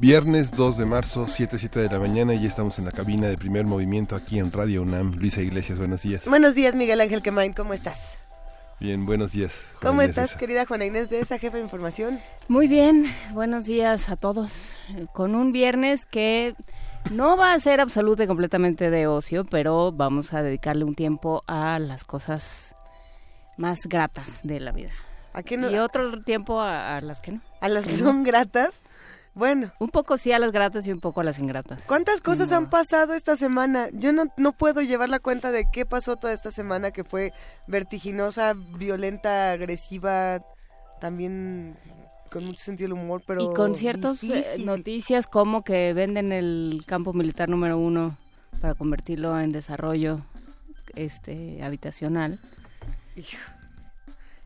Viernes 2 de marzo, 7, 7 de la mañana y estamos en la cabina de primer movimiento aquí en Radio UNAM. Luisa Iglesias, buenos días. Buenos días, Miguel Ángel Quemain, ¿cómo estás? Bien, buenos días. ¿Cómo estás, querida Juana Inés de esa jefa de información? Muy bien, buenos días a todos. Con un viernes que no va a ser absoluto y completamente de ocio, pero vamos a dedicarle un tiempo a las cosas más gratas de la vida. ¿A qué y otro tiempo a, las que no. ¿A las que son gratas? Bueno. Un poco sí a las gratas y un poco a las ingratas. ¿Cuántas cosas han pasado esta semana? Yo no, no puedo llevar la cuenta de qué pasó toda esta semana que fue vertiginosa, violenta, agresiva, también con mucho sentido del humor, pero Y con ciertas eh, noticias como que venden el campo militar número uno para convertirlo en desarrollo este habitacional.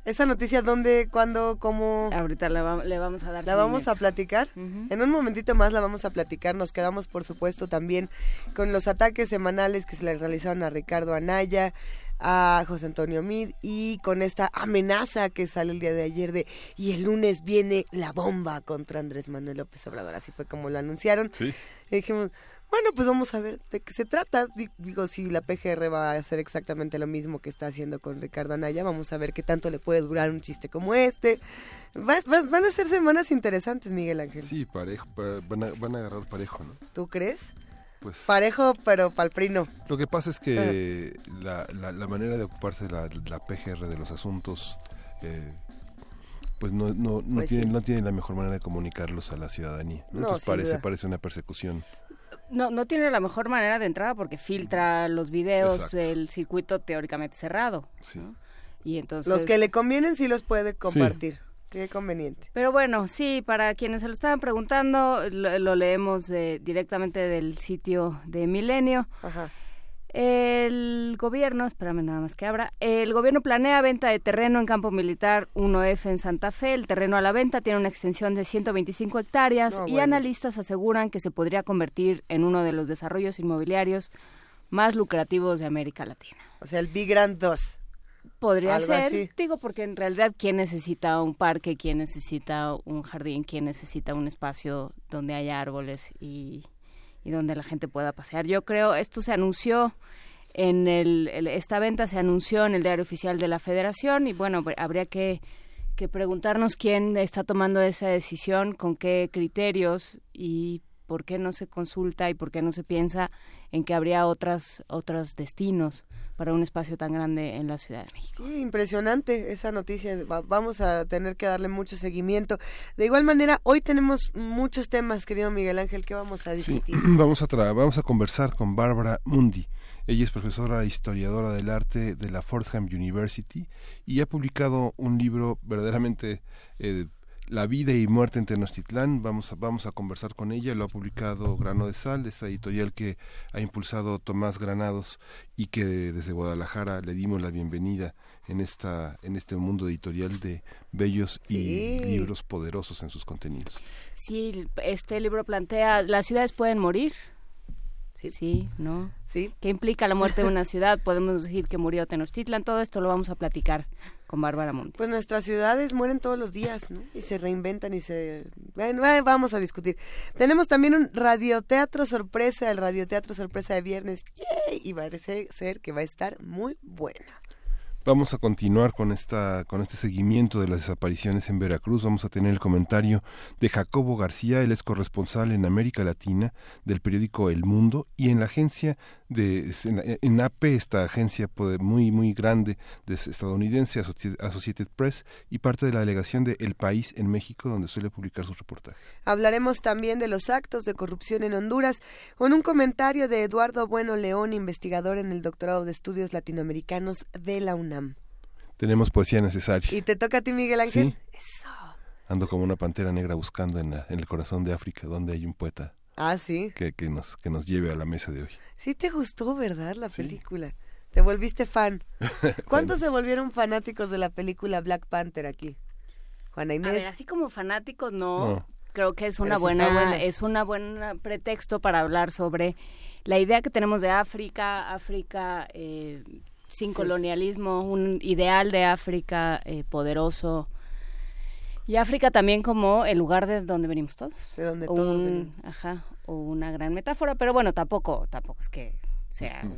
Esa noticia, ¿dónde, cuándo, cómo? Ahorita le, vamos a dar. La vamos a platicar. En un momentito más la vamos a platicar. Nos quedamos, por supuesto, también con los ataques semanales que se le realizaron a Ricardo Anaya, a José Antonio Mid y con esta amenaza que sale el día de ayer de y el lunes viene la bomba contra Andrés Manuel López Obrador. Así fue como lo anunciaron. Sí. Y dijimos, bueno, pues vamos a ver de qué se trata. Digo, si la PGR va a hacer exactamente lo mismo que está haciendo con Ricardo Anaya, vamos a ver qué tanto le puede durar un chiste como este. van a ser semanas interesantes, Miguel Ángel. Sí, parejo, van a, van a agarrar parejo, ¿no? ¿Tú crees? Pues, parejo, pero palprino. Lo que pasa es que la, la, manera de ocuparse de la, la PGR de los asuntos... Eh, pues no, no, no, pues tiene, no tiene la mejor manera de comunicarlos a la ciudadanía. Entonces parece, parece una persecución no, no tiene la mejor manera de entrada porque filtra los videos del circuito teóricamente cerrado. Sí. Y entonces... Los que le convienen sí los puede compartir. Qué conveniente. Pero bueno, sí, para quienes se lo estaban preguntando, lo, leemos directamente del sitio de Milenio. Ajá. El gobierno, espérame nada más que abra, el gobierno planea venta de terreno en campo militar 1F en Santa Fe. El terreno a la venta tiene una extensión de 125 hectáreas y analistas aseguran que se podría convertir en uno de los desarrollos inmobiliarios más lucrativos de América Latina. O sea, el Big Grand 2. Podría ser, digo, porque en realidad, ¿quién necesita un parque? ¿Quién necesita un jardín? ¿Quién necesita un espacio donde haya árboles y y donde la gente pueda pasear. Yo creo, esto se anunció en el, esta venta se anunció en el diario oficial de la Federación y bueno, habría que, que preguntarnos quién está tomando esa decisión, con qué criterios y por qué no se consulta y por qué no se piensa en que habría otras otros destinos para un espacio tan grande en la Ciudad de México. Sí, impresionante esa noticia. vamos a tener que darle mucho seguimiento. De igual manera, hoy tenemos muchos temas, querido Miguel Ángel, que vamos a discutir. vamos a vamos a conversar con Bárbara Mundi. Ella es profesora historiadora del arte de la Fordham University y ha publicado un libro verdaderamente eh, la vida y muerte en Tenochtitlán. Vamos a, vamos a conversar con ella. Lo ha publicado Grano de Sal, esta editorial que ha impulsado Tomás Granados y que desde Guadalajara le dimos la bienvenida en esta en este mundo editorial de bellos y libros poderosos en sus contenidos. Sí, este libro plantea las ciudades pueden morir. Sí, sí, ¿no? Sí. ¿Qué implica la muerte de una ciudad? Podemos decir que murió Tenochtitlan. Todo esto lo vamos a platicar con Bárbara Monte. Pues nuestras ciudades mueren todos los días, ¿no? Y se reinventan y se... Bueno, vamos a discutir. Tenemos también un radioteatro sorpresa, el radioteatro sorpresa de viernes. Y parece ser que va a estar muy buena. Vamos a continuar con esta con este seguimiento de las desapariciones en Veracruz. Vamos a tener el comentario de Jacobo García, él es corresponsal en América Latina del periódico El Mundo y en la agencia de en, AP, esta agencia muy muy grande de estadounidense Associated Press y parte de la delegación de El País en México donde suele publicar sus reportajes. Hablaremos también de los actos de corrupción en Honduras con un comentario de Eduardo Bueno León, investigador en el doctorado de estudios latinoamericanos de la UNAM. Tenemos poesía necesaria. ¿Y te toca a ti, Miguel Ángel? Sí. Eso. Ando como una pantera negra buscando en, en el corazón de África, donde hay un poeta. Ah, sí. Que, que, nos, que nos lleve a la mesa de hoy. Sí, te gustó, ¿verdad? La película. Te volviste fan. ¿Cuántos se volvieron fanáticos de la película Black Panther aquí? Juana Inés. A ver, así como fanáticos no. Creo que es una buena, es una buena pretexto para hablar sobre la idea que tenemos de África, África eh, sin colonialismo, un ideal de África eh, poderoso, y África también como el lugar de donde venimos todos. De donde todos venimos. Ajá, o una gran metáfora, pero bueno, tampoco, tampoco es que sea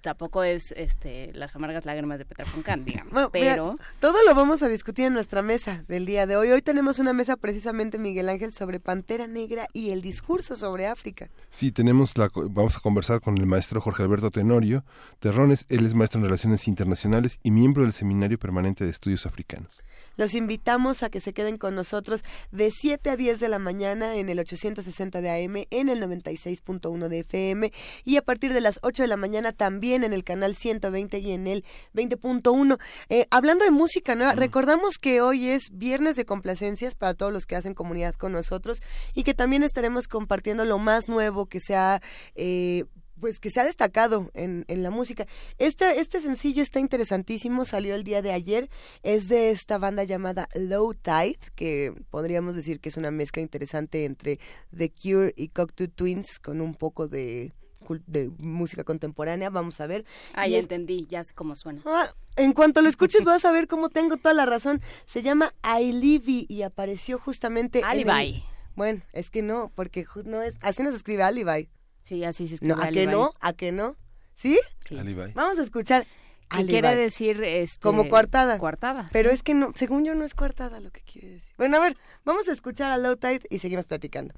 tampoco es este las amargas lágrimas de Peter Pan, digamos, pero todo lo vamos a discutir en nuestra mesa del día de hoy. Hoy tenemos una mesa precisamente Miguel Ángel sobre Pantera Negra y el discurso sobre África. Sí, tenemos la vamos a conversar con el maestro Jorge Alberto Tenorio Terrones, él es maestro en Relaciones Internacionales y miembro del Seminario Permanente de Estudios Africanos. Los invitamos a que se queden con nosotros de 7 a 10 de la mañana en el 860 de AM, en el 96.1 de FM y a partir de las 8 de la mañana también en el canal 120 y en el 20.1. Eh, hablando de música, ¿no? recordamos que hoy es viernes de complacencias para todos los que hacen comunidad con nosotros y que también estaremos compartiendo lo más nuevo que se ha eh, pues que se ha destacado en, en la música. Este, este sencillo está interesantísimo, salió el día de ayer, es de esta banda llamada Low Tide, que podríamos decir que es una mezcla interesante entre The Cure y Cocteau Twins con un poco de de música contemporánea, vamos a ver. Ah, ya entendí, ya sé cómo suena. Ah, en cuanto lo escuches vas a ver cómo tengo toda la razón. Se llama I y apareció justamente Alibi. Bueno, es que no, porque no es así nos escribe Alibi. Sí, así se escribe. No, ¿A que no? ¿A que no? ¿Sí? sí. Vamos a escuchar. ¿Qué quiere decir este, como coartada. Coartada. Pero es que no, según yo no es coartada lo que quiere decir. Bueno, a ver, vamos a escuchar a Low Tide y seguimos platicando.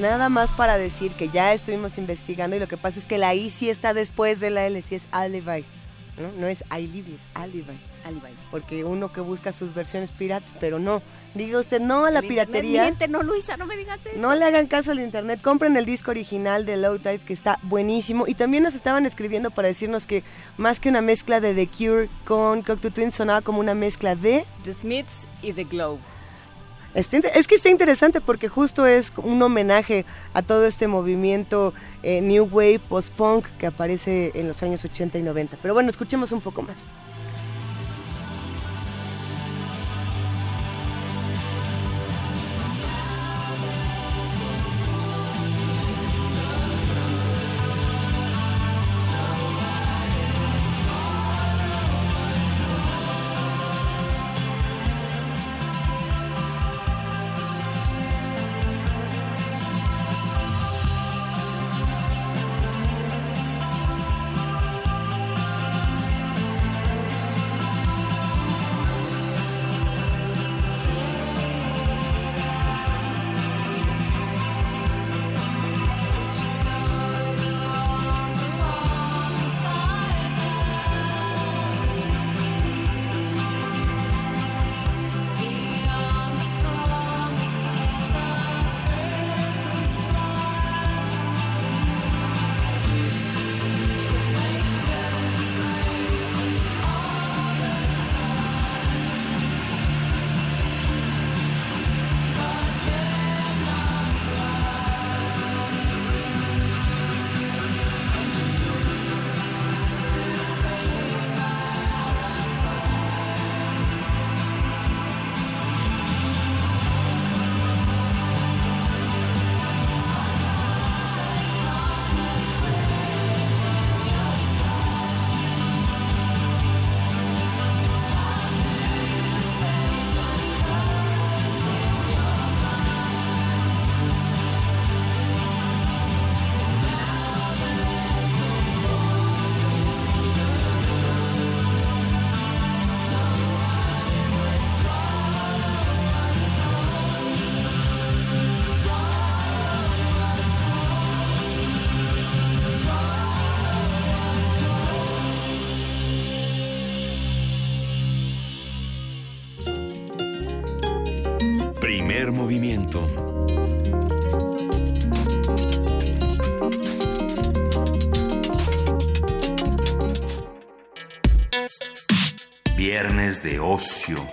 Nada más para decir que ya estuvimos investigando y lo que pasa es que la I sí está después de la L, sí es Alibi. ¿no? no es Alibi, es Alibi. Alibi. Porque uno que busca sus versiones piratas, pero no. Diga usted no a la piratería. no, Luisa, no me digas eso. No le hagan caso al internet. Compren el disco original de Low Tide, que está buenísimo. Y también nos estaban escribiendo para decirnos que más que una mezcla de The Cure con Cocteau Twins sonaba como una mezcla de The Smiths y The Globe. Es que está interesante porque justo es un homenaje a todo este movimiento eh, New Wave, post-punk que aparece en los años 80 y 90. Pero bueno, escuchemos un poco más. Primer movimiento. Viernes de ocio.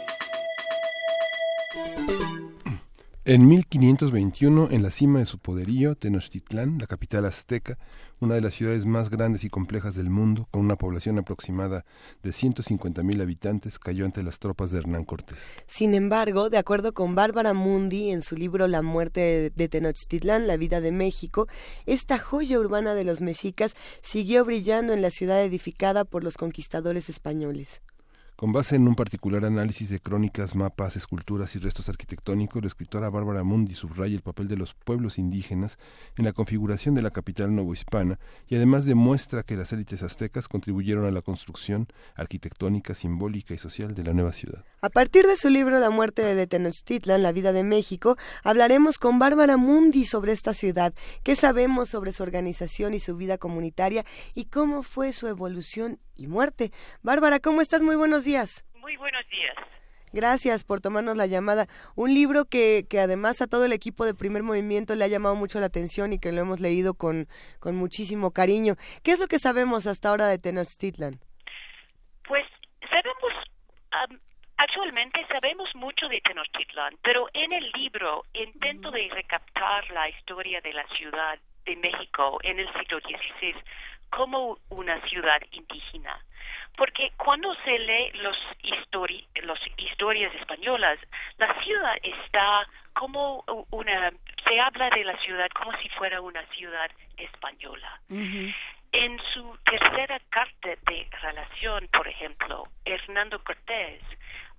En 1521, en la cima de su poderío, Tenochtitlán, la capital azteca, una de las ciudades más grandes y complejas del mundo, con una población aproximada de 150.000 habitantes, cayó ante las tropas de Hernán Cortés. Sin embargo, de acuerdo con Bárbara Mundi en su libro La muerte de Tenochtitlán, la vida de México, esta joya urbana de los mexicas siguió brillando en la ciudad edificada por los conquistadores españoles. Con base en un particular análisis de crónicas, mapas, esculturas y restos arquitectónicos, la escritora Bárbara Mundi subraya el papel de los pueblos indígenas en la configuración de la capital novohispana y además demuestra que las élites aztecas contribuyeron a la construcción arquitectónica, simbólica y social de la nueva ciudad. A partir de su libro La muerte de Tenochtitlan, la vida de México, hablaremos con Bárbara Mundi sobre esta ciudad, qué sabemos sobre su organización y su vida comunitaria y cómo fue su evolución y muerte. Bárbara, ¿cómo estás? Muy buenos días. Muy buenos días. Gracias por tomarnos la llamada. Un libro que, que además a todo el equipo de primer movimiento le ha llamado mucho la atención y que lo hemos leído con, con muchísimo cariño. ¿Qué es lo que sabemos hasta ahora de Tenochtitlan? Pues sabemos, actualmente sabemos mucho de Tenochtitlan, pero en el libro intento de recaptar la historia de la ciudad de México en el siglo XVI como una ciudad indígena. Porque cuando se lee los, los historias españolas, la ciudad está como una, se habla de la ciudad como si fuera una ciudad española. En su tercera carta de relación, por ejemplo, Hernando Cortés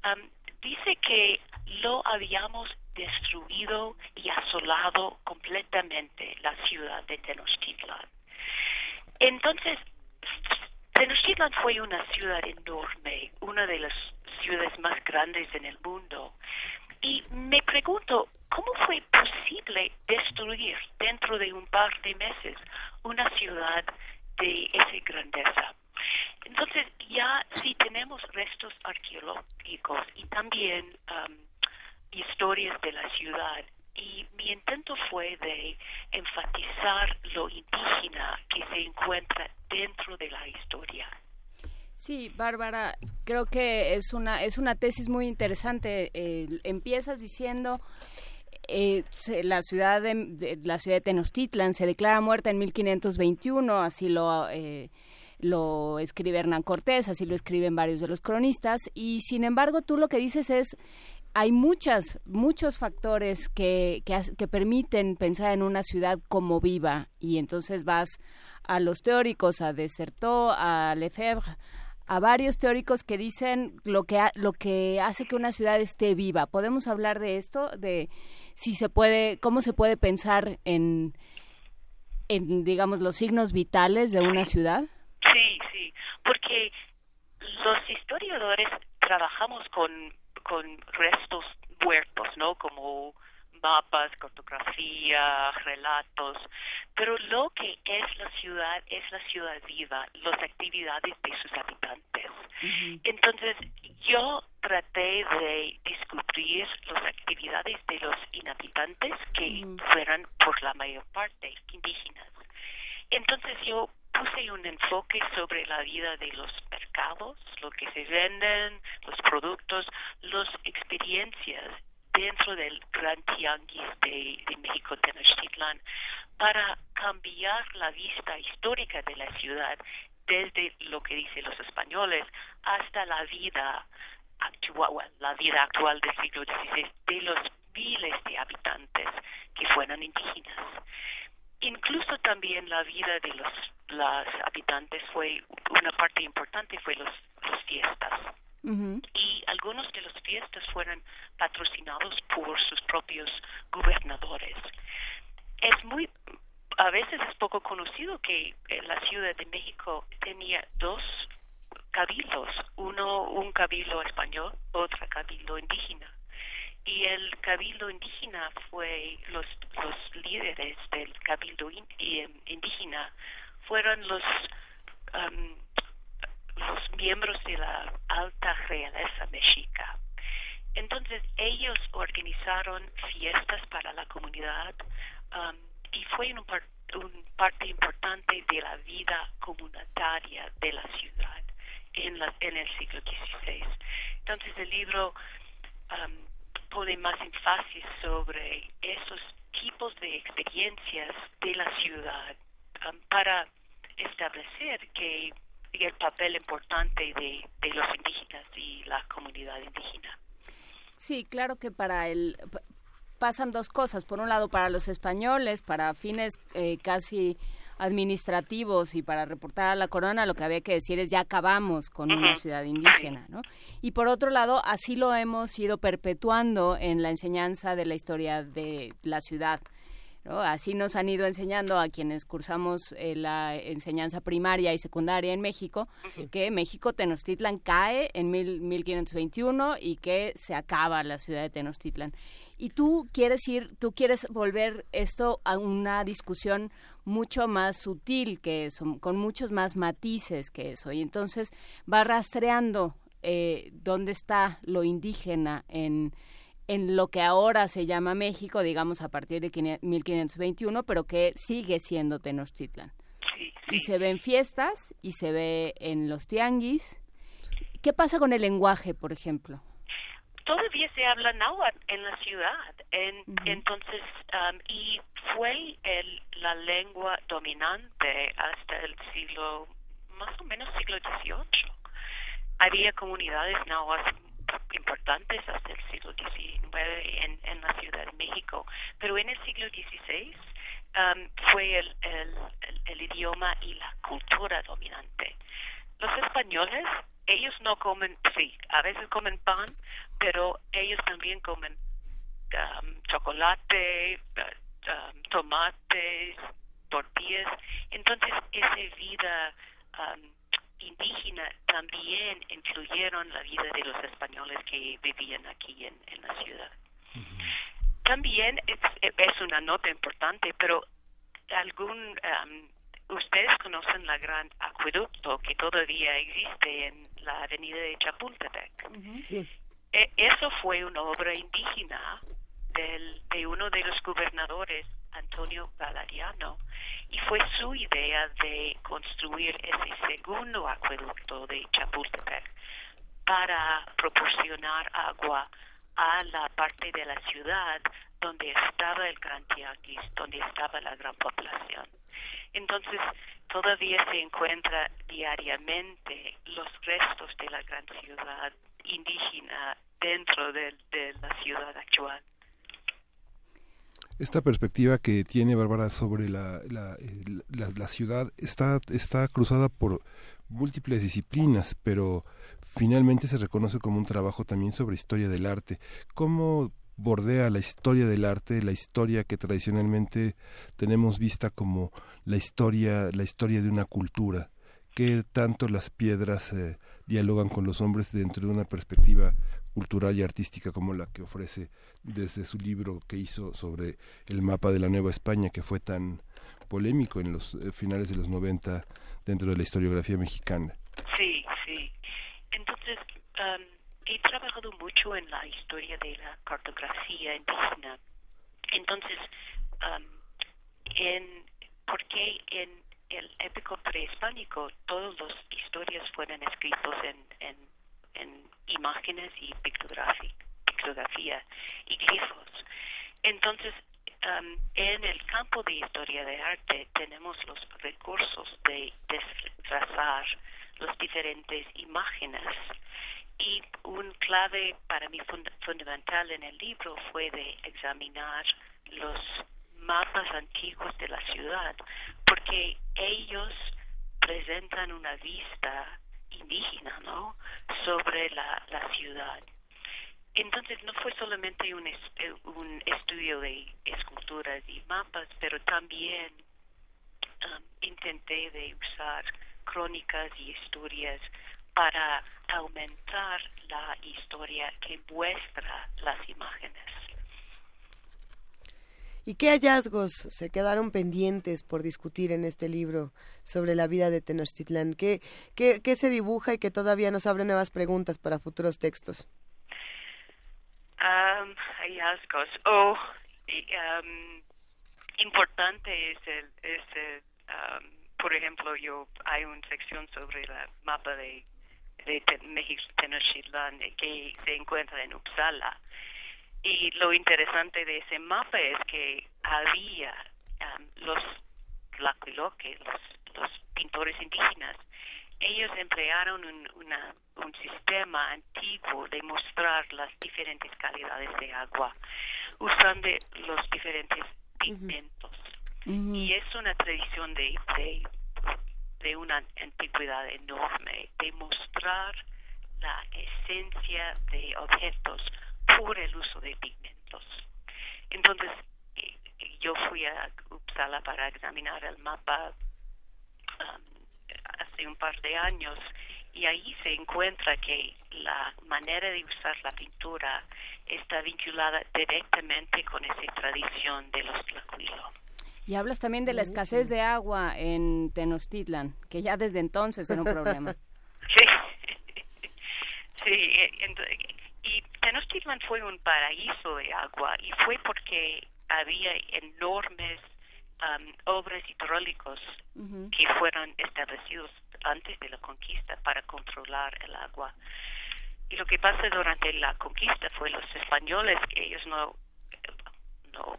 um, dice que lo habíamos destruido y asolado completamente la ciudad de Tenochtitlan. Entonces, Tenochtitlan fue una ciudad enorme, una de las ciudades más grandes en el mundo. Y me pregunto, ¿cómo fue posible destruir dentro de un par de meses una ciudad de esa grandeza? Entonces, ya si tenemos restos arqueológicos y también um, historias de la ciudad, y mi intento fue de enfatizar lo indígena que se encuentra dentro de la historia. Sí, Bárbara, creo que es una es una tesis muy interesante. Eh, empiezas diciendo eh, la ciudad de, la ciudad de Tenochtitlan se declara muerta en 1521, así lo eh, lo escribe Hernán Cortés, así lo escriben varios de los cronistas, y sin embargo tú lo que dices es hay muchas, muchos factores que, que, permiten pensar en una ciudad como viva y entonces vas a los teóricos, a Desertot, a Lefebvre, a varios teóricos que dicen lo que, lo que hace que una ciudad esté viva. ¿Podemos hablar de esto? De si se puede, cómo se puede pensar en, en digamos, los signos vitales de una ciudad? Sí, sí, porque los historiadores trabajamos con con restos muertos, ¿no? Como mapas, cartografía, relatos, pero lo que es la ciudad es la ciudad viva, las actividades de sus habitantes. Entonces, yo traté de descubrir las actividades de los inhabitantes que fueran por la mayor parte indígenas. Entonces yo puse un enfoque sobre la vida de los mercados, lo que se venden, los productos, las experiencias dentro del gran tianguis de, México Tenochtitlan para cambiar la vista histórica de la ciudad desde lo que dicen los españoles hasta la vida actual, la vida actual del siglo XVI de los miles de habitantes que fueron indígenas. Incluso también la vida de los las habitantes fue una parte importante fue los, las fiestas. Y algunos de las fiestas fueron patrocinados por sus propios gobernadores. Es muy a veces es poco conocido que eh, la Ciudad de México tenía dos cabildos uno un cabildo español otro cabildo indígena y el cabildo indígena fue los líderes del cabildo em, indígena fueron los los miembros de la alta realeza mexica Entonces ellos organizaron fiestas para la comunidad um, y fue un, parte importante de la vida comunitaria de la ciudad en, la, en el siglo XVI. Entonces el libro um, pone más énfasis sobre esos tipos de experiencias de la ciudad um, para establecer que el papel importante de, de los indígenas y la comunidad indígena. Sí, claro que para el pasan dos cosas. Por un lado, para los españoles, para fines eh, casi administrativos y para reportar a la corona, lo que había que decir es ya acabamos con una ciudad indígena, ¿no? Y por otro lado, así lo hemos ido perpetuando en la enseñanza de la historia de la ciudad. Así nos han ido enseñando a quienes cursamos eh, la enseñanza primaria y secundaria en México, que México Tenochtitlan cae en mil, 1521 y que se acaba la ciudad de Tenochtitlan. Y tú quieres ir, tú quieres volver esto a una discusión mucho más sutil que eso, con muchos más matices que eso. Y entonces va rastreando eh, dónde está lo indígena en en lo que ahora se llama México, digamos a partir de 1521, pero que sigue siendo Tenochtitlan. Y se ve en fiestas y se ve en los tianguis. ¿Qué pasa con el lenguaje, por ejemplo? Todavía se habla náhuatl en la ciudad, entonces, um, y fue el, la lengua dominante hasta el siglo, más o menos siglo XVIII. Había comunidades náhuatl importantes hasta el siglo XIX en, en la Ciudad de México, pero en el siglo XVI um, fue el, el, el, idioma y la cultura dominante. Los españoles, ellos no comen, sí, a veces comen pan, pero ellos también comen um, chocolate, um, tomates, tortillas. Entonces, esa vida um, indígena también influyeron la vida de los españoles que vivían aquí en, en la ciudad. También es, es, una nota importante, pero algún um, ustedes conocen la gran acueducto que todavía existe en la avenida de Chapultepec. E, eso fue una obra indígena del, de uno de los gobernadores, Antonio Valeriano, y fue su idea de construir ese segundo acueducto de Chapultepec para proporcionar agua a la parte de la ciudad donde estaba el Gran Tianguis, donde estaba la gran población. Entonces, todavía se encuentra diariamente los restos de la gran ciudad indígena dentro de la ciudad actual. Esta perspectiva que tiene Bárbara sobre la, la, la, ciudad está, está cruzada por múltiples disciplinas, pero finalmente se reconoce como un trabajo también sobre historia del arte. ¿Cómo bordea la historia del arte, la historia que tradicionalmente tenemos vista como la historia, la historia de una cultura? ¿Qué tanto las piedras eh, dialogan con los hombres dentro de una perspectiva cultural y artística como la que ofrece desde su libro que hizo sobre el mapa de la Nueva España, que fue tan polémico en los eh, finales de los 90 dentro de la historiografía mexicana. Sí, sí. Entonces, he trabajado mucho en la historia de la cartografía indígena. Entonces, um, en, porque en el épico prehispánico todas las historias fueron escritos en, en, en imágenes y pictografía y glifos. Entonces, um, en el campo de historia de arte tenemos los recursos de desfrazar las diferentes imágenes y un clave para mí fundamental en el libro fue de examinar los mapas antiguos de la ciudad porque ellos presentan una vista indígena, ¿no? Sobre la, la ciudad. Entonces no fue solamente un, un estudio de esculturas y mapas, pero también um, intenté de usar crónicas y historias para aumentar la historia que muestra las imágenes. ¿Y qué hallazgos se quedaron pendientes por discutir en este libro sobre la vida de Tenochtitlán? ¿Qué, qué, qué se dibuja y que todavía nos abre nuevas preguntas para futuros textos? Um, hallazgos. Oh, um, importante es el, es el um, por ejemplo, yo hay una sección sobre el mapa de, de México Tenochtitlan que se encuentra en Uppsala. Y lo interesante de ese mapa es que había los tlaquiloques, los, los pintores indígenas, ellos emplearon un, una, un sistema antiguo de mostrar las diferentes calidades de agua usando los diferentes pigmentos. Y es una tradición de, de, de una antigüedad enorme, de mostrar la esencia de objetos por el uso de pigmentos. Entonces, eh, yo fui a Uppsala para examinar el mapa um, hace un par de años y ahí se encuentra que la manera de usar la pintura está vinculada directamente con esa tradición de los tlacuilo. Y hablas también de la escasez de agua en Tenochtitlan, que ya desde entonces era un problema. sí, sí, y Tenochtitlan fue un paraíso de agua y fue porque había enormes um, obras hidráulicos que fueron establecidos antes de la conquista para controlar el agua. Y lo que pasa durante la conquista fue los españoles que ellos no no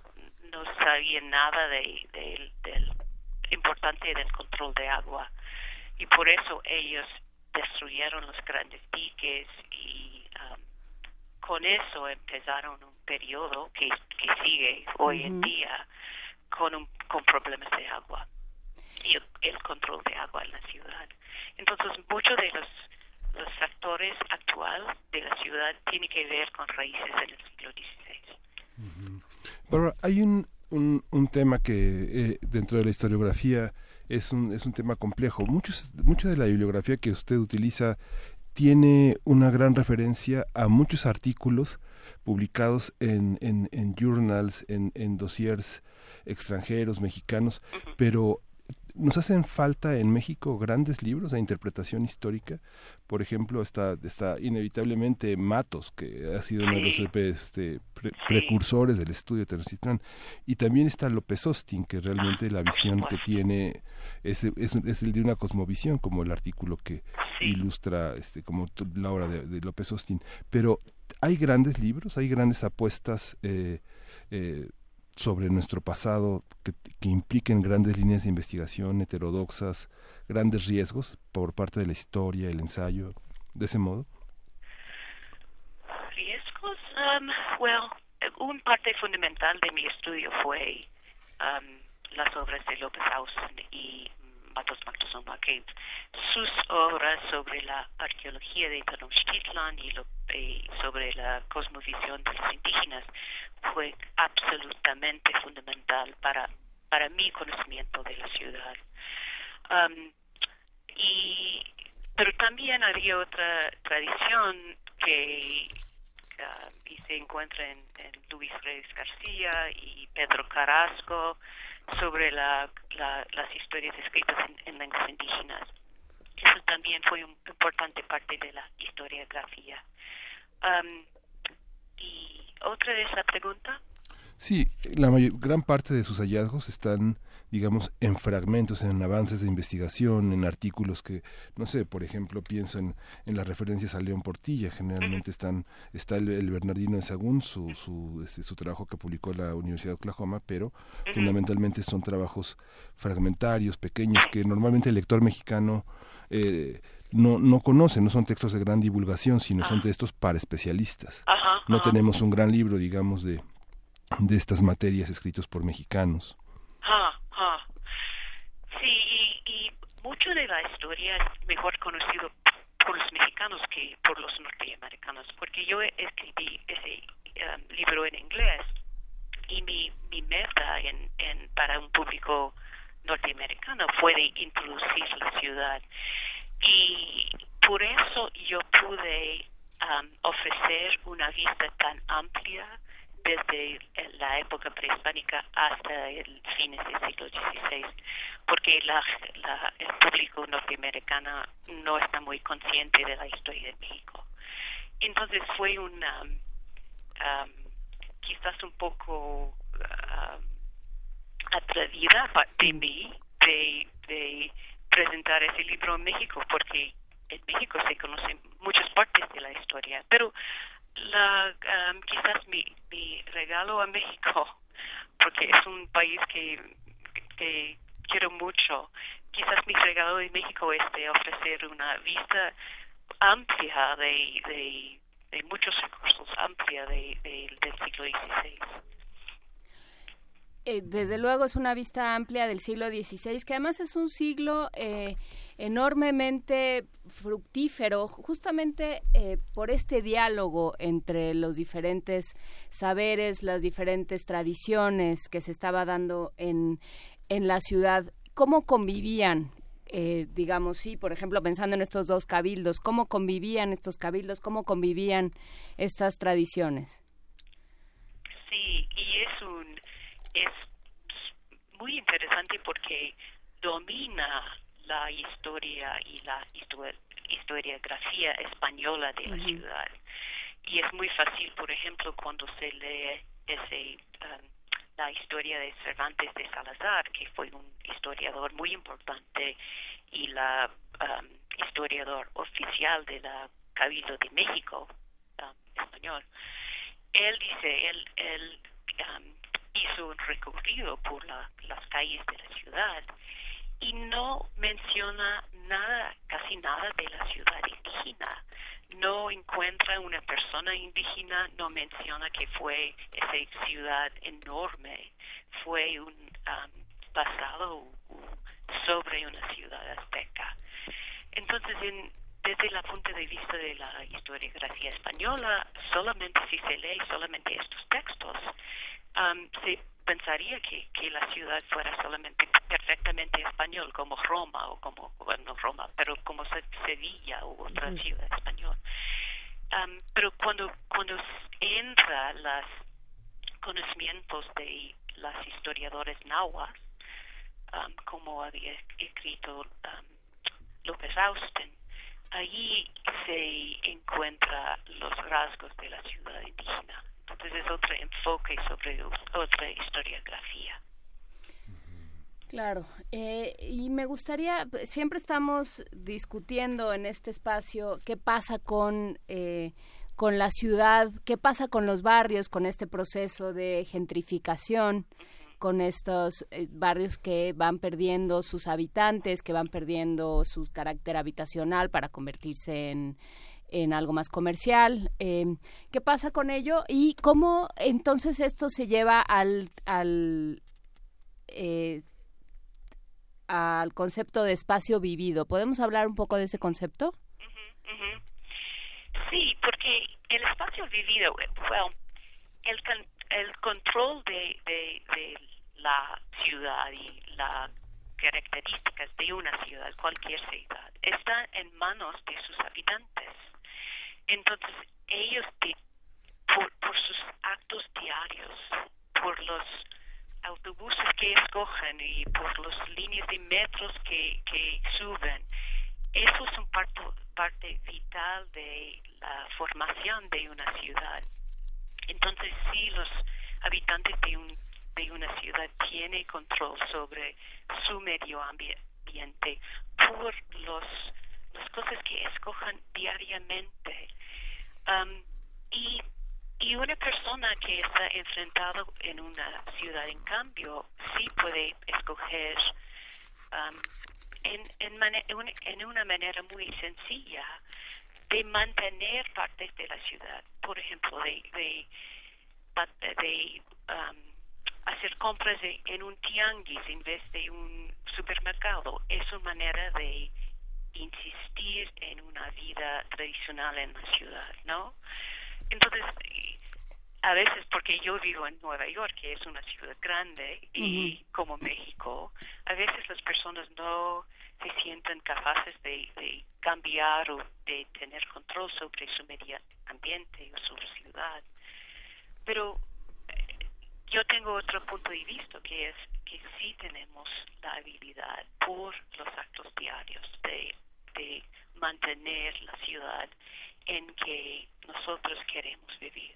no sabían nada de, del importante del control de agua y por eso ellos destruyeron los grandes diques y um, con eso empezaron un periodo que, que sigue hoy en día con, un, con problemas de agua y el, control de agua en la ciudad. Entonces, muchos de los, los factores actuales de la ciudad tienen que ver con raíces del siglo XVI. Pero hay un, un, un tema que eh, dentro de la historiografía es un, es un tema complejo. Muchos, mucha de la bibliografía que usted utiliza tiene una gran referencia a muchos artículos publicados en, en, en journals, en, en dossiers extranjeros, mexicanos, pero nos hacen falta en México grandes libros de interpretación histórica. Por ejemplo, está, está inevitablemente Matos, que ha sido uno de los este, precursores del estudio de Tenochtitlán. Y también está López Austin, que realmente la visión que tiene es, es, el de una cosmovisión, como el artículo que ilustra este, como la obra de, López Austin. Pero hay grandes libros, hay grandes apuestas. Eh, eh, sobre nuestro pasado que, que, impliquen grandes líneas de investigación heterodoxas, grandes riesgos por parte de la historia, el ensayo, de ese modo? Riesgos, um, well, un parte fundamental de mi estudio fue um, las obras de López Hausen y Matos Moctezuma, sus obras sobre la arqueología de Tenochtitlan y, lo, y sobre la cosmovisión de los indígenas fue absolutamente fundamental para, para mi conocimiento de la ciudad. Um, y, pero también había otra tradición que uh, y se encuentra en, Luis Reyes García y Pedro Carrasco sobre la, las historias escritas en, lenguas indígenas. Eso también fue una importante parte de la historiografía. Um, y otra de esa pregunta. Sí, la mayor, gran parte de sus hallazgos están, digamos, en fragmentos, en avances de investigación, en artículos que, no sé, por ejemplo, pienso en, en las referencias a León Portilla, generalmente están, está el, Bernardino de Sagún, su, su, este, su trabajo que publicó la Universidad de Oklahoma, pero fundamentalmente son trabajos fragmentarios, pequeños, que normalmente el lector mexicano eh, no, no conocen, no son textos de gran divulgación, sino son ah. textos para especialistas. no tenemos un gran libro, digamos, de, de estas materias escritos por mexicanos. Mucho de la historia es mejor conocido por los mexicanos que por los norteamericanos, porque yo escribí ese um, libro en inglés y mi, mi meta en, en, para un público norteamericano fue de introducir la ciudad. Y por eso yo pude um, ofrecer una vista tan amplia desde la época prehispánica hasta el fines del siglo XVI, porque la, el público norteamericano no está muy consciente de la historia de México. Entonces fue una, quizás un poco atrevida de mí de, de presentar ese libro en México, porque en México se conocen muchas partes de la historia, pero la, quizás mi, mi regalo a México, porque es un país que, que quiero mucho, quizás mi regalo de México es de ofrecer una vista amplia de, de, de muchos recursos, amplia de, del siglo XVI. Eh, desde luego es una vista amplia del siglo XVI, que además es un siglo eh, enormemente fructífero, justamente eh, por este diálogo entre los diferentes saberes, las diferentes tradiciones que se estaba dando en, en la ciudad. ¿Cómo convivían eh, digamos, sí, por ejemplo, pensando en estos dos cabildos, cómo convivían estos cabildos, cómo convivían estas tradiciones. Sí, y es un es muy interesante porque domina la historia y la historiografía española de la ciudad. Y es muy fácil, por ejemplo, cuando se lee ese um, la historia de Cervantes de Salazar, que fue un historiador muy importante y la um, historiador oficial de la Cabildo de México um, español. Él dice, él, él um, hizo un recorrido por las calles de la ciudad y no menciona nada, casi nada de la ciudad indígena no encuentra una persona indígena, no menciona que fue esa ciudad enorme, fue un um, pasado sobre una ciudad azteca. Entonces, desde el punto de vista de la historiografía española, solamente si se lee solamente estos textos, um, se pensaría que, que la ciudad fuera solamente perfectamente español, como Roma o como, bueno, Roma, pero como Sevilla u otra ciudad española. pero cuando, cuando entra los conocimientos de los historiadores nahuas, como había escrito López Austin, allí se encuentra los rasgos de la ciudad indígena. Entonces es otro enfoque sobre otra historiografía. Claro, eh, y me gustaría, siempre estamos discutiendo en este espacio qué pasa con, eh, con la ciudad, qué pasa con los barrios, con este proceso de gentrificación, con estos eh, barrios que van perdiendo sus habitantes, que van perdiendo su carácter habitacional para convertirse en, en algo más comercial. Eh, ¿Qué pasa con ello? Y cómo entonces esto se lleva al, al, eh, al concepto de espacio vivido. ¿Podemos hablar un poco de ese concepto? Sí, porque el espacio vivido, well, el, el control de, de, la ciudad y las características de una ciudad, cualquier ciudad, está en manos de sus habitantes. Entonces, ellos, por, sus actos diarios, por los autobuses que escogen y por las líneas de metros que, suben, eso es un parte vital de la formación de una ciudad. Entonces, si los habitantes de, un, de una ciudad tienen control sobre su medio ambiente por los, las cosas que escojan diariamente, Um, y, una persona que está enfrentada en una ciudad, en cambio, sí puede escoger en, una manera muy sencilla de mantener partes de la ciudad. Por ejemplo, de, de, de um, hacer compras en un tianguis en vez de un supermercado. Es una manera de insistir en una vida tradicional en la ciudad, ¿no? Entonces, a veces porque yo vivo en Nueva York, que es una ciudad grande, y como México, a veces las personas no se sienten capaces de, de, cambiar o de tener control sobre su medio ambiente o su ciudad. Pero eh, yo tengo otro punto de vista que es que sí tenemos la habilidad por los actos diarios de, de mantener la ciudad en que nosotros queremos vivir.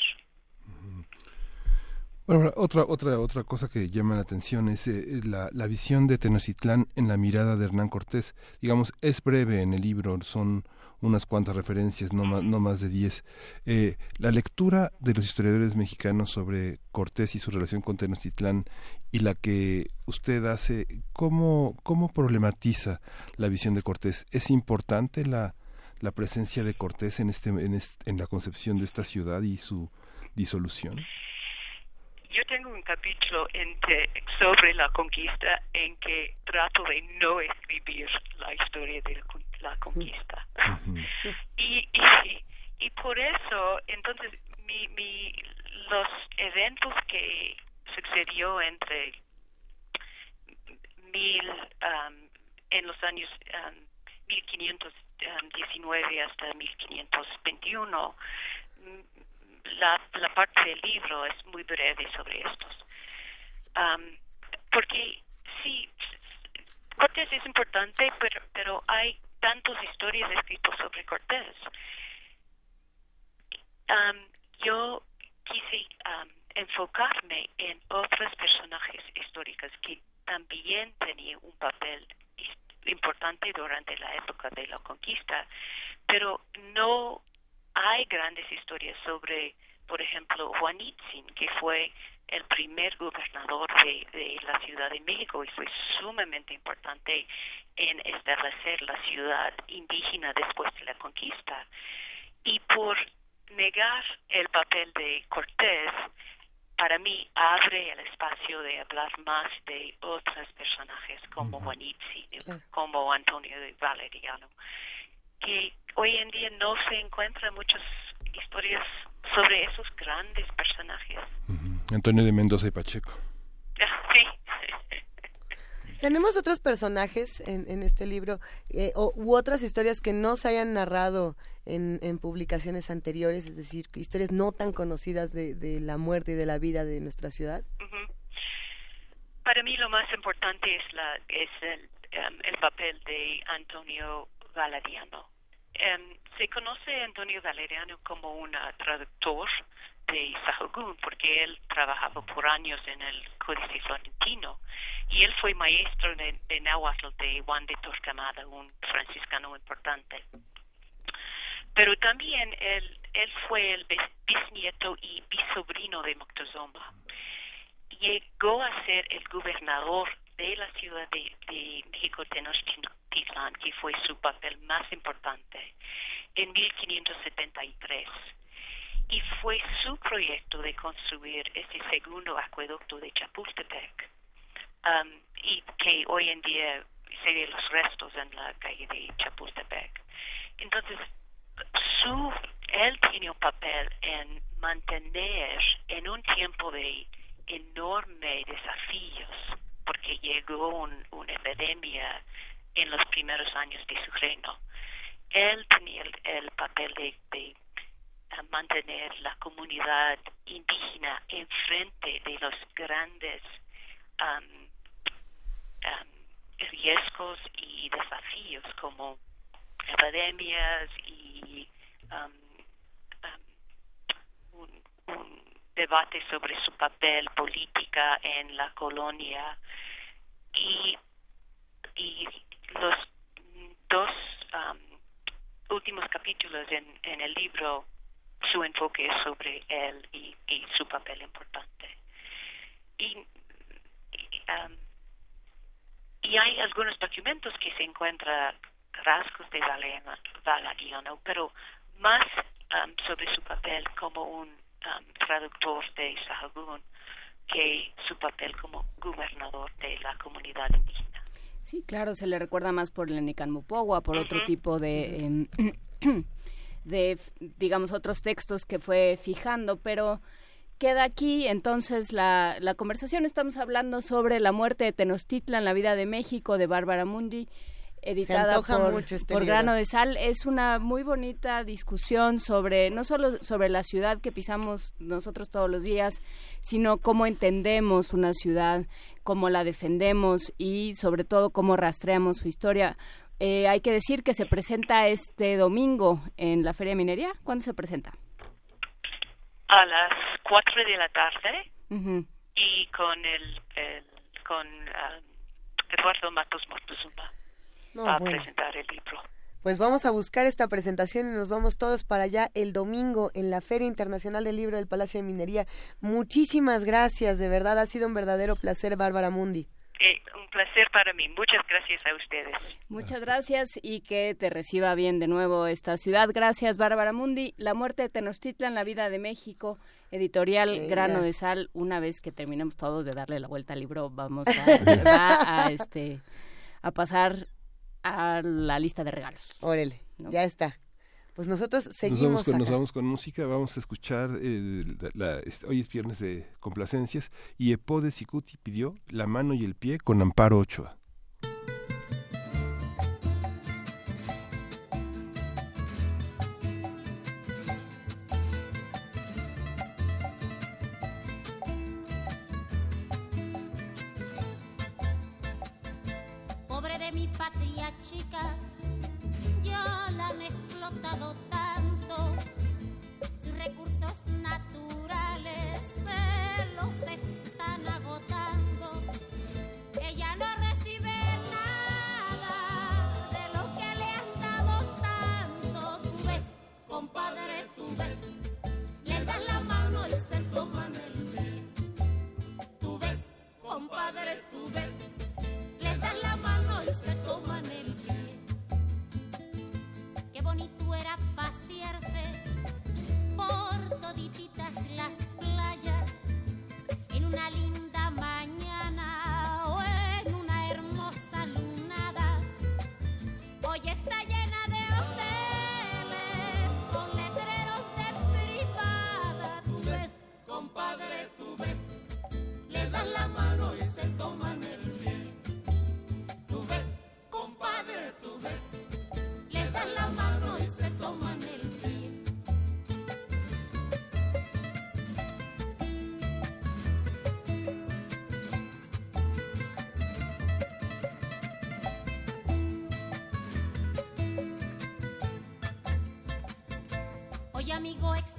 Otra, otra, otra cosa que llama la atención es eh, la, la, visión de Tenochtitlán en la mirada de Hernán Cortés. Digamos, es breve en el libro, son unas cuantas referencias, no más, no más de diez. Eh, la lectura de los historiadores mexicanos sobre Cortés y su relación con Tenochtitlán y la que usted hace, ¿cómo, cómo problematiza la visión de Cortés? ¿Es importante la, la presencia de Cortés en, este, en, en la concepción de esta ciudad y su disolución? Yo tengo un capítulo sobre la conquista en que trato de no escribir la historia de la, conquista. y, y, por eso, entonces, mi, mi, los eventos que sucedió entre mil, um, en los años um, 1519 hasta 1521, la, la parte del libro es muy breve sobre estos. porque sí, Cortés es importante, pero, pero hay tantas historias escritas sobre Cortés. yo quise enfocarme en otros personajes históricos que también tenían un papel importante durante la época de la conquista, pero no hay grandes historias sobre, por ejemplo, Juanitzin, que fue el primer gobernador de, la Ciudad de México y fue sumamente importante en establecer la ciudad indígena después de la conquista. Y por negar el papel de Cortés, para mí abre el espacio de hablar más de otros personajes como Juanitzin, como Antonio de Valeriano que hoy en día no se encuentran muchas historias sobre esos grandes personajes. Antonio de Mendoza y Pacheco. Sí. ¿Tenemos otros personajes en, en este libro eh, o, u otras historias que no se hayan narrado en, en, publicaciones anteriores, es decir, historias no tan conocidas de, de la muerte y de la vida de nuestra ciudad? Para mí lo más importante es, la, es el, um, el papel de Antonio Valeriano. Em, se conoce a Antonio Valeriano como un traductor de Sahagún porque él trabajaba por años en el Códice Florentino y él fue maestro de, de Nahuatl de Juan de Torquemada, un franciscano importante. Pero también él, él fue el bisnieto y bisobrino de Moctezuma. Llegó a ser el gobernador de la ciudad de, México Tenochtitlan, que fue su papel más importante, en 1573. Y fue su proyecto de construir ese segundo acueducto de Chapultepec, um, y que hoy en día se ve los restos en la calle de Chapultepec. Entonces, su, él tiene un papel en mantener en un tiempo de enorme desafíos porque llegó una epidemia en los primeros años de su reino. Él tenía el, papel de, eh, mantener la comunidad indígena enfrente de los grandes riesgos y desafíos como epidemias y un debate sobre su papel política en la colonia. Y, y los dos um, últimos capítulos en, en, el libro su enfoque es sobre él y, y su papel importante. Y, um, y hay algunos documentos que se encuentran rasgos de Valeriano, pero más um, sobre su papel como un Um, traductor de Sahagún que su papel como gobernador de la comunidad indígena. Sí, claro, se le recuerda más por el Nicanmupogua, por otro tipo de, em, de, digamos, otros textos que fue fijando, pero queda aquí entonces la, la conversación. Estamos hablando sobre la muerte de Tenochtitlan, la vida de México, de Bárbara Mundi editada por, este por Grano de Sal. Es una muy bonita discusión sobre, no solo sobre la ciudad que pisamos nosotros todos los días, sino cómo entendemos una ciudad, cómo la defendemos y sobre todo cómo rastreamos su historia. Eh, hay que decir que se presenta este domingo en la Feria de Minería. ¿Cuándo se presenta? A las 4 de la tarde. y con el, con um, Eduardo Matos Moctezuma a presentar el libro. Pues vamos a buscar esta presentación y nos vamos todos para allá el domingo en la Feria Internacional del Libro del Palacio de Minería. Muchísimas gracias, de verdad ha sido un verdadero placer, Bárbara Mundi. Eh, un placer para mí. Muchas gracias a ustedes. Muchas gracias y que te reciba bien de nuevo esta ciudad. Gracias, Bárbara Mundi. La muerte de Tenochtitlan, la vida de México, editorial Grano de Sal. Una vez que terminemos todos de darle la vuelta al libro, vamos a, a, este, a pasar a la lista de regalos. Órale, ya está. Pues nosotros seguimos. Nos vamos, con, música, vamos a escuchar. Este, hoy es viernes de complacencias y Epode Sicuti pidió La mano y el pie con Amparo Ochoa. chica, yo la han explotado tanto, sus recursos naturales se los las playas en una línea movimiento.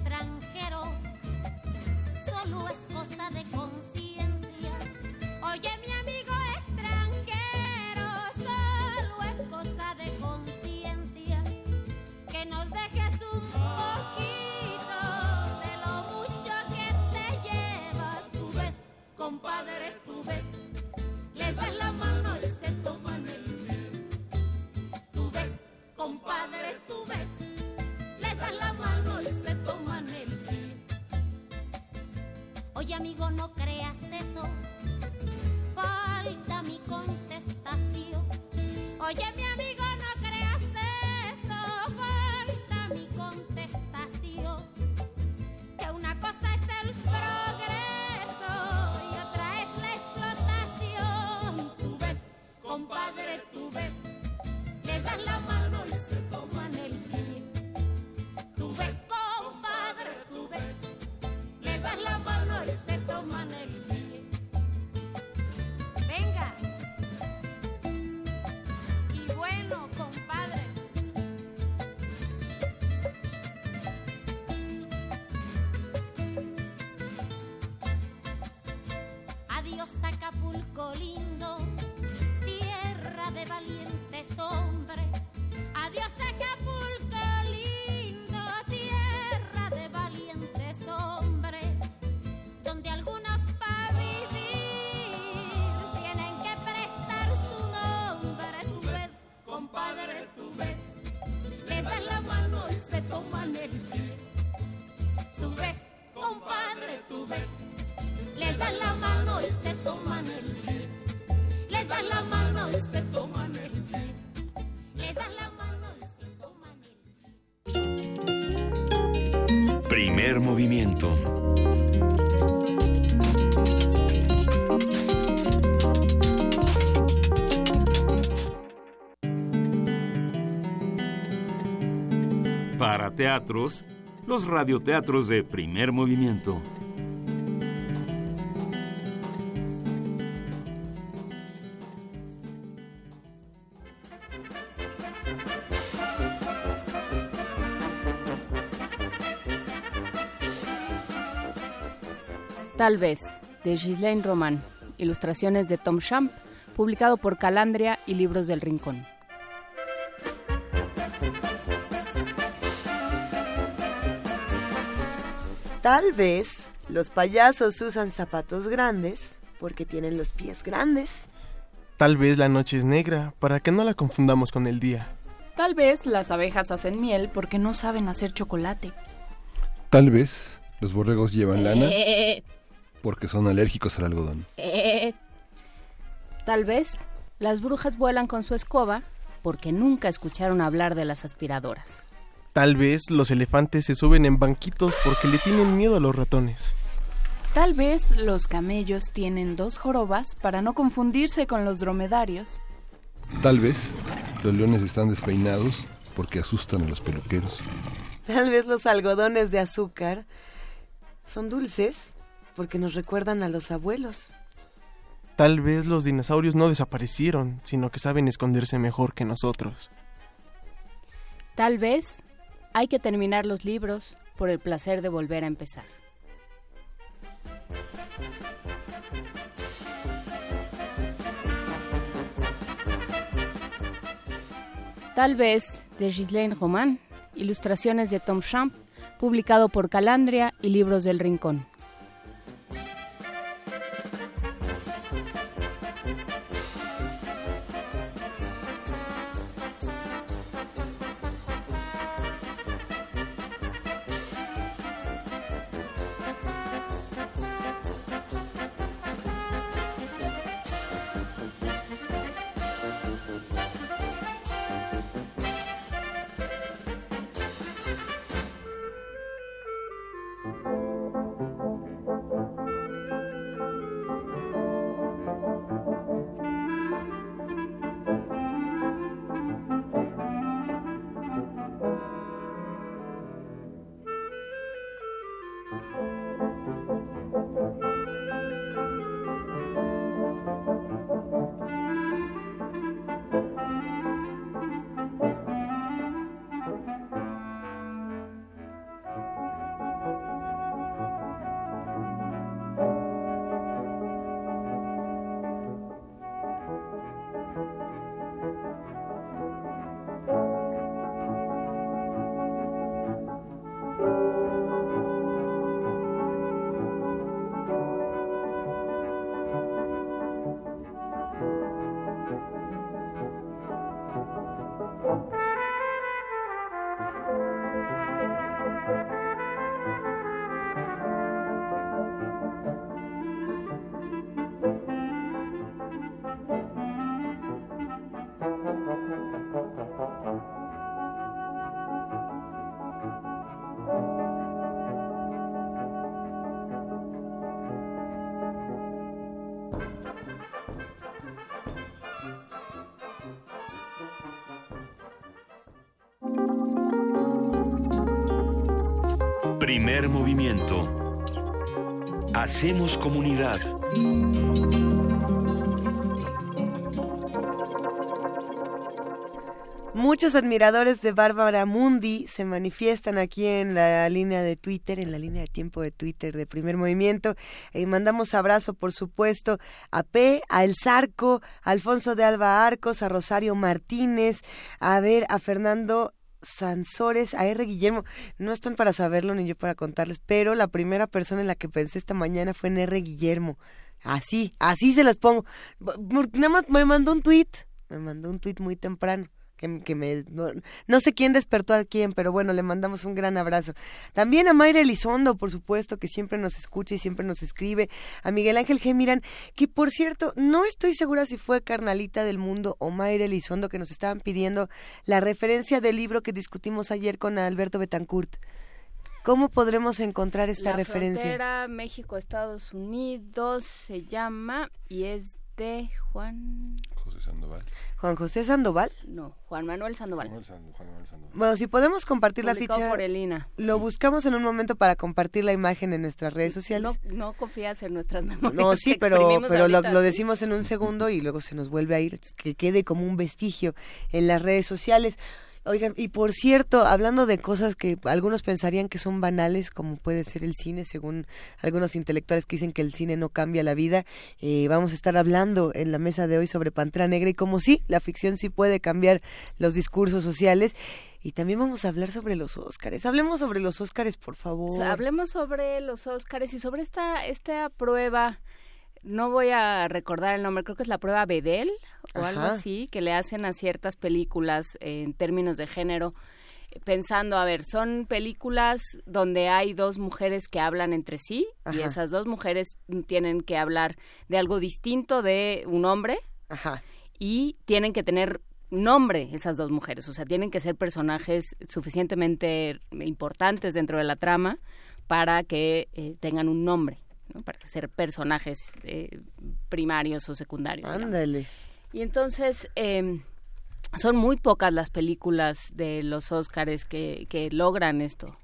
Teatros, los radioteatros de primer movimiento. Tal vez. de Ghislaine Roman, ilustraciones de Tom Champ, publicado por Calandria y Libros del Rincón. Tal vez los payasos usan zapatos grandes porque tienen los pies grandes. Tal vez la noche es negra para que no la confundamos con el día. Tal vez las abejas hacen miel porque no saben hacer chocolate. Tal vez los borregos llevan lana porque son alérgicos al algodón. Tal vez las brujas vuelan con su escoba porque nunca escucharon hablar de las aspiradoras. Tal vez los elefantes se suben en banquitos porque le tienen miedo a los ratones. Tal vez los camellos tienen dos jorobas para no confundirse con los dromedarios. Tal vez los leones están despeinados porque asustan a los peluqueros. Tal vez los algodones de azúcar son dulces porque nos recuerdan a los abuelos. Tal vez los dinosaurios no desaparecieron, sino que saben esconderse mejor que nosotros. Tal vez hay que terminar los libros por el placer de volver a empezar. Tal vez de Ghislaine Roman, ilustraciones de Tom Champ, publicado por Calandria y Libros del Rincón. Primer movimiento. Hacemos comunidad. Muchos admiradores de Bárbara Mundi se manifiestan aquí en la línea de Twitter, en la línea de tiempo de Twitter de Primer Movimiento. Eh, mandamos abrazo, por supuesto, a P, a El Zarco, a Alfonso de Alba Arcos, a Rosario Martínez, a ver, a Fernando Sansores, a R. Guillermo. No están para saberlo ni yo para contarles, pero la primera persona en la que pensé esta mañana fue en R. Guillermo. Así, así se las pongo. Nada más me mandó un tweet, me mandó un tweet muy temprano que, me no, sé quién despertó a quién, pero bueno, le mandamos un gran abrazo. También a Mayra Elizondo, por supuesto, que siempre nos escucha y siempre nos escribe, a Miguel Ángel G. Miran, que por cierto, no estoy segura si fue Carnalita del Mundo o Mayra Elizondo que nos estaban pidiendo la referencia del libro que discutimos ayer con Alberto Betancourt. ¿Cómo podremos encontrar esta la referencia? Frontera México-Estados Unidos se llama y es de Juan José Sandoval. Juan José Sandoval. No, Juan Manuel Sandoval. Bueno, si podemos compartir la ficha. por Elina. Lo buscamos en un momento para compartir la imagen en nuestras redes sociales. No, confías en nuestras memorias. No, sí, pero, pero lo, decimos en un segundo y luego se nos vuelve a ir, que quede como un vestigio en las redes sociales. Oigan, y por cierto, hablando de cosas que algunos pensarían que son banales, como puede ser el cine, según algunos intelectuales que dicen que el cine no cambia la vida, eh, vamos a estar hablando en la mesa de hoy sobre Pantera Negra y como sí, la ficción sí puede cambiar los discursos sociales. Y también vamos a hablar sobre los Óscares. Hablemos sobre los Óscares, por favor. hablemos sobre los Óscares y sobre esta, esta prueba no voy a recordar el nombre, creo que es la prueba Bedel o algo así, que le hacen a ciertas películas en términos de género, pensando, a ver, son películas donde hay dos mujeres que hablan entre sí y esas dos mujeres tienen que hablar de algo distinto de un hombre y tienen que tener nombre esas dos mujeres, o sea, tienen que ser personajes suficientemente importantes dentro de la trama para que eh, tengan un nombre para ser personajes eh, primarios o secundarios. Ándale. Y entonces em, son muy pocas las películas de los Óscares que, que logran esto.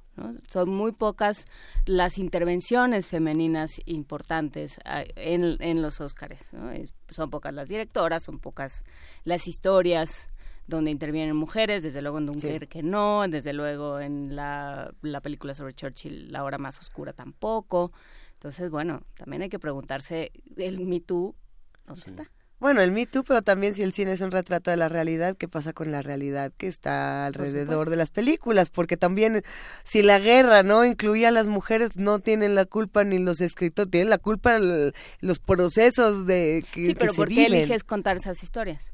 Son muy pocas las intervenciones femeninas importantes ah, en, en los Óscares. Son pocas las directoras, son pocas las historias donde intervienen mujeres, desde luego en Dunkerque que no, desde luego en la, la película sobre Churchill, La hora más oscura tampoco. Entonces, bueno, también hay que preguntarse, ¿el Me Too dónde está? Bueno, el Me Too, pero también si el cine es un retrato de la realidad, ¿qué pasa con la realidad que está alrededor de las películas? Porque también, si la guerra no incluía a las mujeres, no tienen la culpa ni los escritores, tienen la culpa los procesos de que, sí, pero que ¿por qué eliges contar esas historias?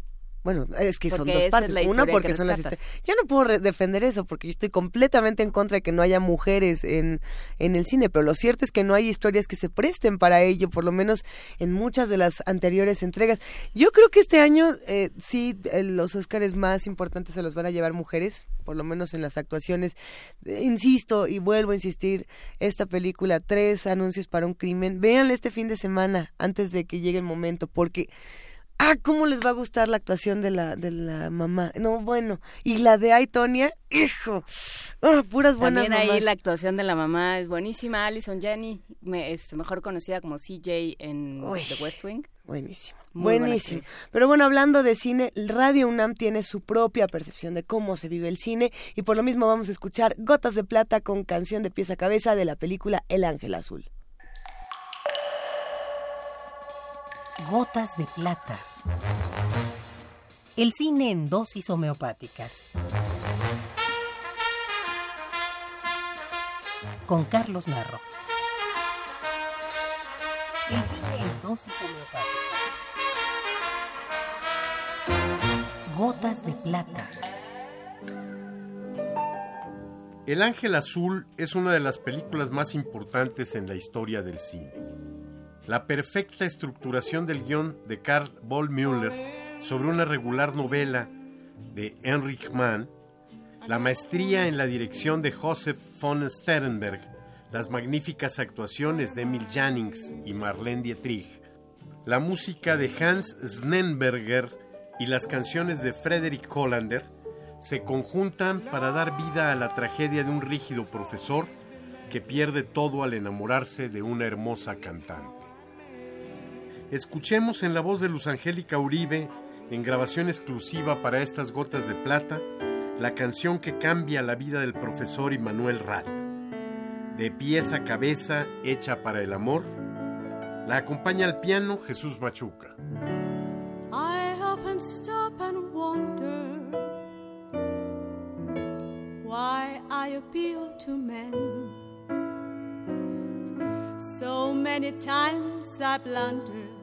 Bueno, es que son dos partes. Una porque son las historias. Yo no puedo defender eso porque yo estoy completamente en contra de que no haya mujeres en, en el cine, pero lo cierto es que no hay historias que se presten para ello, por lo menos en muchas de las anteriores entregas. Yo creo que este año eh, sí eh, los Óscares más importantes se los van a llevar mujeres, por lo menos en las actuaciones. Eh, insisto y vuelvo a insistir, esta película, tres anuncios para un crimen, véanla este fin de semana antes de que llegue el momento, porque ah, ¿cómo les va a gustar la actuación de la, de la mamá? No, bueno, y la de Aitonia, hijo, ah, puras buenas También ahí la actuación de la mamá es buenísima, Alison Jenny, es mejor conocida como CJ en The West Wing. Buenísimo. Buenísimo. Pero bueno, hablando de cine, Radio UNAM tiene su propia percepción de cómo se vive el cine y por lo mismo vamos a escuchar Gotas de Plata con canción de pieza a cabeza de la película El Ángel Azul. Gotas de Plata. El cine en dosis homeopáticas. Con Carlos Narro. El cine en dosis homeopáticas. Gotas de Plata. El Ángel Azul es una de las películas más importantes en la historia del cine la perfecta estructuración del guion de Karl Bollmüller sobre una regular novela de Heinrich Mann, la maestría en la dirección de Joseph von Sternberg, las magníficas actuaciones de Emil Jannings y Marlene Dietrich, la música de Hans Snenberger y las canciones de Frederick Hollander se conjuntan para dar vida a la tragedia de un rígido profesor que pierde todo al enamorarse de una hermosa cantante. Escuchemos en la voz de Luz Angélica Uribe, en grabación exclusiva para estas gotas de plata, la canción que cambia la vida del profesor Immanuel Rat. De pieza a cabeza, hecha para el amor, la acompaña al piano Jesús Machuca. I often stop and wonder why I appeal to men. So many times I blunder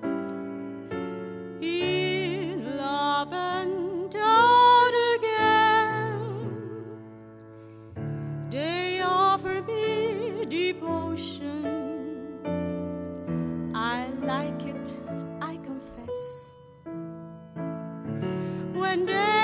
in love again. They offer me devotion. I like it, I confess. When they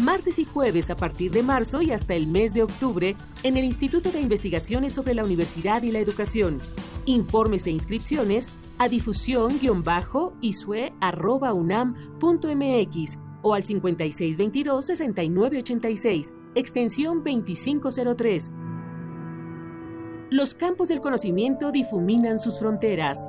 Martes y jueves a partir de marzo y hasta el mes de octubre en el Instituto de Investigaciones sobre la Universidad y la Educación. Informes e inscripciones a difusión-isue.unam.mx o al 5622-6986, extensión 2503. Los campos del conocimiento difuminan sus fronteras.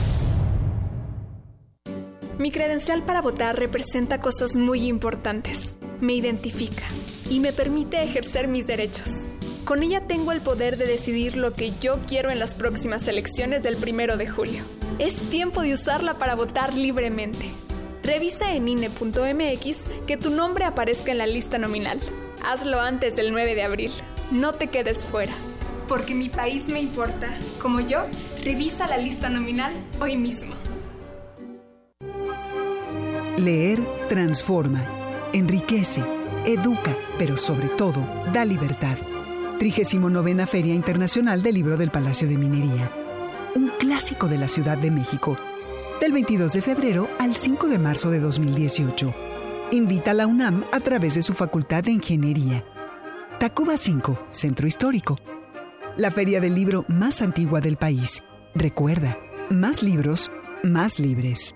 Mi credencial para votar representa cosas muy importantes. Me identifica y me permite ejercer mis derechos. Con ella tengo el poder de decidir lo que yo quiero en las próximas elecciones del primero de julio. Es tiempo de usarla para votar libremente. Revisa en INE.mx que tu nombre aparezca en la lista nominal. Hazlo antes del 9 de abril. No te quedes fuera. Porque mi país me importa. Como yo, revisa la lista nominal hoy mismo. Leer transforma, enriquece, educa, pero sobre todo da libertad. 39 Feria Internacional del Libro del Palacio de Minería. Un clásico de la Ciudad de México. Del 22 de febrero al 5 de marzo de 2018. Invita a la UNAM a través de su Facultad de Ingeniería. Tacuba 5, Centro Histórico. La feria del libro más antigua del país. Recuerda, más libros, más libres.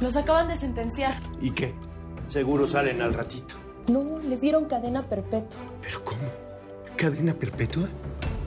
Los acaban de sentenciar. ¿Y qué? Seguro salen al ratito. No, les dieron cadena perpetua. ¿Pero cómo? ¿Cadena perpetua?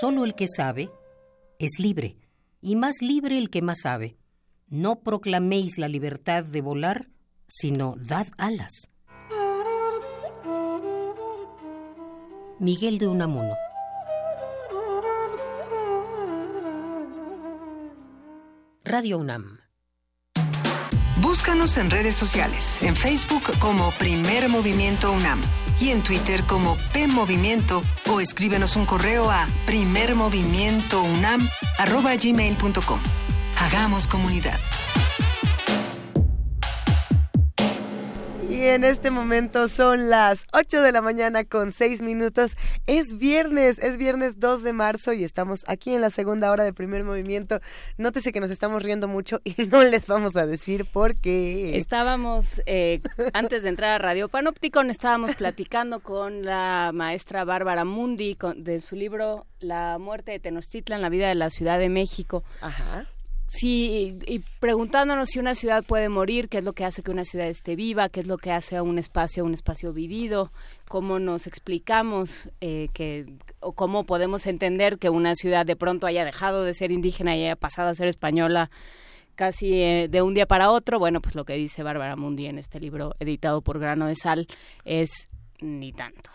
Solo el que sabe es libre, y más libre el que más sabe. No proclaméis la libertad de volar, sino dad alas. Miguel de Unamuno. Radio UNAM. Búscanos en redes sociales, en Facebook como Primer Movimiento UNAM y en Twitter como P Movimiento o escríbenos un correo a primermovimientounam@gmail.com. Hagamos comunidad. Y en este momento son las 8 de la mañana con 6 minutos. Es viernes, es viernes 2 de marzo y estamos aquí en la segunda hora de primer movimiento. Nótese que nos estamos riendo mucho y no les vamos a decir por qué. Estábamos, eh, antes de entrar a Radio Panopticon, estábamos platicando con la maestra Bárbara Mundi de su libro La muerte de Tenochtitlan, la vida de la Ciudad de México. Ajá sí, y preguntándonos si una ciudad puede morir, qué es lo que hace que una ciudad esté viva, qué es lo que hace a un espacio un espacio vivido, cómo nos explicamos eh, que o cómo podemos entender que una ciudad de pronto haya dejado de ser indígena y haya pasado a ser española casi eh, de un día para otro. Bueno, pues lo que dice Bárbara Mundi en este libro editado por Grano de Sal es ni tanto.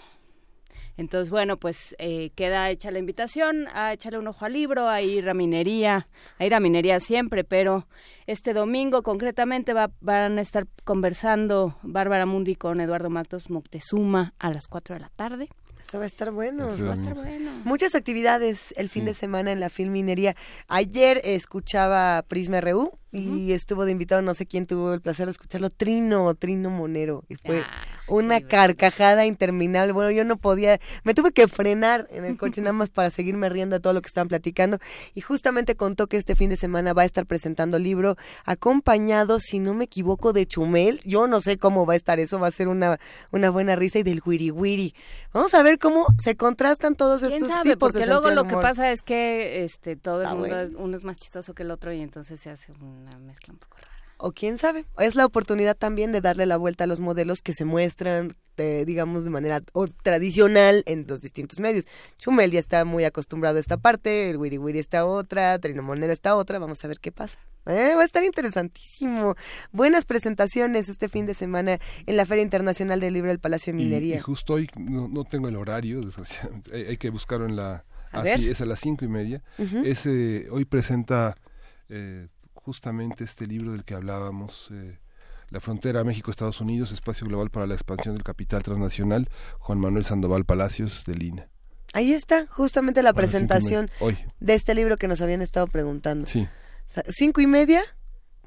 Entonces, bueno, pues eh, queda hecha la invitación a echarle un ojo al libro, a ir a minería, a ir a minería siempre, pero este domingo concretamente va, van a estar conversando Bárbara Mundi con Eduardo Matos Moctezuma a las 4 de la tarde. Eso va a estar bueno. va a estar bueno. Muchas actividades el fin de semana en la Filminería. Ayer escuchaba Prisma RU y estuvo de invitado, no sé quién tuvo el placer de escucharlo, Trino, Trino Monero. Y fue Ah, una carcajada interminable. Bueno, yo no podía, me tuve que frenar en el coche nada más para seguirme riendo de todo lo que estaban platicando. Y justamente contó que este fin de semana va a estar presentando libro acompañado, si no me equivoco, de Chumel. Yo no sé cómo va a estar eso, va a ser una, una buena risa y del wiri wiri. Vamos a ver cómo se contrastan todos ¿Quién estos sabe? tipos Porque de luego lo que pasa es que este todo el mundo bueno. es, uno es más chistoso que el otro y entonces se hace una mezcla un poco rara. O quién sabe, es la oportunidad también de darle la vuelta a los modelos que se muestran, eh, digamos, de manera o- tradicional en los distintos medios. Chumel ya está muy acostumbrado a esta parte, el Wiri Wiri está otra, Trino Monero está otra, vamos a ver qué pasa. Eh, va a estar interesantísimo. Buenas presentaciones este fin de semana en la Feria Internacional del Libro del Palacio de Minería. Y, justo hoy no, no tengo el horario, desgraciadamente. hay, hay que buscarlo en la... A ver. es a las cinco y media. Es, eh, hoy presenta eh, justamente este libro del que hablábamos, eh, La frontera México-Estados Unidos, Espacio Global para la Expansión del Capital Transnacional, Juan Manuel Sandoval Palacios, de Lina. Ahí está, justamente la presentación Hoy. de este libro que nos habían estado preguntando. Sí. ¿Cinco y media?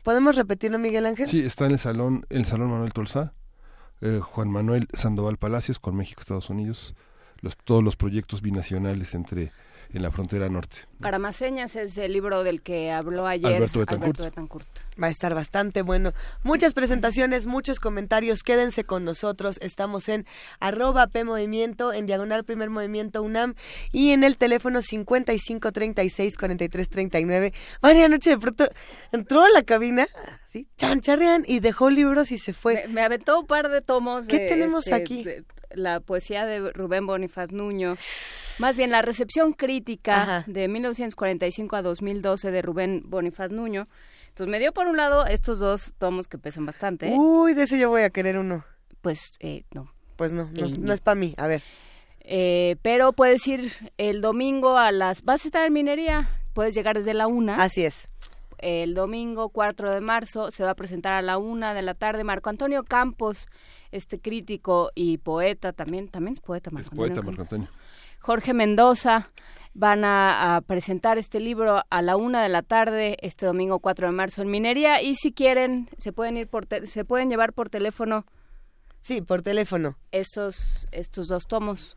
¿Podemos repetirlo, Miguel Ángel? Sí, está en el salón, el salón Manuel Tolsá, eh, Juan Manuel Sandoval Palacios con México Estados Unidos, los, todos los proyectos binacionales entre en la frontera norte. Para más señas es el libro del que habló ayer Alberto Betancourt. Betancourt. Va a estar bastante bueno. Muchas presentaciones, muchos comentarios. Quédense con nosotros. Estamos en arroba P Movimiento, en diagonal primer movimiento UNAM y en el teléfono 55 36 43 39. María Noche de pronto entró a la cabina, así, chan, charrean, y dejó libros y se fue. Me, me aventó un par de tomos. ¿Qué de, tenemos este, aquí? de la poesía de Rubén Bonifaz Nuño. Más bien, la recepción crítica Ajá. de 1945 a 2012 de Rubén Bonifaz Nuño. Entonces me dio por un lado estos dos tomos que pesan bastante. Uy, de ese yo voy a querer uno. Pues eh, no. Pues no, no, no es para mí. A ver. Eh, pero puedes ir el domingo a las... ¿Vas a estar en minería? Puedes llegar desde la una. Así es. El domingo 4 de marzo se va a presentar a la una de la tarde Marco Antonio Campos, este crítico y poeta también, también es poeta Marco Es Antonio poeta Campos. Marco Antonio. Jorge Mendoza van a, a presentar este libro a la una de la tarde este domingo 4 de marzo en Minería y si quieren se pueden ir por te- se pueden llevar por teléfono Sí, por teléfono. estos estos dos tomos.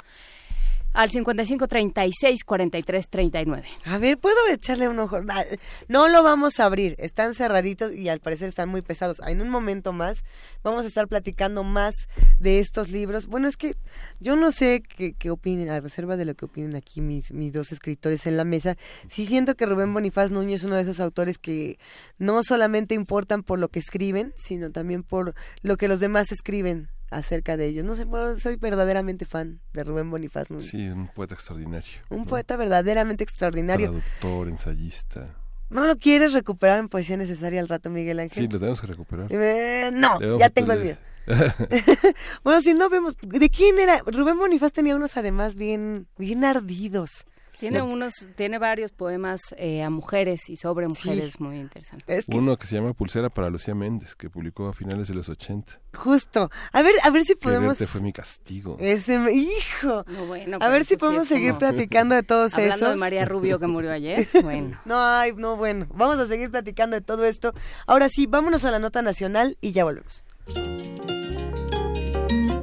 Al 55 36 43 39. A ver, ¿puedo echarle un ojo? Ah, No lo vamos a abrir, están cerraditos y al parecer están muy pesados. En un momento más vamos a estar platicando más de estos libros. Bueno, es que yo no sé qué, qué opinen, a reserva de lo que opinen aquí mis, mis dos escritores en la mesa. Sí siento que Rubén Bonifaz Núñez es uno de esos autores que no solamente importan por lo que escriben, sino también por lo que los demás escriben acerca de ellos. No sé, bueno, soy verdaderamente fan de Rubén Bonifaz Núñez. Sí, un poeta extraordinario. Un poeta verdaderamente extraordinario. Traductor, ensayista. ¿No lo quieres recuperar en poesía necesaria al rato, Miguel Ángel? Sí, lo tenemos que recuperar. Eh, no, ya tengo el mío. bueno, si no vemos, ¿de quién era? Rubén Bonifaz tenía unos además bien, bien ardidos. Tiene unos, tiene varios poemas eh, a mujeres y sobre mujeres muy interesantes. Uno que se llama Pulsera para Lucía Méndez, que publicó a finales de los 80. Justo. A ver, a ver si podemos. Quererte fue mi castigo. Ese, hijo. No, bueno, a ver si sí podemos seguir como- platicando de todos Hablando esos. de María Rubio que murió ayer. Bueno. No, ay, no, bueno. Vamos a seguir platicando de todo esto. Ahora sí, vámonos a la nota nacional y ya volvemos.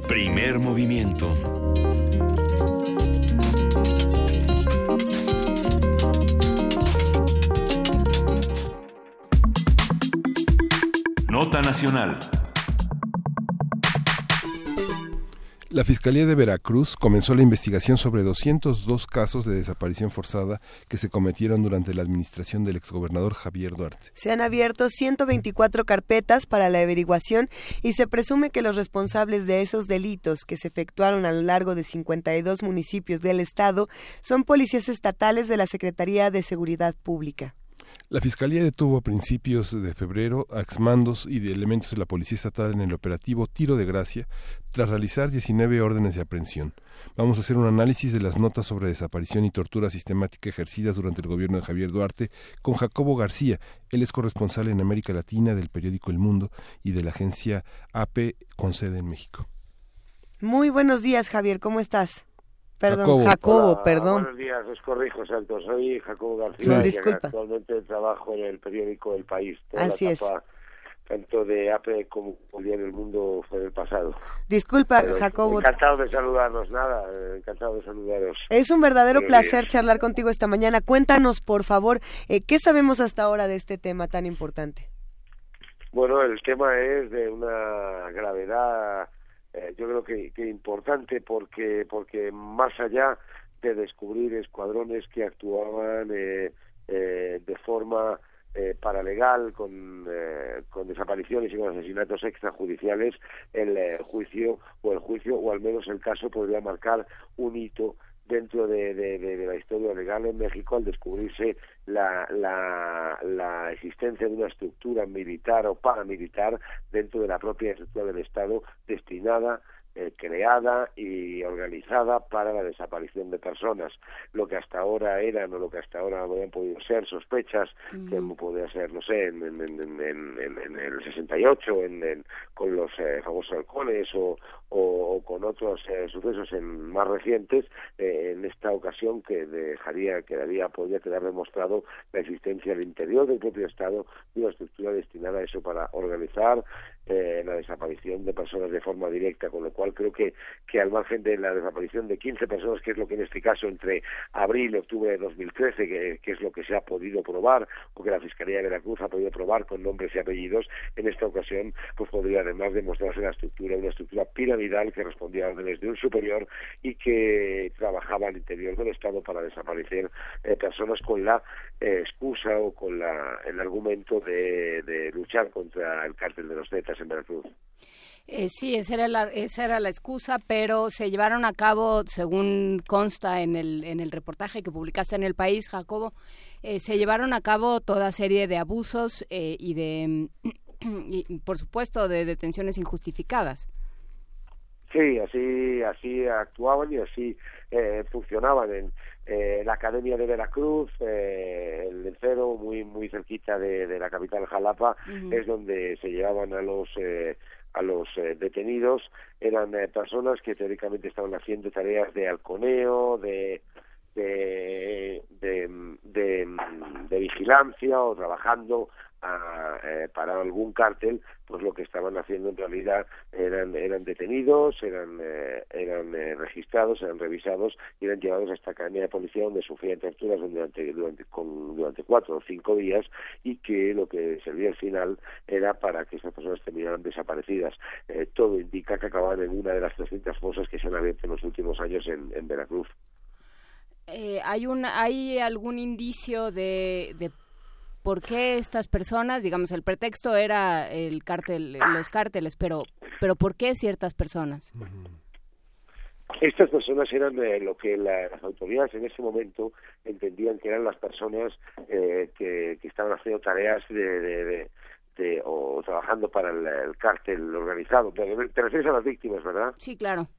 Primer movimiento. Nota nacional. La Fiscalía de Veracruz comenzó la investigación sobre 202 casos de desaparición forzada que se cometieron durante la administración del exgobernador Javier Duarte. Se han abierto 124 carpetas para la averiguación y se presume que los responsables de esos delitos que se efectuaron a lo largo de 52 municipios del estado son policías estatales de la Secretaría de Seguridad Pública. La Fiscalía detuvo a principios de febrero a exmandos y de elementos de la Policía Estatal en el operativo Tiro de Gracia, tras realizar 19 órdenes de aprehensión. Vamos a hacer un análisis de las notas sobre desaparición y tortura sistemática ejercidas durante el gobierno de Javier Duarte con Jacobo García. Él es corresponsal en América Latina del periódico El Mundo y de la agencia AP con sede en México. Muy buenos días, Javier, ¿cómo estás? Perdón, Jacobo. Jacobo, Hola, perdón. Buenos días, os corrijo, Santos. Soy Jacobo Sí, García y disculpa. actualmente trabajo en el periódico El País. Toda Así la es. etapa, Tanto de APE como el día del mundo fue el pasado. Disculpa, Pero Jacobo. Encantado de saludarnos, nada, eh, encantado de saludaros. Es un verdadero Buenos placer días. charlar contigo esta mañana. Cuéntanos, por favor, eh, ¿qué sabemos hasta ahora de este tema tan importante? Bueno, el tema es de una gravedad, eh, yo creo que, que importante porque porque más allá de descubrir escuadrones que actuaban eh, eh, de forma eh, paralegal con, con desapariciones y con asesinatos extrajudiciales, el juicio o el juicio o al menos el caso podría marcar un hito dentro de, de- la historia legal en México al descubrirse la, la, la existencia de una estructura militar o paramilitar dentro de la propia estructura del Estado destinada eh, creada y organizada para la desaparición de personas. Lo que hasta ahora eran o lo que hasta ahora habían podido ser sospechas, que podía ser, no sé, en, en, en, en, el 68, en, en- con los eh, famosos halcones o, o, o con otros eh, sucesos en, más recientes, eh, en esta ocasión que dejaría, quedaría, podría quedar demostrado la existencia al interior del propio Estado de una estructura destinada a eso para organizar eh, la desaparición de personas de forma directa, con lo cual creo que, que al margen de la desaparición de 15 personas, que es lo que en este caso entre abril y octubre de 2013, que, que es lo que se ha podido probar, o que la Fiscalía de Veracruz ha podido probar con nombres y apellidos, en esta ocasión pues podría además demostrarse la estructura, una estructura piramidal que respondía a órdenes de un superior y que trabajaba al interior del Estado para desaparecer eh, personas con la eh, excusa o con la, el argumento de, de luchar contra el cártel de los Zetas Eh, sí, esa era, la, esa era la excusa, pero se llevaron a cabo, según consta en el, en el reportaje que publicaste en El País, Jacobo, eh, se llevaron a cabo toda serie de abusos eh, y de, y, por supuesto, de detenciones injustificadas. Sí, así, así actuaban y así eh, funcionaban en eh, la Academia de Veracruz, eh, el Lencero, muy muy cerquita de, de la capital Jalapa, es donde se llevaban a los eh, a los eh, detenidos. Eran eh, personas que teóricamente estaban haciendo tareas de halconeo, de de, de, de, de vigilancia o trabajando a, eh, para algún cártel, pues lo que estaban haciendo en realidad eran, eran detenidos, eran, eh, eran eh, registrados, eran revisados y eran llevados a esta academia de policía donde sufrían torturas durante, durante, con, durante cuatro o cinco días y que lo que servía al final era para que estas personas terminaran desaparecidas. todo indica que acababan en una de las 300 fosas que se han abierto en los últimos años en, en Veracruz. ¿hay, un, ¿Hay algún indicio de por qué estas personas, digamos, el pretexto era el cártel, los cárteles, pero, pero ¿por qué ciertas personas? Estas personas eran lo que las autoridades en ese momento entendían que eran las personas eh, que, que, estaban haciendo tareas de, de, o trabajando para el, cártel organizado. Te, refieres a las víctimas, ¿verdad? Sí, claro.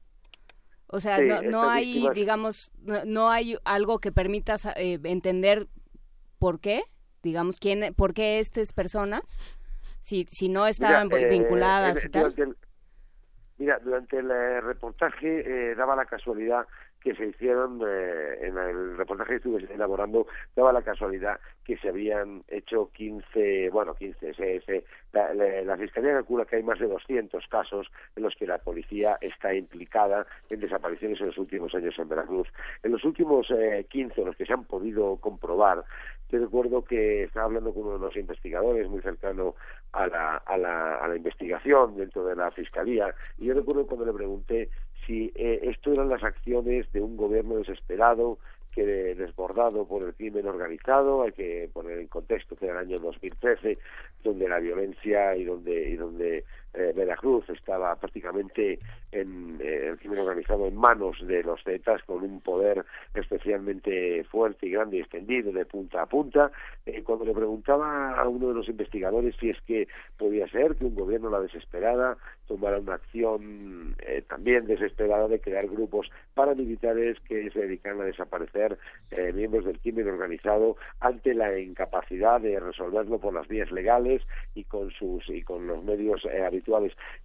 O sea, no, no hay, digamos, no, hay algo que permita eh, entender por qué digamos, quién, por qué estas personas, si, si no estaban eh, vinculadas y tal. mira, durante el eh, reportaje eh, daba la casualidad que se hicieron en el reportaje que estuve elaborando daba la casualidad que se habían hecho 15, bueno, 15, se, la, la, Fiscalía calcula que hay más de 200 casos en los que la policía está implicada en desapariciones en los últimos años en Veracruz. En los últimos 15, los que se han podido comprobar, yo recuerdo que estaba hablando con uno de los investigadores muy cercano a la, a la, a la investigación dentro de la Fiscalía y yo recuerdo cuando le pregunté si eh, esto eran las acciones de un gobierno desesperado que desbordado por el crimen organizado, hay que poner en contexto que era el año 2013, donde la violencia y donde y donde eh, Veracruz estaba prácticamente en eh, el crimen organizado en manos de los Zetas con un poder especialmente fuerte y grande y extendido de punta a punta. Eh, cuando le preguntaba a uno de los investigadores si es que podía ser que un gobierno la desesperada tomara una acción eh, también desesperada de crear grupos paramilitares que se dedican a desaparecer miembros del crimen organizado ante la incapacidad de resolverlo por las vías legales y con sus y con los medios habituales.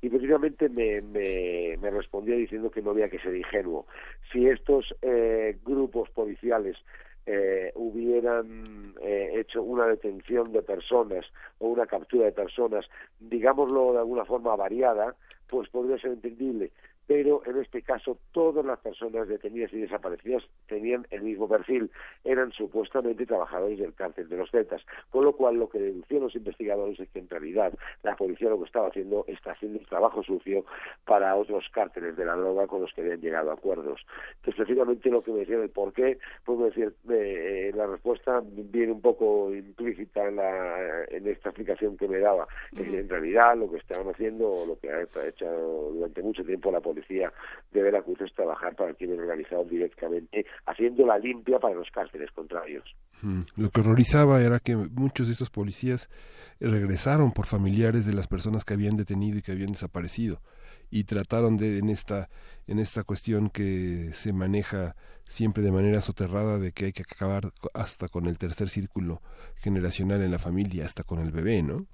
Y precisamente me, me me respondía diciendo que no había que ser ingenuo. Si estos eh, grupos policiales eh, hubieran eh, hecho una detención de personas o una captura de personas, digámoslo de alguna forma variada, pues podría ser entendible pero en este caso todas las personas detenidas y desaparecidas tenían el mismo perfil, eran supuestamente trabajadores del cárcel de los Zetas, con lo cual lo que deducían los investigadores es que en realidad la policía lo que estaba haciendo está haciendo un trabajo sucio para otros cárteles de la droga con los que habían llegado a acuerdos. Entonces, precisamente lo que me decían el por qué, puedo decir, eh, la respuesta viene un poco implícita en, la, en esta explicación que me daba, es que en realidad lo que estaban haciendo, o lo que ha hecho durante mucho tiempo la policía, policía de Veracruz es trabajar para el crimen organizado directamente, haciendo la limpia para los cárceles contrarios. Mm, lo que horrorizaba era que muchos de estos policías regresaron por familiares de las personas que habían detenido y que habían desaparecido y trataron de en esta en esta cuestión que se maneja siempre de manera soterrada de que hay que acabar hasta con el tercer círculo generacional en la familia, hasta con el bebé, ¿no?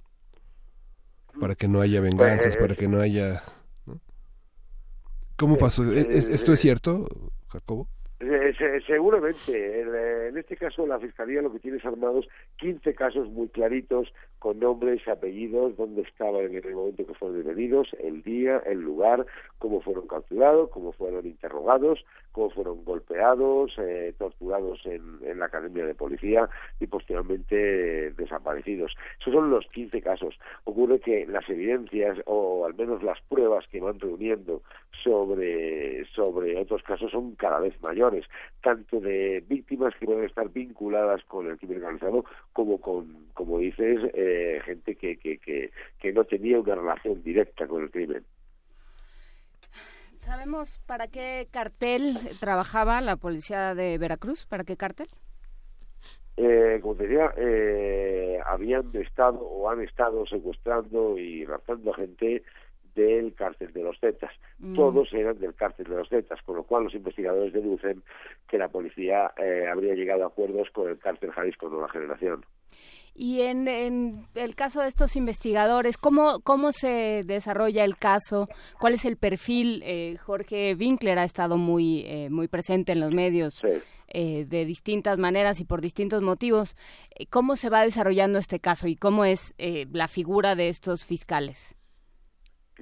Para que no haya venganzas, para que no haya ¿Cómo pasó? ¿Esto es cierto, Jacobo? seguramente. En, este caso, la Fiscalía lo que tiene es armados 15 casos muy claritos, con nombres, apellidos, dónde estaban en el momento que fueron detenidos, el día, el lugar, cómo fueron capturados, cómo fueron interrogados, cómo fueron golpeados, eh, torturados en, la Academia de Policía y posteriormente desaparecidos. Esos son los 15 casos. Ocurre que las evidencias, o al menos las pruebas que van reuniendo sobre, sobre otros casos son cada vez mayores, tanto de víctimas que pueden estar vinculadas con el crimen organizado como con, como dices, eh, gente que, que, que, que no tenía una relación directa con el crimen. ¿Sabemos para qué cartel trabajaba la policía de Veracruz? ¿Para qué cartel? Eh, como te decía, eh, habían estado o han estado secuestrando y raptando a gente del cárcel de los Zetas. Mm. Todos eran del cárcel de los Zetas, con lo cual los investigadores deducen que la policía eh, habría llegado a acuerdos con el cártel Jalisco Nueva Generación. Y en, en, el caso de estos investigadores, ¿cómo, ¿cómo se desarrolla el caso? ¿Cuál es el perfil? Eh, Jorge Winkler ha estado muy, eh, muy presente en los medios eh, de distintas maneras y por distintos motivos. ¿Cómo se va desarrollando este caso y cómo es eh, la figura de estos fiscales?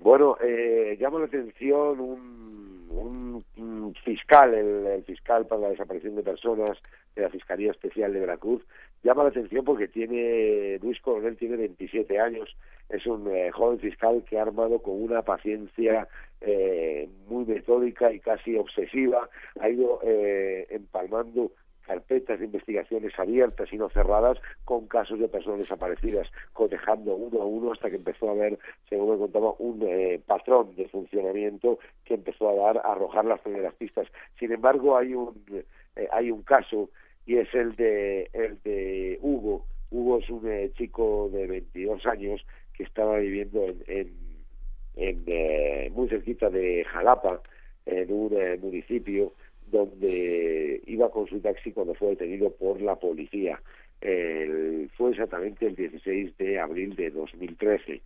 Bueno, eh, llama la atención un, un, fiscal, el, el, fiscal para la desaparición de personas de la Fiscalía Especial de Veracruz, llama la atención porque tiene, Luis Coronel tiene 27 años, es un eh, joven fiscal que ha armado con una paciencia eh, muy metódica y casi obsesiva, ha ido eh, empalmando carpetas de investigaciones abiertas y no cerradas con casos de personas desaparecidas, cotejando uno a uno hasta que empezó a haber, según me contaba, un eh, patrón de funcionamiento que empezó a dar, a arrojar las primeras pistas. Sin embargo, hay un, eh, hay un caso y es el de, el de Hugo. Hugo es un eh, chico de 22 años que estaba viviendo en, en, en eh, muy cerquita de Jalapa, en un eh, municipio donde iba con su taxi cuando fue detenido por la policía. Fue exactamente el 16 de abril de 2013.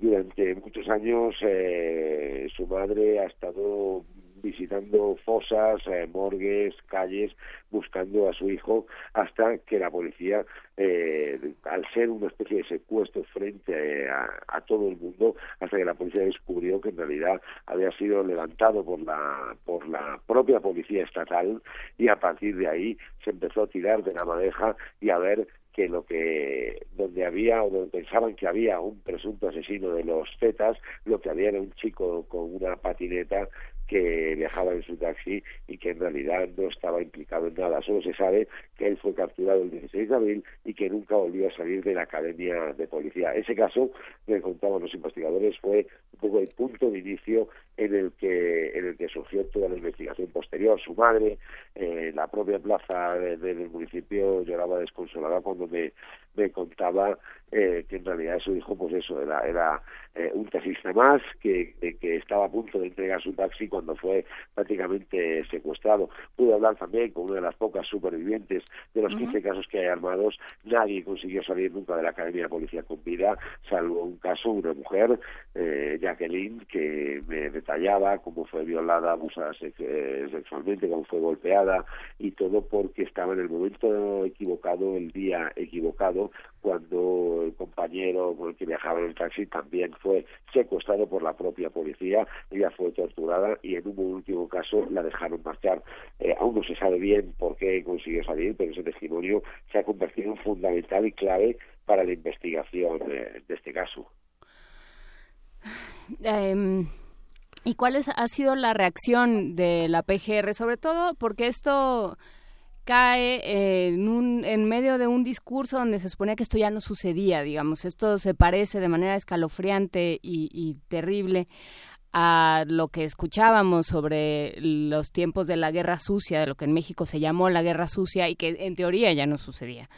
Durante muchos años eh, su madre ha estado visitando fosas, eh, morgues, calles, buscando a su hijo, hasta que la policía, eh, al ser una especie de secuestro frente a, a, todo el mundo, hasta que la policía descubrió que en realidad había sido levantado por la, por la propia policía estatal y a partir de ahí se empezó a tirar de la madeja y a ver que lo que donde había o donde pensaban que había un presunto asesino de los Zetas, lo que había era un chico con una patineta que viajaba en su taxi y que en realidad no estaba implicado en nada. Solo se sabe que él fue capturado el 16 de abril y que nunca volvió a salir de la academia de policía. Ese caso, me contaban los investigadores, fue un poco el punto de inicio en el que en el que surgió toda la investigación posterior. Su madre, eh, la propia plaza de, de, del municipio lloraba desconsolada cuando me, me contaba eh, que en realidad su hijo, pues eso, era, era eh, un taxista más que, que, que, estaba a punto de entregar su taxi cuando fue prácticamente secuestrado. Pude hablar también con una de las pocas supervivientes de los uh -huh. 15 casos que hay armados. Nadie consiguió salir nunca de la Academia de Policía con vida, salvo un caso, una mujer, eh, Jacqueline, que me detallaba cómo fue violada, abusada sexualmente, cómo fue golpeada y todo porque estaba en el momento equivocado, el día equivocado, cuando el compañero con el que viajaba en el taxi también fue secuestrado por la propia policía, ella fue torturada y en un último caso la dejaron marchar. Eh, aún no se sabe bien por qué consiguió salir, pero ese testimonio se ha convertido en fundamental y clave para la investigación de, de este caso. Um... ¿Y cuál es, ha sido la reacción de la PGR? Sobre todo porque esto cae en, un, en medio de un discurso donde se suponía que esto ya no sucedía, digamos. Esto se parece de manera escalofriante y terrible a lo que escuchábamos sobre los tiempos de la guerra sucia, de lo que en México se llamó la guerra sucia y que en teoría ya no sucedía.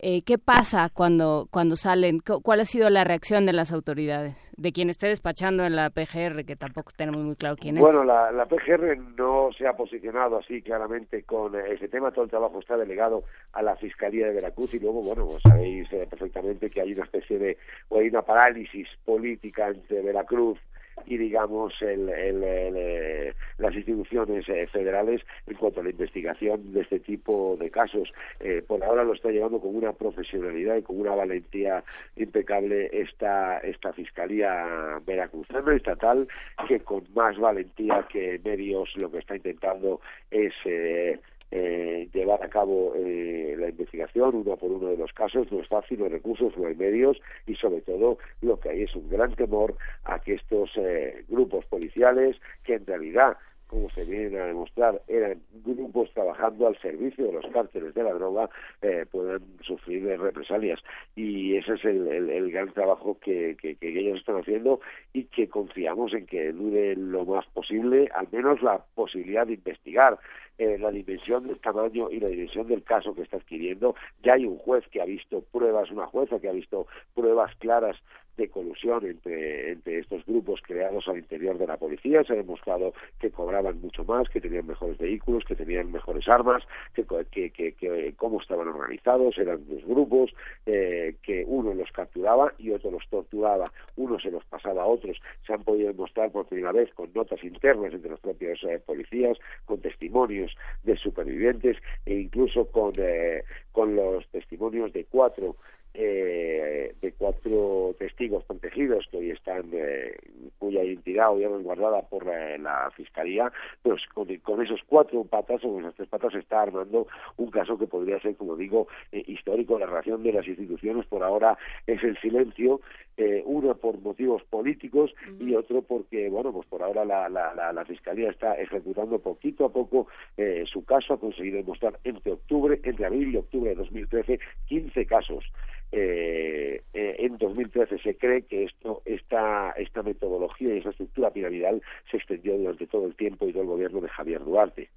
Eh, ¿Qué pasa cuando, cuando salen? ¿Cuál ha sido la reacción de las autoridades? De quien esté despachando en la PGR, que tampoco tenemos muy claro quién es. Bueno, la, PGR no se ha posicionado así claramente con ese tema. Todo el trabajo está delegado a la Fiscalía de Veracruz y luego, bueno, pues sabéis eh, perfectamente que hay una especie de, o hay una parálisis política entre Veracruz y digamos el, el, el, eh, las instituciones eh, federales en cuanto a la investigación de este tipo de casos. Eh, por ahora lo está llevando con una profesionalidad y con una valentía impecable esta, esta Fiscalía Veracruzana estatal que con más valentía que medios lo que está intentando es eh, llevar a cabo eh, la investigación uno por uno de los casos. No es fácil, no hay recursos, no hay medios y sobre todo lo que hay es un gran temor a que estos eh, grupos policiales, que en realidad como se vienen a demostrar, eran grupos trabajando al servicio de los cárteles de la droga, eh, puedan sufrir represalias. Y ese es el, gran trabajo que, ellos están haciendo y que confiamos en que dure lo más posible, al menos la posibilidad de investigar eh, la dimensión del tamaño y la dimensión del caso que está adquiriendo. Ya hay un juez que ha visto pruebas, una jueza que ha visto pruebas claras de colusión entre, entre estos grupos creados al interior de la policía. Se ha demostrado que cobraban mucho más, que tenían mejores vehículos, que tenían mejores armas, que, que, que, cómo estaban organizados, eran dos grupos, eh, que uno los capturaba y otro los torturaba, uno se los pasaba a otros. Se han podido demostrar por primera vez con notas internas entre los propios eh, policías, con testimonios de supervivientes e incluso con, eh, con los testimonios de cuatro eh, de cuatro testigos protegidos que hoy están, eh, cuya identidad hoy es resguardada por la, Fiscalía, pues con, esos cuatro patas o esas tres patas se está armando un caso que podría ser, como digo, eh, histórico. La relación de las instituciones por ahora es el silencio, eh, uno por motivos políticos y otro porque, bueno, pues por ahora la, la, la, Fiscalía está ejecutando poquito a poco eh, su caso, ha conseguido demostrar entre octubre, entre abril y octubre de 2013, 15 casos eh, eh, en 2013 se cree que esto, esta, esta metodología y esa estructura piramidal se extendió durante todo el tiempo y todo el gobierno de Javier Duarte.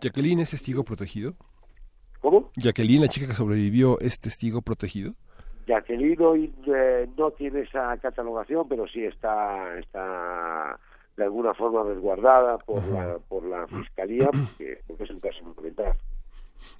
¿Jacqueline es testigo protegido? ¿Cómo? ¿Jacqueline, la chica que sobrevivió, es testigo protegido? Jacqueline hoy eh, no tiene esa catalogación, pero sí está, está de alguna forma resguardada por, la, por la Fiscalía, porque, porque es un caso fundamental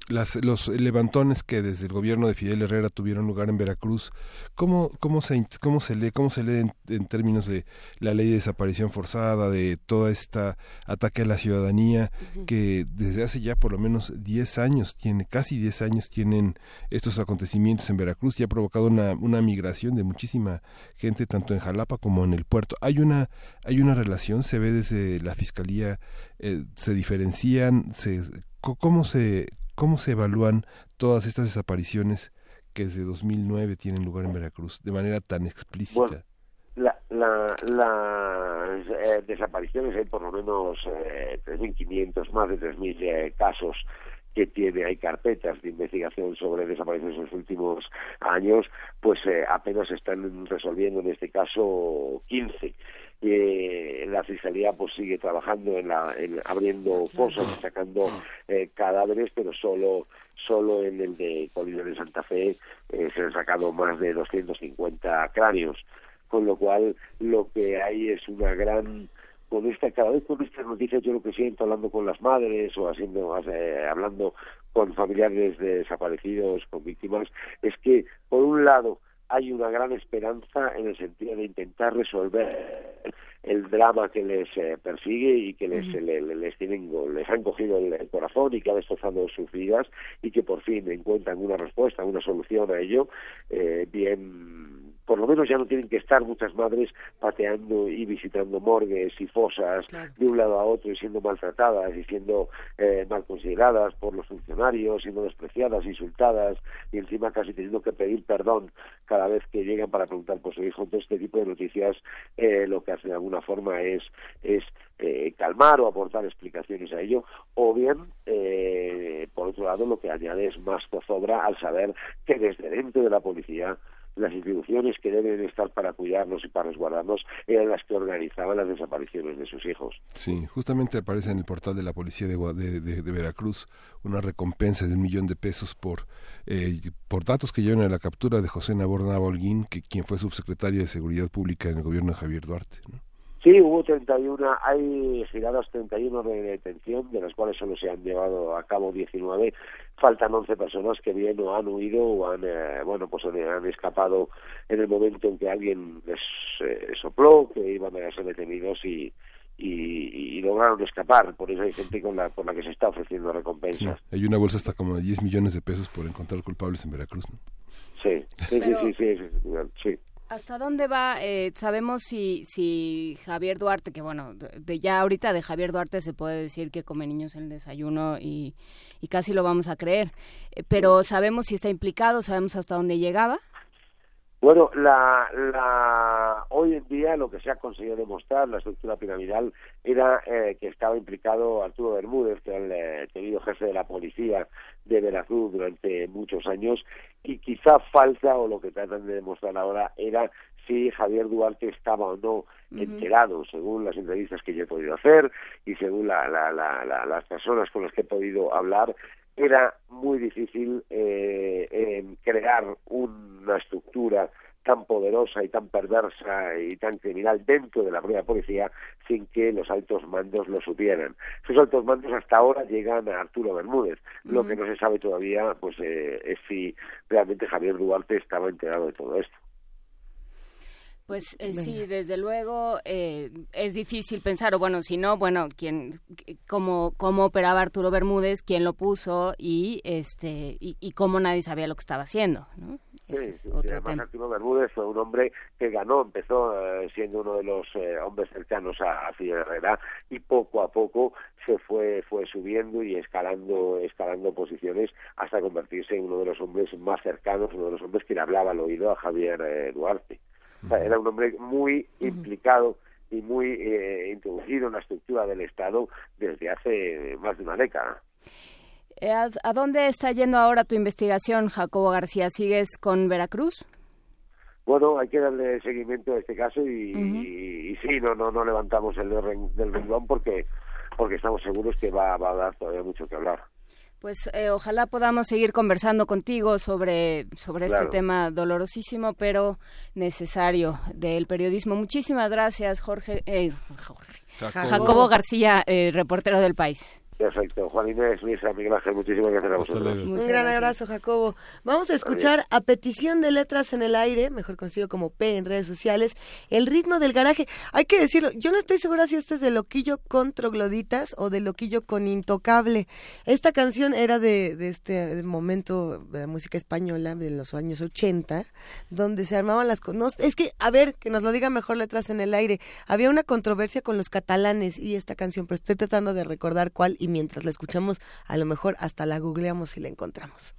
las, los levantones que desde el gobierno de Fidel Herrera tuvieron lugar en Veracruz, ¿cómo, cómo, se, cómo se lee, cómo se lee en, términos de la ley de desaparición forzada, de toda esta ataque a la ciudadanía que desde hace ya por lo menos 10 años, tiene casi 10 años tienen estos acontecimientos en Veracruz y ha provocado una, una migración de muchísima gente tanto en Jalapa como en el puerto. Hay una, hay una relación, se ve desde la fiscalía, eh, se diferencian, se, ¿cómo se ¿Cómo se evalúan todas estas desapariciones que desde 2009 tienen lugar en Veracruz de manera tan explícita? Bueno, las la, eh, desapariciones hay por lo menos eh, 3.500, más de 3.000 eh, casos que tiene, hay carpetas de investigación sobre desapariciones en los últimos años, pues eh, apenas están resolviendo en este caso 15 eh, la fiscalía pues sigue trabajando en, la, en abriendo fosas y sacando eh, cadáveres pero solo solo en el de Colina de Santa Fe eh, se han sacado más de 250 cráneos. Con lo cual lo que hay es una gran con esta cada vez con estas noticias yo lo que siento hablando con las madres o haciendo eh, hablando con familiares de desaparecidos con víctimas es que por un lado hay una gran esperanza en el sentido de intentar resolver el drama que les eh, persigue y que les, les, tienen, les han cogido el, corazón y que ha destrozado sus vidas y que por fin encuentran una respuesta, una solución a ello, eh, bien por lo menos ya no tienen que estar muchas madres pateando y visitando morgues y fosas de un lado a otro y siendo maltratadas y siendo eh, mal consideradas por los funcionarios, siendo despreciadas, insultadas y encima casi teniendo que pedir perdón cada vez que llegan para preguntar por su hijo. Entonces, este tipo de noticias eh, lo que hace de alguna forma es, es eh, calmar o aportar explicaciones a ello, o bien, eh, por otro lado, lo que añade es más zozobra al saber que desde dentro de la policía las instituciones que deben estar para cuidarnos y para resguardarnos eran las que organizaban las desapariciones de sus hijos. Sí, justamente aparece en el portal de la policía de, Veracruz una recompensa de un millón de pesos por, eh, por datos que llevan a la captura de José Naborna Holguín, que, quien fue subsecretario de Seguridad Pública en el gobierno de Javier Duarte. Sí, hubo 31, hay giradas 31 de detención, de las cuales solo se han llevado a cabo 19. Faltan 11 personas que bien o han huido o han, eh, bueno, pues han, escapado en el momento en que alguien les eh, sopló que iban a ser detenidos y, y, lograron escapar. Por eso hay gente con la, con la que se está ofreciendo recompensas. hay una bolsa hasta como de 10 millones de pesos por encontrar culpables en Veracruz, ¿no? Sí, sí, sí, sí, sí, ¿Hasta dónde va? Eh, sabemos si, si Javier Duarte, que bueno, de, ya ahorita de Javier Duarte se puede decir que come niños en el desayuno y, y casi lo vamos a creer, eh, pero ¿sabemos si está implicado? ¿Sabemos hasta dónde llegaba? Bueno, la, la, hoy en día lo que se ha conseguido demostrar, la estructura piramidal, era eh, que estaba implicado Arturo Bermúdez, que era el eh, tenido jefe de la policía de Veracruz durante muchos años, y quizá falta, o lo que tratan de demostrar ahora, era si Javier Duarte estaba o no enterado, según las entrevistas que yo he podido hacer y según la, la, la, las personas con las que he podido hablar, era muy difícil eh, crear una estructura tan poderosa y tan perversa y tan criminal dentro de la propia policía sin que los altos mandos lo supieran. Esos altos mandos hasta ahora llegan a Arturo Bermúdez. Lo que no se sabe todavía pues eh, es si realmente Javier Duarte estaba enterado de todo esto. Pues eh, sí, desde luego eh, es difícil pensar, o bueno, si no, bueno, quién, cómo, cómo operaba Arturo Bermúdez, quién lo puso y este y, y cómo nadie sabía lo que estaba haciendo, ¿no? Sí, sí, además Arturo Bermúdez fue un hombre que ganó, empezó eh, siendo uno de los eh, hombres cercanos a, a Fidel Herrera y poco a poco se fue fue subiendo y escalando escalando posiciones hasta convertirse en uno de los hombres más cercanos, uno de los hombres que le hablaba al oído a Javier eh, Duarte. O sea, era un hombre muy implicado y muy eh, introducido en la estructura del Estado desde hace más de una década. Eh, ¿A, dónde está yendo ahora tu investigación, Jacobo García? ¿Sigues con Veracruz? Bueno, hay que darle seguimiento a este caso y, y, y sí, no, no, no levantamos el del ren- del renglón porque, porque estamos seguros que va, va a dar todavía mucho que hablar. Pues eh, ojalá podamos seguir conversando contigo sobre, sobre este tema dolorosísimo, pero necesario del periodismo. Muchísimas gracias, Jorge. eh, Jorge. Jacobo. Jacobo García, eh, reportero del país. Perfecto. Juan Inés, Luisa, Miguel Ángel, muchísimas gracias a vosotros. Un gran abrazo, Jacobo. Vamos a escuchar a petición de letras en el aire, mejor conocido como P en redes sociales, el ritmo del garaje. Hay que decirlo, yo no estoy segura si este es de Loquillo con Trogloditas o de Loquillo con Intocable. Esta canción era de, de este momento de la música española de los años 80, donde se armaban las cosas. Es que, a ver, que nos lo diga mejor letras en el aire. Había una controversia con los catalanes y esta canción, pero estoy tratando de recordar cuál y mientras la escuchamos, a lo mejor hasta la googleamos y la encontramos.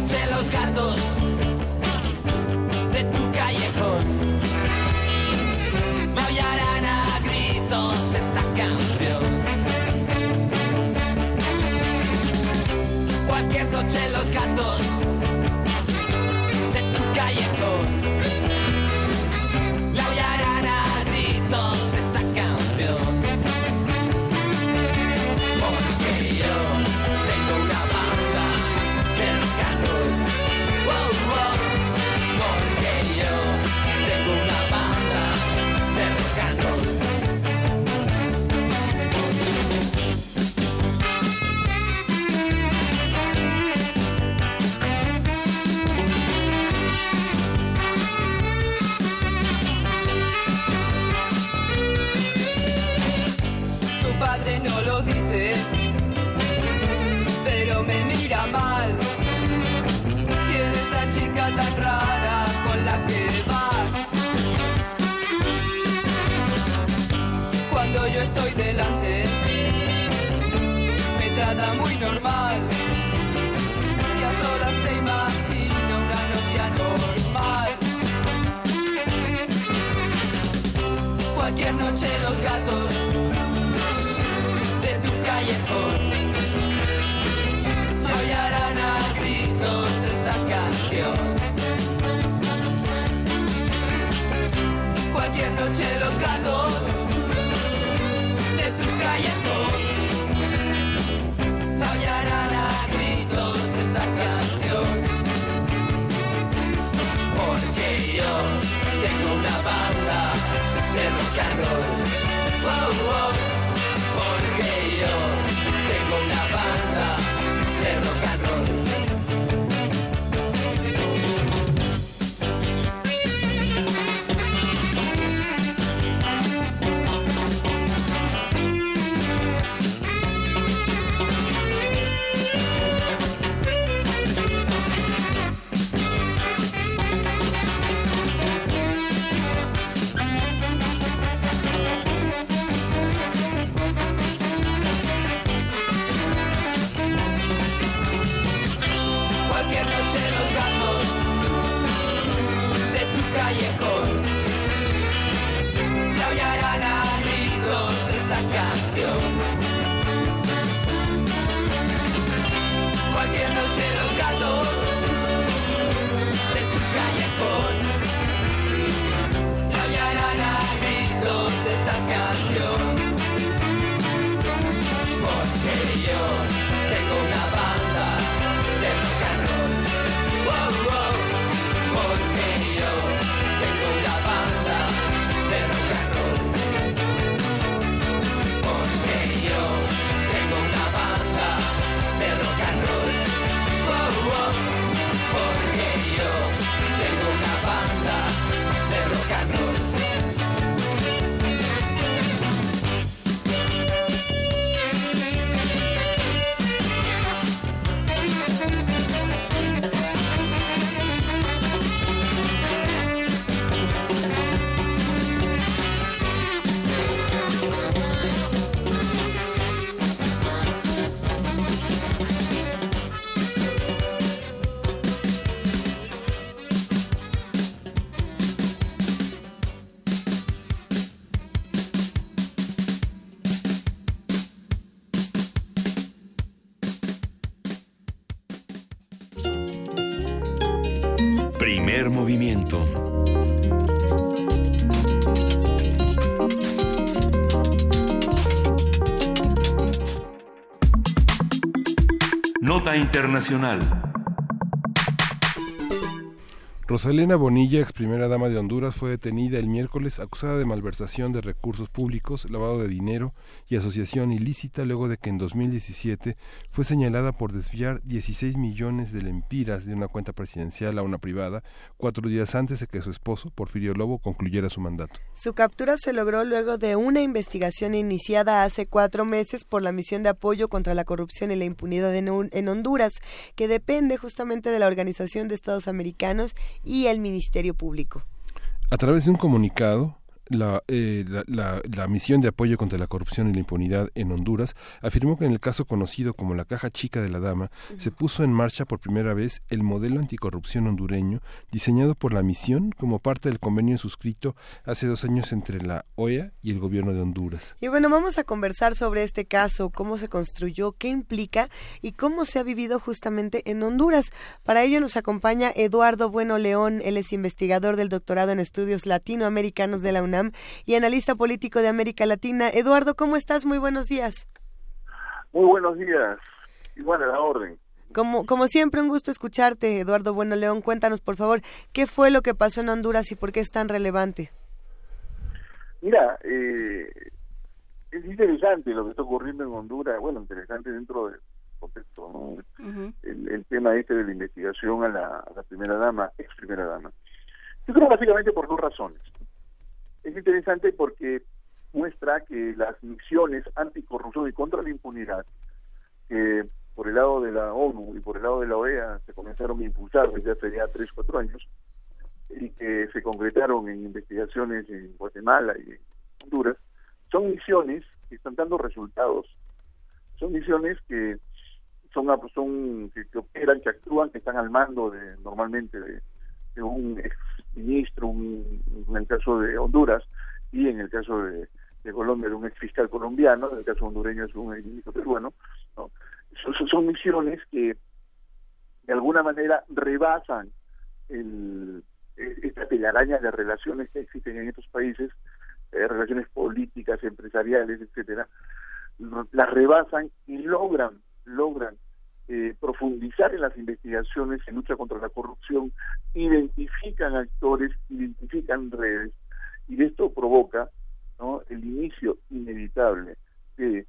Noche los gatos de tu callejón me aullarán a gritos esta canción. Cualquier noche los gatos mira mal. ¿Quién es la chica tan rara con la que vas? Cuando yo estoy delante, me trata muy normal. Y a solas te imagino una novia normal. Cualquier noche los gatos de tu callejón Cualquier noche los gatos de tu callejón aullarán a gritos esta canción. Porque yo tengo una banda de rock and roll. Wow, wow. Porque yo tengo una banda Internacional. Rosalena Bonilla, ex primera dama de Honduras, fue detenida el miércoles acusada de malversación de recursos públicos, lavado de dinero y asociación ilícita luego de que en 2017 fue señalada por desviar 16 millones de lempiras de una cuenta presidencial a una privada, cuatro días antes de que su esposo, Porfirio Lobo, concluyera su mandato. Su captura se logró luego de una investigación iniciada hace cuatro meses por la misión de apoyo contra la corrupción y la impunidad en, en Honduras, que depende justamente de la Organización de Estados Americanos y el Ministerio Público. A través de un comunicado, la, eh, la, la, la, misión de apoyo contra la corrupción y la impunidad en Honduras afirmó que en el caso conocido como la caja chica de la dama uh -huh. se puso en marcha por primera vez el modelo anticorrupción hondureño diseñado por la misión como parte del convenio suscrito hace dos años entre la OEA y el gobierno de Honduras. Y bueno, vamos a conversar sobre este caso, cómo se construyó, qué implica y cómo se ha vivido justamente en Honduras. Para ello nos acompaña Eduardo Bueno León, él es investigador del doctorado en estudios latinoamericanos de la UNAM y analista político de América Latina. Eduardo, ¿cómo estás? Muy buenos días. Muy buenos días. Igual a la orden. Como, como siempre, un gusto escucharte, Eduardo Bueno León. Cuéntanos, por favor, qué fue lo que pasó en Honduras y por qué es tan relevante. Mira, eh, es interesante lo que está ocurriendo en Honduras. Bueno, interesante dentro del contexto, ¿no? Uh -huh. el, el, tema este de la investigación a la, a la primera dama, ex primera dama. Yo creo básicamente por dos razones es interesante porque muestra que las misiones anticorrupción y contra la impunidad que por el lado de la ONU y por el lado de la OEA se comenzaron a impulsar desde hace ya tres, cuatro años y que se concretaron en investigaciones en Guatemala y en Honduras, son misiones que están dando resultados. Son misiones que son, son que, que operan, que actúan, que están al mando de normalmente de, de un ex ministro, un, en el caso de Honduras, y en el caso de, Colombia, de un ex fiscal colombiano, en el caso hondureño es un ex ministro peruano. ¿no? Son, son, misiones que de alguna manera rebasan el, esta telaraña de relaciones que existen en estos países, eh, relaciones políticas, empresariales, etcétera, las rebasan y logran, logran eh, profundizar en las investigaciones en lucha contra la corrupción, identifican actores, identifican redes, y esto provoca ¿no? el inicio inevitable de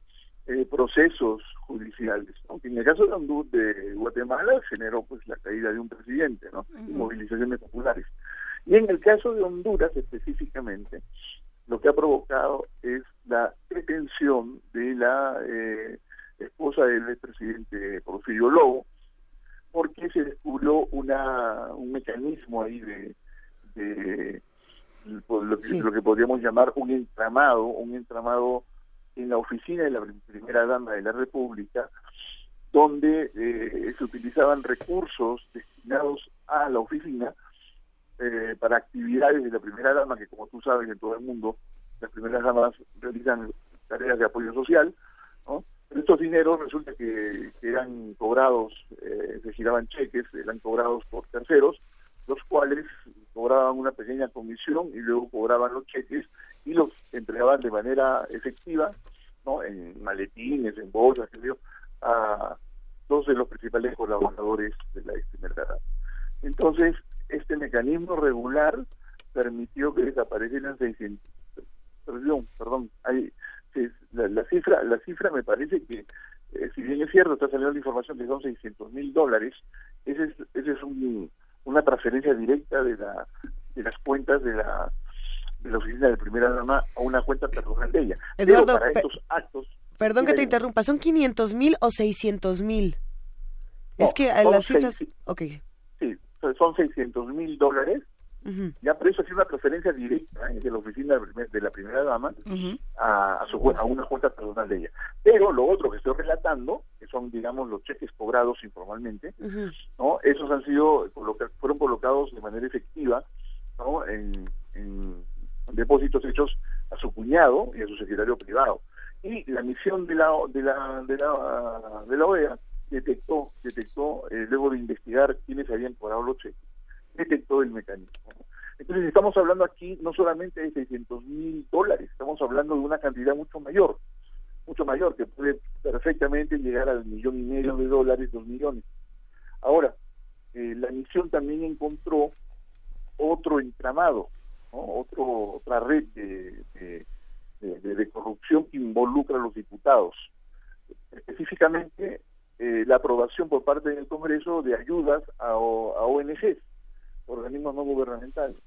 eh, procesos judiciales. Aunque en el caso de Honduras, de Guatemala generó pues la caída de un presidente, ¿no? Uh -huh. y movilizaciones populares. Y en el caso de Honduras específicamente, lo que ha provocado es la detención de la eh, esposa del expresidente Porfirio Lobo, porque se descubrió una, un mecanismo ahí de, de lo, que, sí. lo que podríamos llamar un entramado, un entramado en la oficina de la primera dama de la República, donde eh, se utilizaban recursos destinados a la oficina eh, para actividades de la primera dama, que como tú sabes en todo el mundo, las primeras damas realizan tareas de apoyo social, ¿no? Estos dineros resulta que, eran cobrados, eh, se giraban cheques, eran cobrados por terceros, los cuales cobraban una pequeña comisión y luego cobraban los cheques y los entregaban de manera efectiva, ¿no? En maletines, en bolsas, yo, a dos de los principales colaboradores de la ex primera Entonces, este mecanismo regular permitió que desaparecieran 600, perdón, perdón, hay la, la, cifra la cifra me parece que eh, si bien es cierto está saliendo la información que son 600 mil dólares ese es ese es un, una transferencia directa de la de las cuentas de la de la oficina de primera dama a una cuenta personal de ella. Eduardo, Pero para estos actos perdón que te interrumpa son 500 mil o 600 mil no, es que a las cifras seis, okay sí son 600 mil dólares Uh -huh. Ya, pero eso ha sido una transferencia directa ¿eh? de la oficina de la primera dama uh -huh. a, a, su, a una cuenta personal de ella. Pero lo otro que estoy relatando, que son, digamos, los cheques cobrados informalmente, uh -huh. ¿no? Esos han sido, fueron colocados de manera efectiva, ¿no? En, en, depósitos hechos a su cuñado y a su secretario privado. Y la misión de la, de la, de la, de la OEA detectó, detectó, eh, luego de investigar quiénes habían cobrado los cheques, detectó el mecanismo. Entonces estamos hablando aquí no solamente de 600 mil dólares, estamos hablando de una cantidad mucho mayor, mucho mayor, que puede perfectamente llegar al millón y medio de dólares, dos millones. Ahora, eh, la misión también encontró otro entramado, otro, otra red de, corrupción que involucra a los diputados. Específicamente, eh, la aprobación por parte del Congreso de ayudas a, a ONGs, organismos no gubernamentales.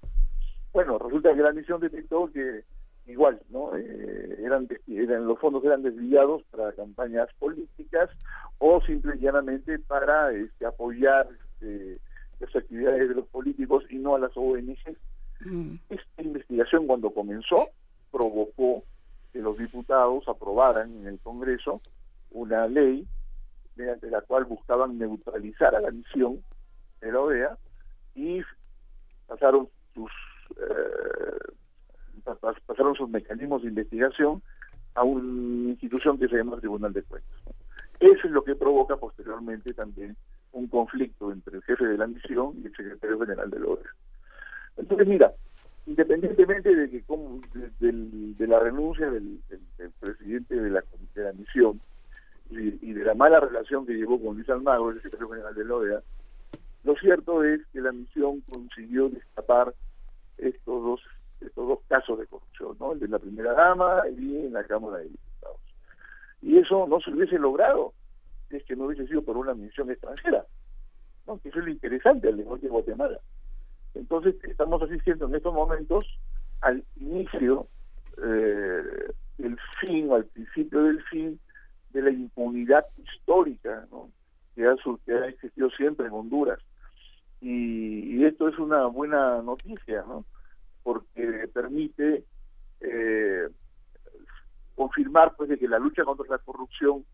Bueno, resulta que la misión detectó que igual, ¿no? Eh, eran, eran los fondos eran desviados para campañas políticas o simple y llanamente para este, apoyar este, las actividades de los políticos y no a las ONGs. Esta investigación cuando comenzó provocó que los diputados aprobaran en el Congreso una ley mediante la cual buscaban neutralizar a la misión de la OEA y pasaron sus eh, pa- pa- pasaron sus mecanismos de investigación a una institución que se llama Tribunal de Cuentas. Eso es lo que provoca posteriormente también un conflicto entre el jefe de la misión y el secretario general de la OEA. Entonces, mira, independientemente de que como- de, del- la renuncia del, del- del presidente de la, de la misión y, de la mala relación que llevó con Luis Almagro, el secretario general de la OEA, lo cierto es que la misión consiguió destapar estos dos estos dos casos de corrupción, ¿no? El de la primera dama y en la Cámara de Diputados. Y eso no se hubiese logrado si es que no hubiese sido por una misión extranjera, ¿no? Que eso es lo interesante, al igual que Guatemala. Entonces, estamos asistiendo en estos momentos al inicio eh, del fin al principio del fin de la impunidad histórica ¿no? Que, ha, que ha existido siempre en Honduras. Y, y esto es una buena noticia, ¿no? porque permite eh, confirmar pues de que la lucha contra la corrupción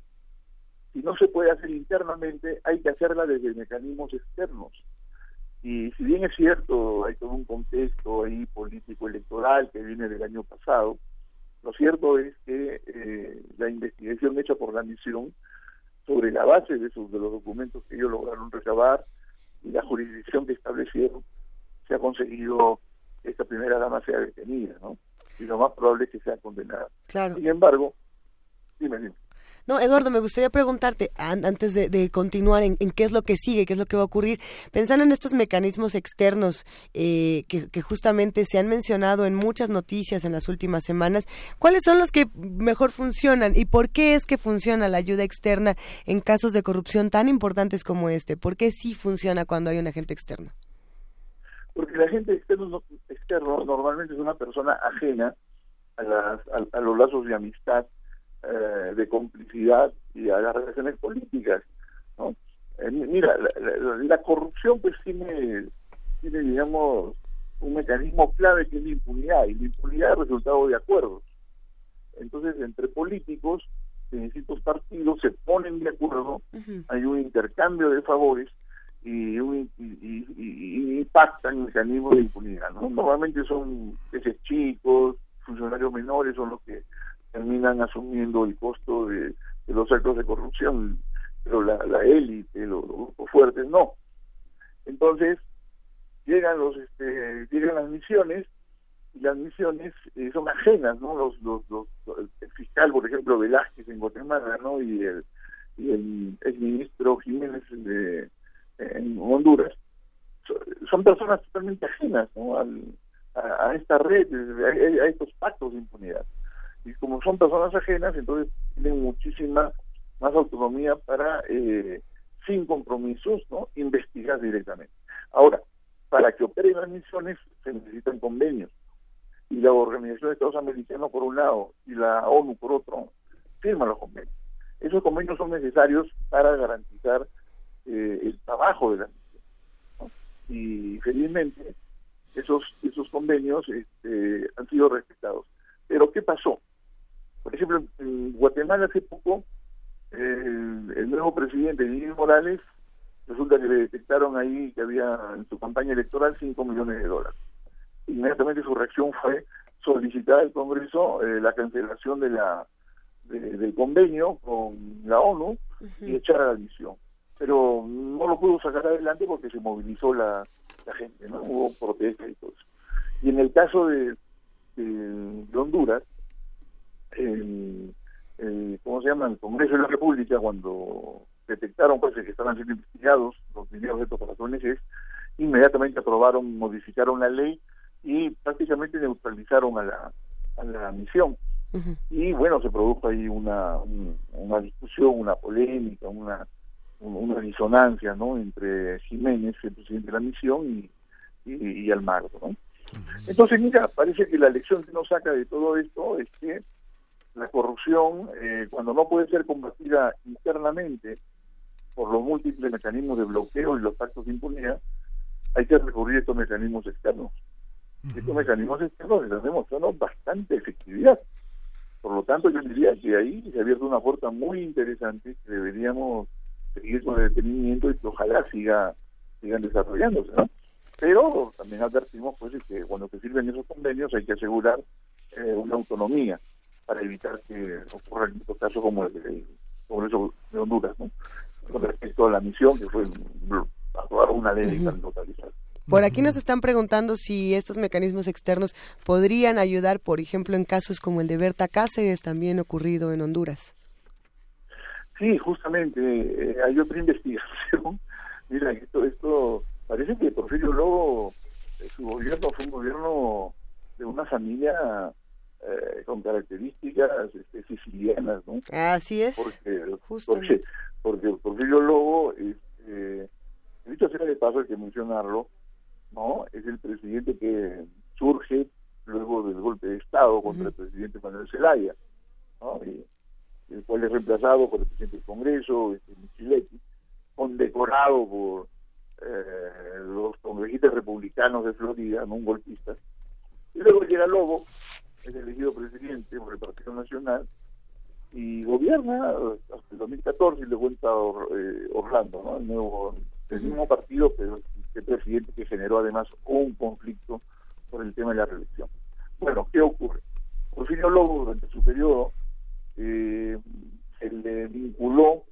si no se puede hacer internamente hay que hacerla desde mecanismos externos y si bien es cierto hay todo un contexto ahí político electoral que viene del año pasado lo cierto es que eh, la investigación hecha por la misión sobre la base de esos de los documentos que ellos lograron recabar y la jurisdicción que establecieron se ha conseguido que esta primera dama sea detenida, ¿no? Y lo más probable es que sea condenada. Claro. Sin embargo, dime, dime. No, Eduardo, me gustaría preguntarte, an- antes de, continuar, en, qué es lo que sigue, qué es lo que va a ocurrir, pensando en estos mecanismos externos eh, que, justamente se han mencionado en muchas noticias en las últimas semanas, ¿cuáles son los que mejor funcionan y por qué es que funciona la ayuda externa en casos de corrupción tan importantes como este? ¿Por qué sí funciona cuando hay un agente externo? Porque la gente externo, no- externo normalmente es una persona ajena a, las, a los lazos de amistad, eh, de complicidad y a las relaciones políticas. ¿no? Eh, mi- mira, la, la- la corrupción pues tiene, tiene, digamos, un mecanismo clave que es la impunidad, y la impunidad es resultado de acuerdos. Entonces, entre políticos de distintos partidos se ponen de acuerdo, hay un intercambio de favores y, un, y, y- y- y pactan mecanismos de impunidad. ¿no? Normalmente son peces chicos, funcionarios menores son los que terminan asumiendo el costo de, de los actos de corrupción, pero la, élite, los, grupos fuertes no. Entonces, llegan los este, llegan las misiones y las misiones eh, son ajenas, ¿no? Los, los, los, el fiscal, por ejemplo, Velázquez en Guatemala, ¿no? Y el, y el exministro Jiménez de, en Honduras. So- Son personas totalmente ajenas, ¿no? Al, a, a esta red, a, a estos pactos de impunidad. Y como son personas ajenas, entonces tienen muchísima más autonomía para, eh, sin compromisos, ¿no? Investigar directamente. Ahora, para que operen las misiones se necesitan convenios y la Organización de Estados Americanos por un lado y la ONU por otro firman los convenios. Esos convenios son necesarios para garantizar eh, el trabajo de la misión. ¿no? Y felizmente esos esos convenios este, han sido respetados. Pero ¿qué pasó? Por ejemplo, en Guatemala hace poco el, el nuevo presidente, Miguel Morales, resulta que le detectaron ahí que había en su campaña electoral 5 millones de dólares. Inmediatamente su reacción fue solicitar al Congreso eh, la cancelación de la de- del convenio con la ONU y echar a la misión. Pero no lo pudo sacar adelante porque se movilizó la, la gente, ¿no? Hubo protestas y todo eso. Y en el caso de, de, de Honduras, el, el, ¿cómo se llama? El Congreso de la República, cuando detectaron pues que estaban siendo investigados los dineros de las ONGs, inmediatamente aprobaron, modificaron la ley y prácticamente neutralizaron a la, a la misión. Y bueno, se produjo ahí una, un- una discusión, una polémica, una, un- una disonancia ¿no? entre Jiménez, el presidente de la misión, y, y, y Almagro. ¿no? Entonces, mira, parece que la lección que nos saca de todo esto es que la corrupción, eh, cuando no puede ser combatida internamente por los múltiples mecanismos de bloqueo y los pactos de impunidad, hay que recurrir a estos mecanismos externos. Estos mecanismos externos están demostrando bastante efectividad. Por lo tanto, yo diría que ahí se ha abierto una puerta muy interesante que deberíamos seguir con detenimiento y que ojalá siga sigan desarrollándose, ¿no? Pero también advertimos pues que cuando se sirven esos convenios hay que asegurar eh, una autonomía para evitar que ocurra en estos casos como el Congreso de Honduras, ¿no? Con respecto a la misión que fue aprobar una ley Ujú. para totalizar. Por aquí nos están preguntando si estos mecanismos externos podrían ayudar, por ejemplo, en casos como el de Berta Cáceres, también ocurrido en Honduras. Sí, justamente, eh, hay otra investigación. Mira, esto, esto parece que Porfirio Lobo, eh, su gobierno fue un gobierno de una familia eh, con características este, sicilianas, ¿no? Así es. Porque, porque, porque Porfirio Lobo, este, dicho sea de paso, hay que mencionarlo, ¿no? Es el presidente que surge luego del golpe de Estado contra el presidente Manuel Zelaya, ¿no? Y, el cual es reemplazado por el presidente del Congreso, este, Michiletti, condecorado por eh, los congresistas republicanos de Florida, no un golpista. Y luego llega Lobo, es elegido presidente por el Partido Nacional y gobierna hasta el 2014 y le cuenta Or- eh, Orlando, ¿no? el, nuevo, el mismo partido, pero el presidente que generó además un conflicto por el tema de la reelección. Bueno, ¿qué ocurre? Porfirio Lobo, durante su periodo, eh, se le vinculó,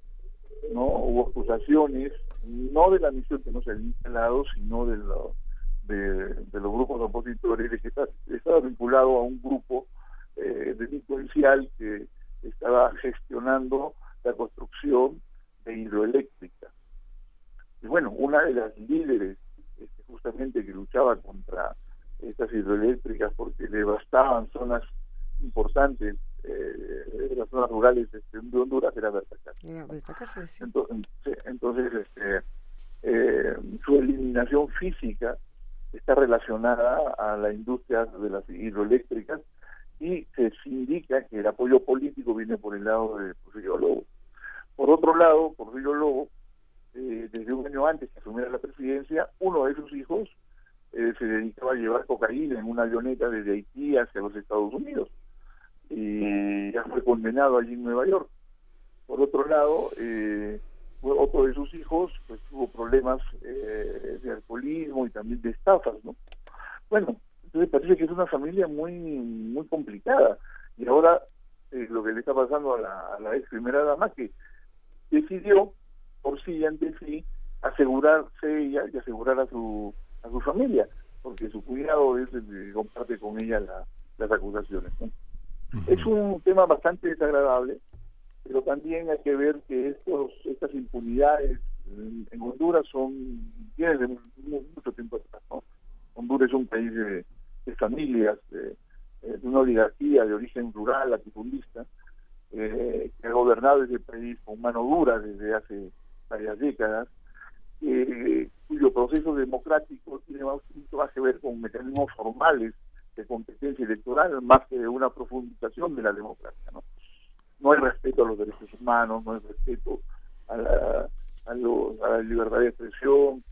¿no? Hubo acusaciones, no de la misión que no se había instalado, sino de, lo- de, de los grupos opositores, de que está- estaba vinculado a un grupo eh, delincuencial que estaba gestionando la construcción de hidroeléctrica. Y bueno, una de las líderes este, justamente que luchaba contra estas hidroeléctricas porque devastaban zonas importantes eh, de las zonas rurales este, de Honduras era Berta Cáceres. Entonces, entonces este, eh, su eliminación física está relacionada a la industria de las hidroeléctricas y se indica que el apoyo político viene por el lado de Porfirio Lobo. Por otro lado, Porfirio Lobo, eh, desde un año antes que asumiera la presidencia, uno de sus hijos eh, se dedicaba a llevar cocaína en una avioneta desde Haití hacia los Estados Unidos y ya fue condenado allí en Nueva York. Por otro lado, eh, otro de sus hijos pues tuvo problemas eh, de alcoholismo y también de estafas, ¿no? Bueno, entonces parece que es una familia muy muy complicada y ahora eh, lo que le está pasando a la, a la ex primera dama que decidió por sí y ante sí asegurarse ella y asegurar a su a su familia porque su cuidado es el que comparte con ella la- las acusaciones ¿no? es un tema bastante desagradable pero también hay que ver que estos estas impunidades en, Honduras son vienen de mu- mucho tiempo atrás ¿no? Honduras es un país de, familias de, eh, de una oligarquía de origen rural latifundista eh, que ha gobernado ese país con mano dura desde hace varias décadas eh, cuyo proceso democrático tiene más, más que ver con mecanismos formales de competencia electoral más que de una profundización de la democracia. ¿no? No hay respeto a los derechos humanos, no hay respeto a la, a la libertad de expresión,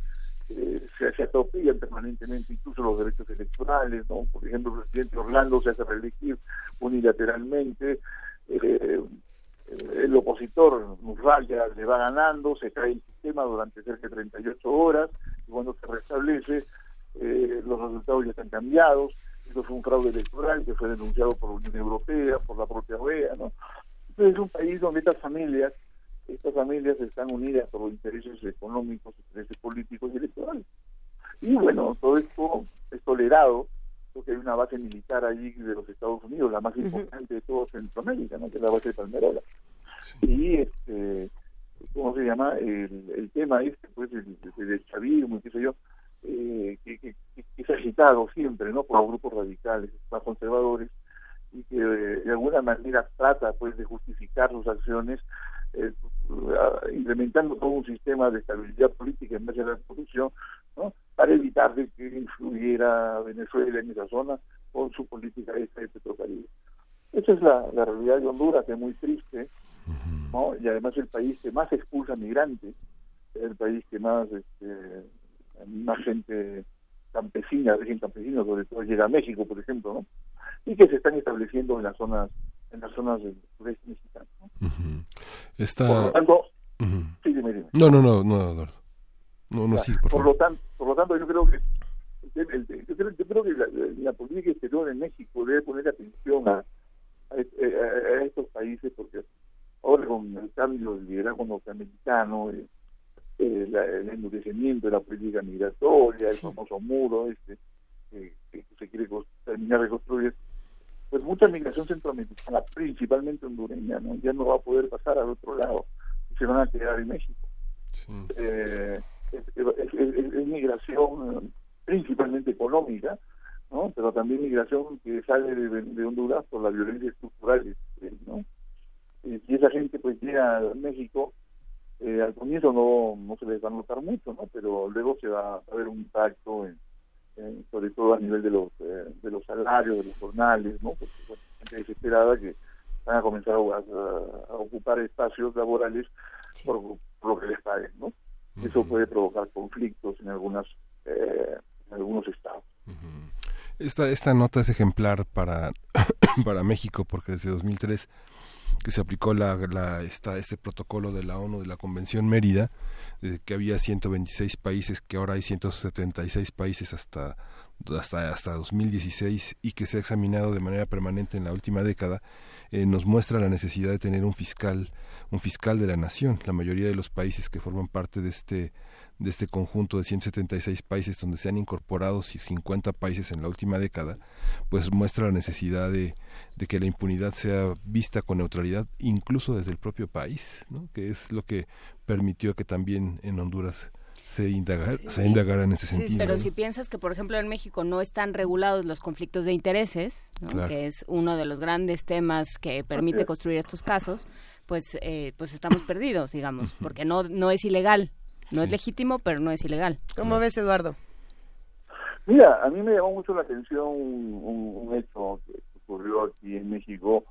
eh, se, se atropellan permanentemente incluso los derechos electorales, ¿no? Por ejemplo, el presidente Orlando se hace reelegir unilateralmente, eh, el opositor Nurraya le va ganando, se cae el sistema durante cerca de 38 horas, y cuando se restablece, eh, los resultados ya están cambiados, eso fue un fraude electoral que fue denunciado por la Unión Europea, por la propia OEA, ¿no? Entonces es un país donde estas familias, estas familias están unidas por intereses económicos, intereses políticos y electorales. Y bueno, todo esto es tolerado porque hay una base militar allí de los Estados Unidos, la más importante de todo Centroamérica, ¿no? que es la base de Palmerola. Y, este, ¿cómo se llama? El, el tema este, pues, el, del chavismo y qué sé yo, eh, que, que, que, es agitado siempre, ¿no? Por los grupos radicales, más conservadores, y que eh, de alguna manera trata, pues, de justificar sus acciones eh, implementando todo un sistema de estabilidad política en base a la corrupción, ¿no? para evitar de que influyera Venezuela en esa zona con su política esta de Petrocaribe. Esa es la, la realidad de Honduras, que es muy triste, ¿no? y además el país que más expulsa migrantes, el país que más este, más gente campesina, origen campesino, sobre todo llega a México, por ejemplo, ¿no? Y que se están estableciendo en las zonas en las zonas del sureste mexicano. ¿no? Está... Por lo tanto, sí, dime, dime. No, no, no, no, Eduardo. No, no, sí, por, lo tanto, por lo tanto, yo creo que yo creo, yo creo que la, la política exterior en México debe poner atención a, a, a- a estos países porque ahora con el cambio del liderazgo norteamericano, eh, eh, la- el endurecimiento de la política migratoria, el famoso muro este que, que se quiere terminar de construir, pues mucha migración centroamericana, principalmente hondureña, ¿no? ya no va a poder pasar al otro lado se van a quedar en México. Eh, es, es- es- es migración eh, principalmente económica, ¿no? pero también migración que sale de, de Honduras por la violencia estructural. este, ¿no? Y si esa gente pues llega a México, eh, al comienzo no, no se les va a notar mucho, ¿no? pero luego se va a ver un impacto, en, en- sobre todo a nivel de los, eh, de los salarios, de los jornales, ¿no? porque bueno, gente desesperada que van a comenzar a, a- a ocupar espacios laborales por, por lo que les paguen. ¿no? Eso puede provocar conflictos en algunas eh, en algunos estados. Esta, esta nota es ejemplar para, para México porque desde 2003 que se aplicó la, la, esta, este protocolo de la ONU de la Convención Mérida, eh, que había 126 países, que ahora hay 176 países hasta, hasta, hasta 2016 y que se ha examinado de manera permanente en la última década, eh, nos muestra la necesidad de tener un fiscal, un fiscal de la nación. La mayoría de los países que forman parte de este de este conjunto de 176 países donde se han incorporado 50 países en la última década, pues muestra la necesidad de, de que la impunidad sea vista con neutralidad incluso desde el propio país, ¿no? que es lo que permitió que también en Honduras se, indagar, se indagara en ese sentido. Pero ¿no? si piensas que, por ejemplo, en México no están regulados los conflictos de intereses, ¿no? Claro. que es uno de los grandes temas que permite construir estos casos, pues, eh, pues estamos perdidos, digamos, porque no, no es ilegal. No es legítimo, pero no es ilegal. ¿Cómo ves, Eduardo? Mira, a mí me llamó mucho la atención un, un hecho que ocurrió aquí en México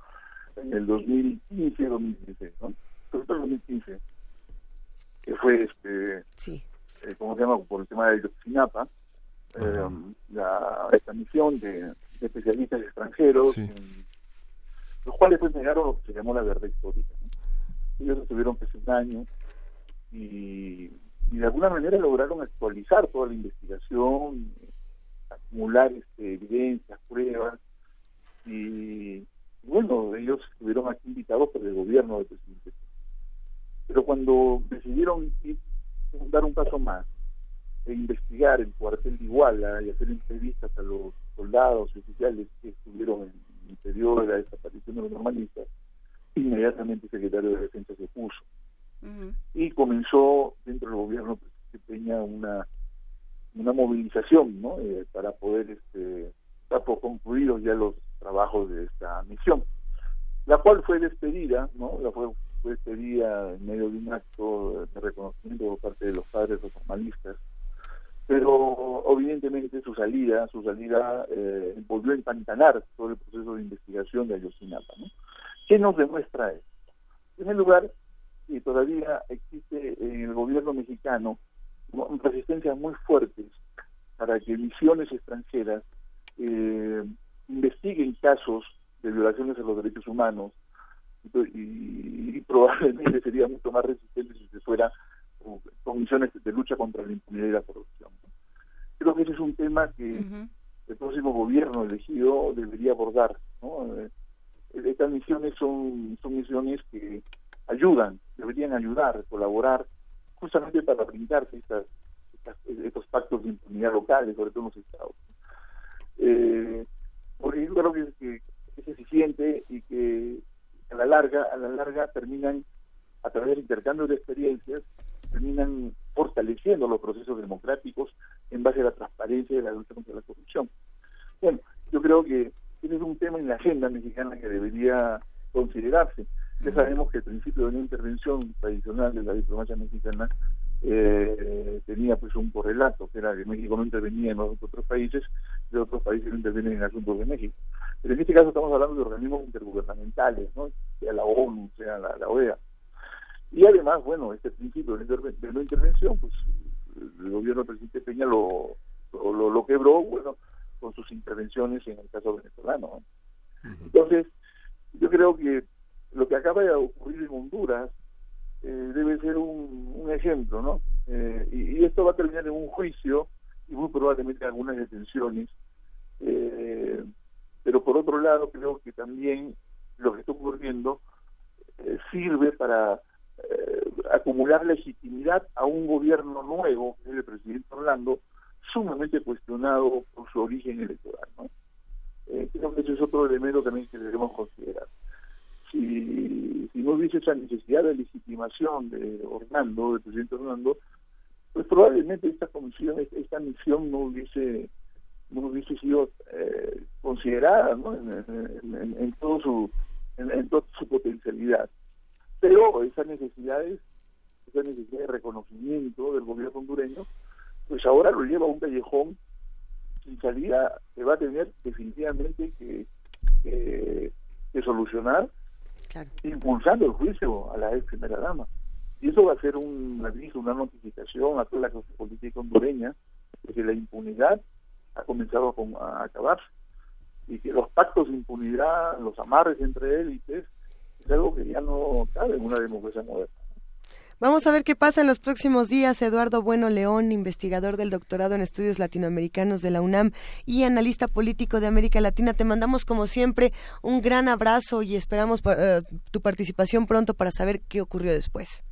en el 2015-2016, ¿no? Sobre todo el 2015, que fue, este, sí. eh, ¿cómo se llama? Por el tema de Ayotzinapa, eh, la, esta misión de, de especialistas extranjeros, Sí. en- los cuales pues negaron lo que se llamó la verdad histórica. ¿no? Ellos estuvieron pues un año y, y de alguna manera lograron actualizar toda la investigación, acumular este, evidencias, pruebas y bueno, ellos estuvieron aquí invitados por el gobierno del presidente. Pero cuando decidieron ir, dar un paso más e investigar el cuartel de Iguala y hacer entrevistas a los soldados y oficiales que estuvieron en el periodo de la desaparición de los normalistas, inmediatamente el secretario de Defensa se opuso y comenzó dentro del gobierno que tenía una una movilización ¿no? Eh, para poder este dar por concluidos ya los trabajos de esta misión la cual fue despedida no la fue, fue despedida en medio de un acto de reconocimiento por parte de los padres los normalistas pero evidentemente su salida su salida eh, volvió a empantanar todo el proceso de investigación de Ayotzinapa ¿no? ¿qué nos demuestra esto? en primer lugar y todavía existe en el gobierno mexicano ¿no? resistencias muy fuertes para que misiones extranjeras eh, investiguen casos de violaciones a los derechos humanos y, y probablemente sería mucho más resistente si se fuera con- misiones de lucha contra la impunidad y la corrupción. Creo que ese es un tema que el próximo gobierno elegido debería abordar. ¿no? Eh, Estas misiones son, son misiones que ayudan, deberían ayudar, colaborar, justamente para brindarse estas, estos pactos de impunidad locales, sobre todo en los estados. Eh, porque yo creo que, es eficiente y que a la larga, a la larga terminan, a través del intercambio de experiencias, terminan fortaleciendo los procesos democráticos en base a la transparencia y la lucha contra la corrupción. Bueno, yo creo que ese es un tema en la agenda mexicana que debería considerarse. Ya sabemos que el principio de una intervención tradicional de la diplomacia mexicana eh, tenía pues un correlato, que era que México no intervenía en los otros países, y otros países no intervienen en asuntos de México. Pero en este caso estamos hablando de organismos intergubernamentales, ¿no? sea la ONU, sea la, OEA. Y además, bueno, este principio de, de no intervención, pues el gobierno del presidente Peña lo, lo, lo, quebró, bueno, con sus intervenciones en el caso venezolano. Entonces, yo creo que lo que acaba de ocurrir en Honduras eh, debe ser un, ejemplo, ¿no? Eh, y, esto va a terminar en un juicio y muy probablemente algunas detenciones. Eh, pero por otro lado, creo que también lo que está ocurriendo sirve para acumular legitimidad a un gobierno nuevo, que es el presidente Orlando, sumamente cuestionado por su origen electoral. ¿no? creo que ese es otro elemento también que debemos considerar si, si no hubiese esa necesidad de legitimación de Orlando, del presidente Orlando, pues probablemente esta comisión, esta misión no hubiese no hubiese sido eh, considerada ¿no? en, todo su en, toda su potencialidad pero esas necesidades esa necesidad de reconocimiento del gobierno hondureño pues ahora lo lleva a un callejón sin salida que va a tener definitivamente que solucionar impulsando el juicio a la ex primera dama. Y eso va a ser un una notificación a toda la clase política hondureña de que la impunidad ha comenzado a, acabarse y que los pactos de impunidad, los amarres entre élites, es algo que ya no cabe en una democracia moderna. Vamos a ver qué pasa en los próximos días. Eduardo Bueno León, investigador del doctorado en estudios latinoamericanos de la UNAM y analista político de América Latina, te mandamos como siempre un gran abrazo y esperamos eh, tu participación pronto para saber qué ocurrió después.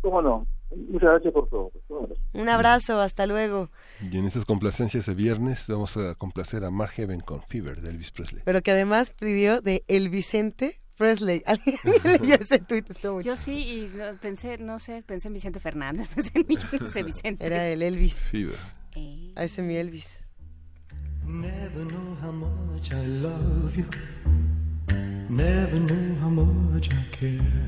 ¿Cómo? Muchas gracias por todo. Un abrazo, hasta luego. Y en estas complacencias de viernes vamos a complacer a Mark Heaven con Fever de Elvis Presley. Pero que además pidió de El Vicente Presley. ¿Alguien leyó ese tweet? Yo sí, y pensé, no sé, pensé en Vicente Fernández, pensé en mi, no sé, Vicente. Era el Elvis. Fever. Eh. A ese mi Elvis. Never know how much I love you. Never know how much I care.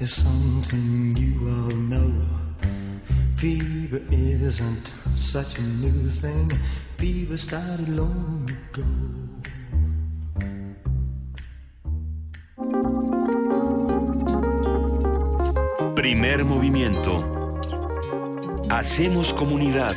is something you all know. Fever isn't such a new thing, fever started long ago. Primer movimiento. Hacemos comunidad.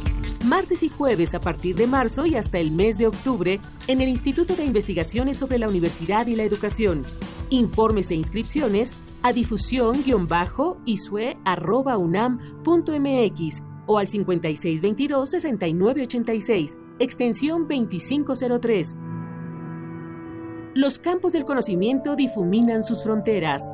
Martes y jueves a partir de marzo y hasta el mes de octubre en el Instituto de Investigaciones sobre la Universidad y la Educación. Informes e inscripciones a difusión-isue.unam.mx o al 5622-6986, extensión 2503. Los campos del conocimiento difuminan sus fronteras.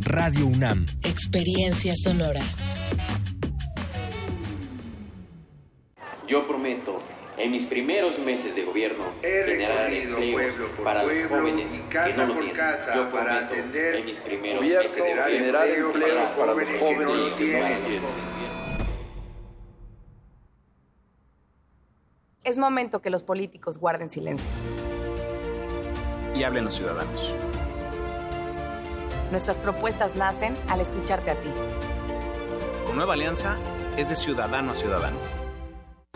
Radio UNAM. Experiencia sonora. Yo prometo en mis primeros meses de gobierno generar empleos para los jóvenes que no lo tienen. Yo prometo en mis primeros meses de gobierno generar empleos para los jóvenes que no lo tienen. Es momento que los políticos guarden silencio. Y hablen los ciudadanos. Nuestras propuestas nacen al escucharte a ti. Con Nueva Alianza es de ciudadano a ciudadano.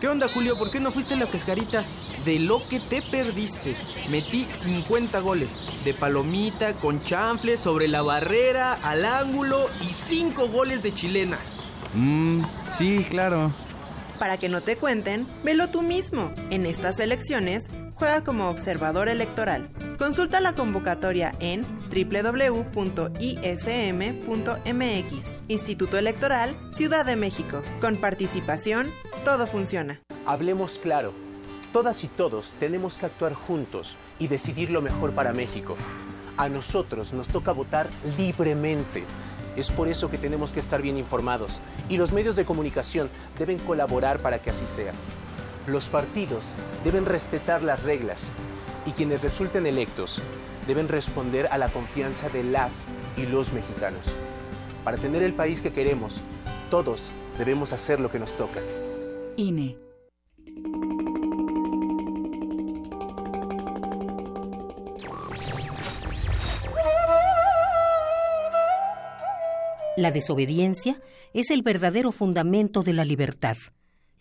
¿Qué onda, Julio? ¿Por qué no fuiste en la cascarita? De lo que te perdiste. Metí 50 goles. De palomita, con chanfle, sobre la barrera, al ángulo y 5 goles de chilena. Mmm, sí, claro. Para que no te cuenten, velo tú mismo. En estas elecciones, juega como observador electoral. Consulta la convocatoria en www.ism.mx. Instituto Electoral, Ciudad de México. Con participación, todo funciona. Hablemos claro. Todas y todos tenemos que actuar juntos y decidir lo mejor para México. A nosotros nos toca votar libremente. Es por eso que tenemos que estar bien informados y los medios de comunicación deben colaborar para que así sea. Los partidos deben respetar las reglas y quienes resulten electos deben responder a la confianza de las y los mexicanos. Para tener el país que queremos, todos debemos hacer lo que nos toca. INE. La desobediencia es el verdadero fundamento de la libertad.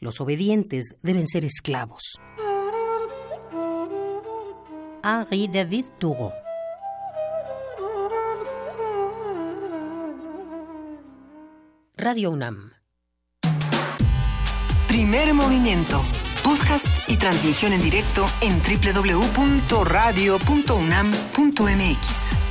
Los obedientes deben ser esclavos. Henri David Thoreau Radio UNAM Primer movimiento. Podcast y transmisión en directo en www.radio.unam.mx.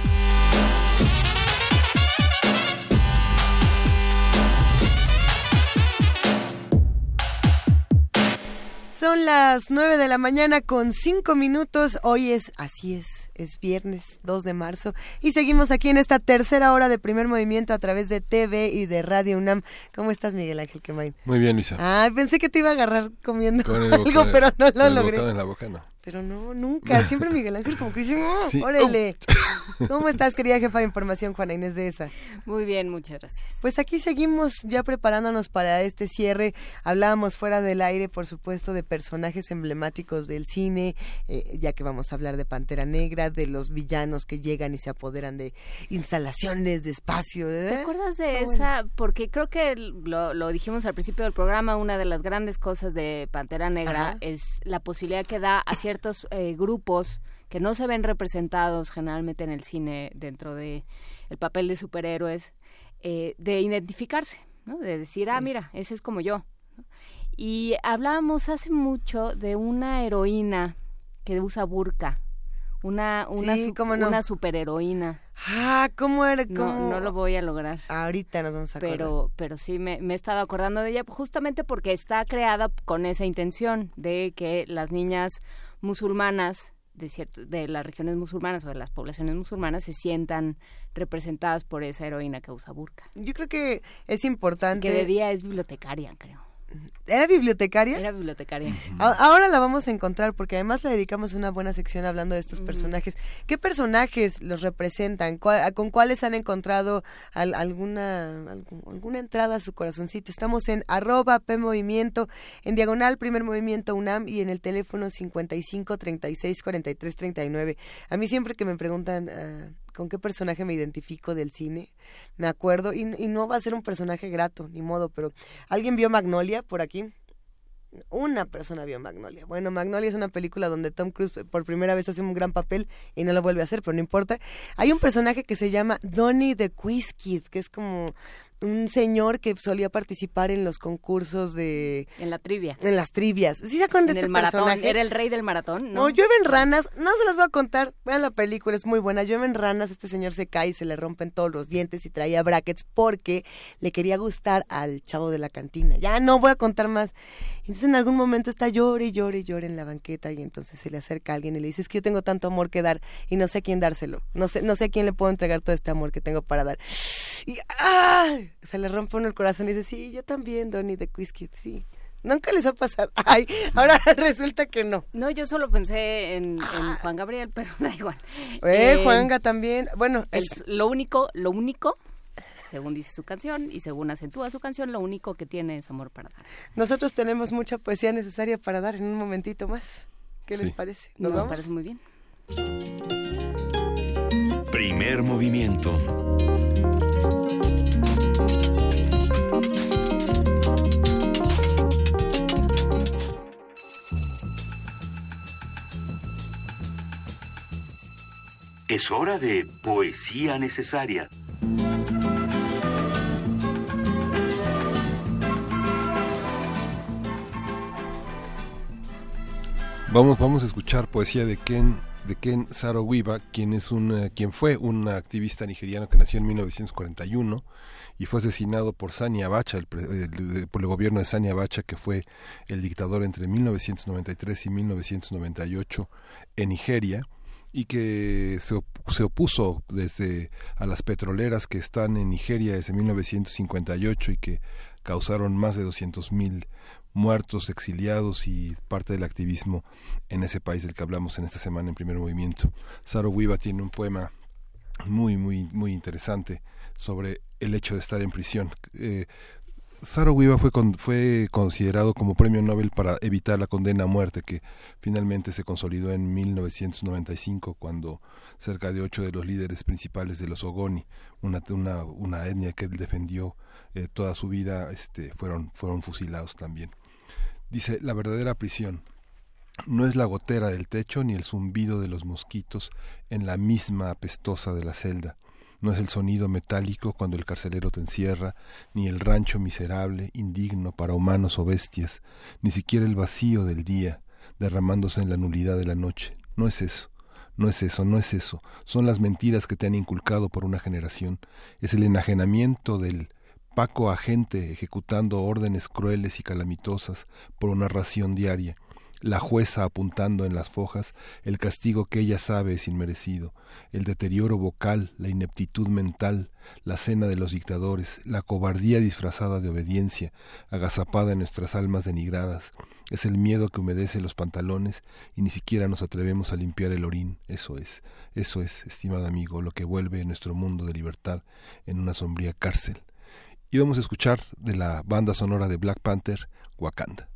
Son las 9 de la mañana con 5 minutos. Hoy es, así es, es viernes 2 de marzo. Y seguimos aquí en esta tercera hora de primer movimiento a través de TV y de Radio UNAM. ¿Cómo estás, Miguel Ángel Quemain? Muy bien, Luisa. Ah, pensé que te iba a agarrar comiendo algo, pero no lo logré. en la boca no. Pero no, nunca. Siempre Miguel Ángel como que dice, oh, órale. ¿Cómo estás, querida jefa de información, Juana Inés de esa? Muy bien, muchas gracias. Pues aquí seguimos ya preparándonos para este cierre. Hablábamos fuera del aire, por supuesto, de personajes emblemáticos del cine, eh, ya que vamos a hablar de Pantera Negra, de los villanos que llegan y se apoderan de instalaciones, de espacio. ¿eh? ¿Te acuerdas de esa? Porque creo que lo, lo, dijimos al principio del programa, una de las grandes cosas de Pantera Negra es la posibilidad que da hacia ciertos eh, grupos que no se ven representados generalmente en el cine dentro de el papel de superhéroes, eh, de identificarse, ¿no? de decir, ah, mira, ese es como yo. Y hablábamos hace mucho de una heroína que usa burka, una una, una superheroína. Ah, ¿cómo era? No, no lo voy a lograr. Ahorita nos vamos a acordar. Pero, pero sí me, me he estado acordando de ella justamente porque está creada con esa intención de que las niñas musulmanas de, cierto, de las regiones musulmanas o de las poblaciones musulmanas se sientan representadas por esa heroína que usa burka. Yo creo que es importante. Que de día es bibliotecaria, creo. ¿Era bibliotecaria? Era bibliotecaria. Ahora la vamos a encontrar porque además le dedicamos una buena sección hablando de estos personajes. ¿Qué personajes los representan? ¿Con cuáles han encontrado alguna, alguna entrada a su corazoncito? Estamos en arroba P Movimiento, en diagonal Primer Movimiento UNAM y en el teléfono 55 36 43 39. A mí siempre que me preguntan... Uh, con qué personaje me identifico del cine, me acuerdo, y, no va a ser un personaje grato, ni modo, pero ¿alguien vio Magnolia por aquí? Una persona vio Magnolia. Bueno, Magnolia es una película donde Tom Cruise por primera vez hace un gran papel y no lo vuelve a hacer, pero no importa. Hay un personaje que se llama Donnie the Quiz Kid, que es como un señor que solía participar en los concursos de... En la trivia. En las trivias. ¿Sí se acuerdan de este el maratón. personaje? Era el rey del maratón, ¿no? No, llueven ranas. No se las voy a contar. Vean la película, es muy buena. Llueven ranas, este señor se cae y se le rompen todos los dientes y traía brackets porque le quería gustar al chavo de la cantina. Ya no voy a contar más. Entonces en algún momento está llore y llore y llore en la banqueta y entonces se le acerca a alguien y le dice, es que yo tengo tanto amor que dar y no sé a quién dárselo. No sé, no sé a quién le puedo entregar todo este amor que tengo para dar. Y se le rompe uno el corazón y dice, sí, yo también, Donnie de Quizkid, sí. Nunca les ha pasado. Ay, ahora resulta que no. No, yo solo pensé en, ah. Juan Gabriel, pero da igual. Eh, eh Juanga también. Bueno, es lo único, lo único según dice su canción y según acentúa su canción, lo único que tiene es amor para dar. Nosotros tenemos mucha poesía necesaria para dar en un momentito más. ¿Qué les parece? ¿Nos, Nos parece muy bien. Primer movimiento. Es hora de poesía necesaria. Vamos, vamos a escuchar poesía de Ken de Ken Saro-Wiwa, quien es un quien fue un activista nigeriano que nació en 1941 y fue asesinado por Sani Abacha, el, por el gobierno de Sani Abacha, que fue el dictador entre 1993 y 1998 en Nigeria y que se, se, opuso desde a las petroleras que están en Nigeria desde 1958 y que causaron más de 200.000 mil muertos, exiliados y parte del activismo en ese país del que hablamos en esta semana en primer movimiento. Saro Wiva tiene un poema muy, muy, muy interesante sobre el hecho de estar en prisión. Eh, Saro Wiva fue, fue considerado como premio Nobel para evitar la condena a muerte que finalmente se consolidó en 1995 cuando cerca de ocho de los líderes principales de los Ogoni, una, una, una etnia que él defendió eh, toda su vida, este, fueron, fueron fusilados también. Dice, la verdadera prisión no es la gotera del techo ni el zumbido de los mosquitos en la misma apestosa de la celda. No es el sonido metálico cuando el carcelero te encierra, ni el rancho miserable, indigno para humanos o bestias, ni siquiera el vacío del día, derramándose en la nulidad de la noche. No es eso. No es eso, no es eso. Son las mentiras que te han inculcado por una generación. Es el enajenamiento del Paco agente ejecutando órdenes crueles y calamitosas por una ración diaria. La jueza apuntando en las fojas el castigo que ella sabe es inmerecido, el deterioro vocal, la ineptitud mental, la cena de los dictadores, la cobardía disfrazada de obediencia, agazapada en nuestras almas denigradas, es el miedo que humedece los pantalones y ni siquiera nos atrevemos a limpiar el orín, eso es, eso es, estimado amigo, lo que vuelve nuestro mundo de libertad en una sombría cárcel. Y vamos a escuchar de la banda sonora de Black Panther, Wakanda.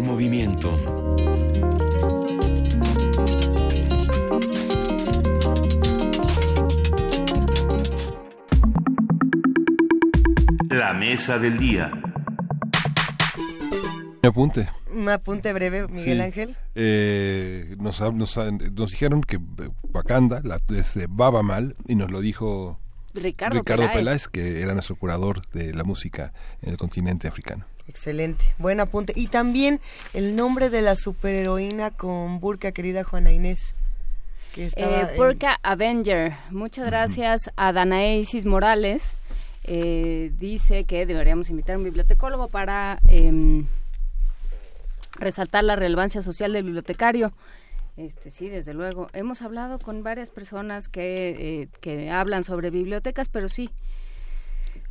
Movimiento. La mesa del día. Un apunte. Un apunte breve, Miguel Ángel. Eh, nos, nos, nos, dijeron que Wakanda la, es de Baba Mal y nos lo dijo Ricardo, Ricardo Peláez, que era nuestro curador de la música en el continente africano. Excelente, buen apunte. Y también el nombre de la superheroína con burka, querida Juana Inés. Que estaba eh, burka Avenger. Muchas gracias a Danaesis Morales. Eh, dice que deberíamos invitar a un bibliotecólogo para em, resaltar la relevancia social del bibliotecario. Este, sí, desde luego. Hemos hablado con varias personas que, eh, que hablan sobre bibliotecas, pero sí,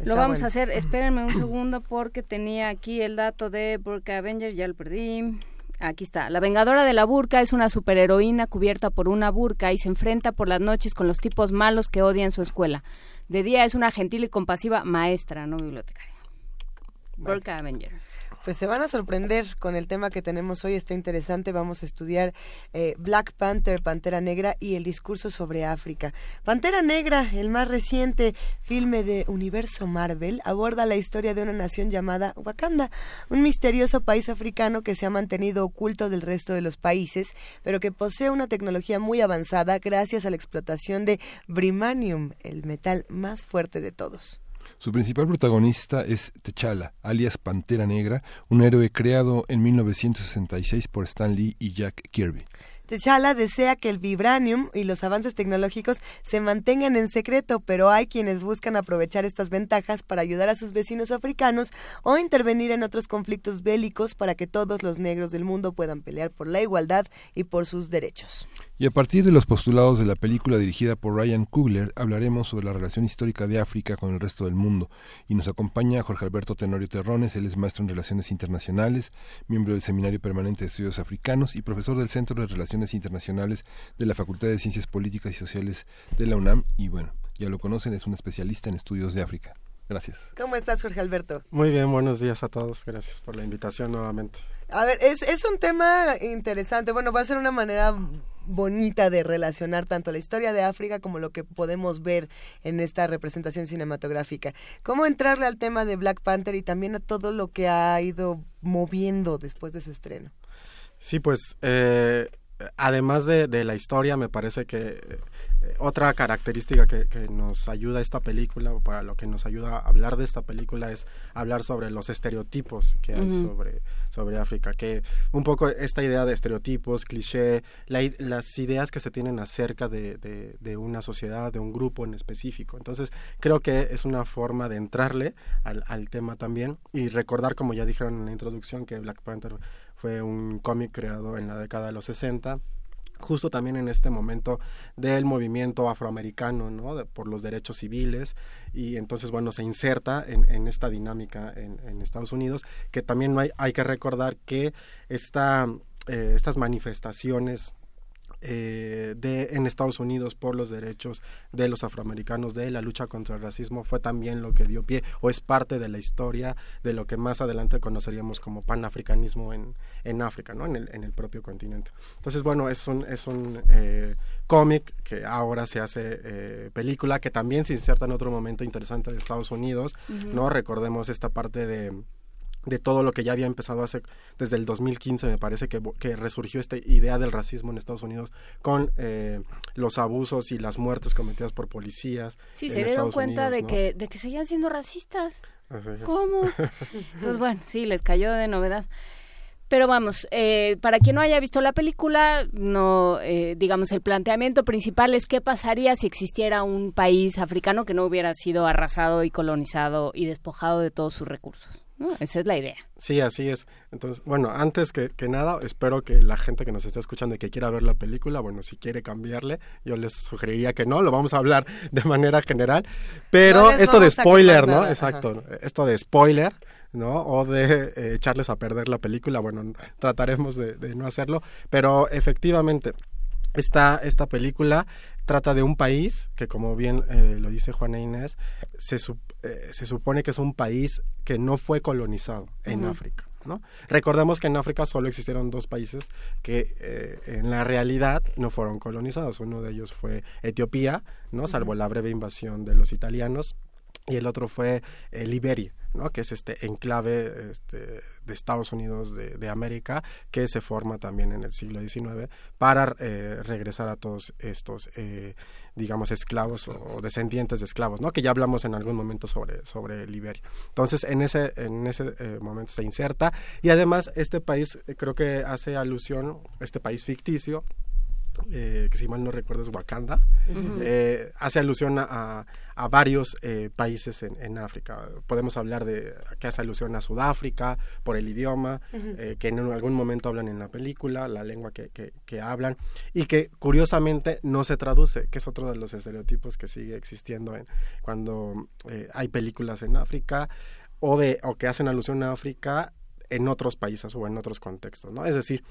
lo vamos a hacer. Espérenme un segundo porque tenía aquí el dato de Burka Avenger, ya lo perdí. Aquí está. La Vengadora de la Burka es una superheroína cubierta por una burka y se enfrenta por las noches con los tipos malos que odian su escuela. De día es una gentil y compasiva maestra, no bibliotecaria. Burka Avenger. Pues se van a sorprender con el tema que tenemos hoy, está interesante. Vamos a estudiar eh, Black Panther, Pantera Negra y el discurso sobre África. Pantera Negra, el más reciente filme de universo Marvel, aborda la historia de una nación llamada Wakanda, un misterioso país africano que se ha mantenido oculto del resto de los países, pero que posee una tecnología muy avanzada gracias a la explotación de Brimanium, el metal más fuerte de todos. Su principal protagonista es T'Challa, alias Pantera Negra, un héroe creado en 1966 por Stan Lee y Jack Kirby. T'Challa desea que el vibranium y los avances tecnológicos se mantengan en secreto, pero hay quienes buscan aprovechar estas ventajas para ayudar a sus vecinos africanos o intervenir en otros conflictos bélicos para que todos los negros del mundo puedan pelear por la igualdad y por sus derechos. Y a partir de los postulados de la película dirigida por Ryan Coogler, hablaremos sobre la relación histórica de África con el resto del mundo. Y nos acompaña Jorge Alberto Tenorio Terrones, él es maestro en Relaciones Internacionales, miembro del Seminario Permanente de Estudios Africanos y profesor del Centro de Relaciones Internacionales de la Facultad de Ciencias Políticas y Sociales de la UNAM. Y bueno, ya lo conocen, es un especialista en estudios de África. Gracias. ¿Cómo estás, Jorge Alberto? Muy bien, buenos días a todos. Gracias por la invitación nuevamente. A ver, es, es un tema interesante. Bueno, va a ser una manera bonita de relacionar tanto la historia de África como lo que podemos ver en esta representación cinematográfica. ¿Cómo entrarle al tema de Black Panther y también a todo lo que ha ido moviendo después de su estreno? Sí, pues eh, además de, de, la historia, me parece que eh, otra característica que, nos ayuda esta película, o para lo que nos ayuda a hablar de esta película, es hablar sobre los estereotipos que hay sobre, sobre África. Que un poco esta idea de estereotipos, cliché, las ideas que se tienen acerca de, de, una sociedad, de un grupo en específico. Entonces, creo que es una forma de entrarle al, al tema también y recordar, como ya dijeron en la introducción, que Black Panther fue un cómic creado en la década de los 60 justo también en este momento del movimiento afroamericano, ¿no? por los derechos civiles, y entonces, bueno, se inserta en, esta dinámica en, Estados Unidos, que también hay, hay que recordar que esta, eh, estas manifestaciones eh, de, en Estados Unidos por los derechos de los afroamericanos, de la lucha contra el racismo, fue también lo que dio pie o es parte de la historia de lo que más adelante conoceríamos como panafricanismo en, en África, ¿no? en, el, en el propio continente. Entonces, bueno, es un, es un eh, cómic que ahora se hace eh, película, que también se inserta en otro momento interesante de Estados Unidos, ¿no? Recordemos esta parte de de todo lo que ya había empezado hace desde el 2015 me parece que, que resurgió esta idea del racismo en Estados Unidos con eh, los abusos y las muertes cometidas por policías sí se dieron cuenta de que de que seguían siendo racistas. Cómo entonces bueno sí les cayó de novedad. Pero vamos, eh, para quien no haya visto la película, no, eh, digamos, el planteamiento principal es qué pasaría si existiera un país africano que no hubiera sido arrasado y colonizado y despojado de todos sus recursos. Esa es la idea. Sí, así es. Entonces, bueno, antes que, nada, espero que la gente que nos esté escuchando y que quiera ver la película, bueno, si quiere cambiarle, yo les sugeriría que no, lo vamos a hablar de manera general. Pero esto de spoiler, ¿no? Exacto. Esto de spoiler, ¿no? O de eh, echarles a perder la película, bueno, trataremos de, de no hacerlo. Pero efectivamente, esta, esta película trata de un país que, como bien eh, lo dice Juana Inés, se, eh, se supone que es un país que no fue colonizado en África. ¿no? Recordemos que en África solo existieron dos países que eh, en la realidad no fueron colonizados. Uno de ellos fue Etiopía, ¿no? salvo la breve invasión de los italianos, y el otro fue Liberia. ¿no? que es este enclave este, de Estados Unidos de, América que se forma también en el siglo XIX para eh, regresar a todos estos eh, digamos esclavos o descendientes de esclavos ¿no? que ya hablamos en algún momento sobre, sobre Liberia entonces en ese, en ese eh, momento se inserta y además este país creo que hace alusión este país ficticio eh, que si mal no recuerdo es Wakanda, eh, hace alusión a, a varios eh, países en, en, África. Podemos hablar de que hace alusión a Sudáfrica por el idioma, que en algún momento hablan en la película, la lengua que, que, que, hablan, y que curiosamente no se traduce, que es otro de los estereotipos que sigue existiendo en, cuando hay películas en África o, de, o que hacen alusión a África en otros países o en otros contextos. ¿no? Es decir,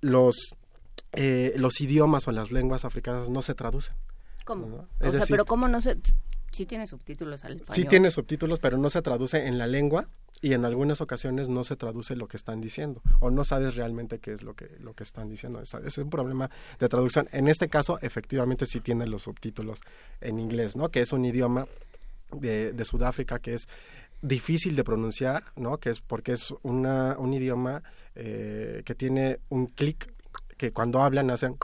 los eh, los idiomas o las lenguas africanas no se traducen. ¿Cómo? O sea, pero ¿cómo no se...? Sí tiene subtítulos al español. Sí tiene subtítulos, pero no se traduce en la lengua y en algunas ocasiones no se traduce lo que están diciendo o no sabes realmente qué es lo que, lo que están diciendo. Es un problema de traducción. En este caso, efectivamente, sí tiene los subtítulos en inglés, ¿no? Que es un idioma de, de Sudáfrica que es difícil de pronunciar, ¿no? Que es porque es una, un idioma eh, que tiene un clic que cuando hablan hacen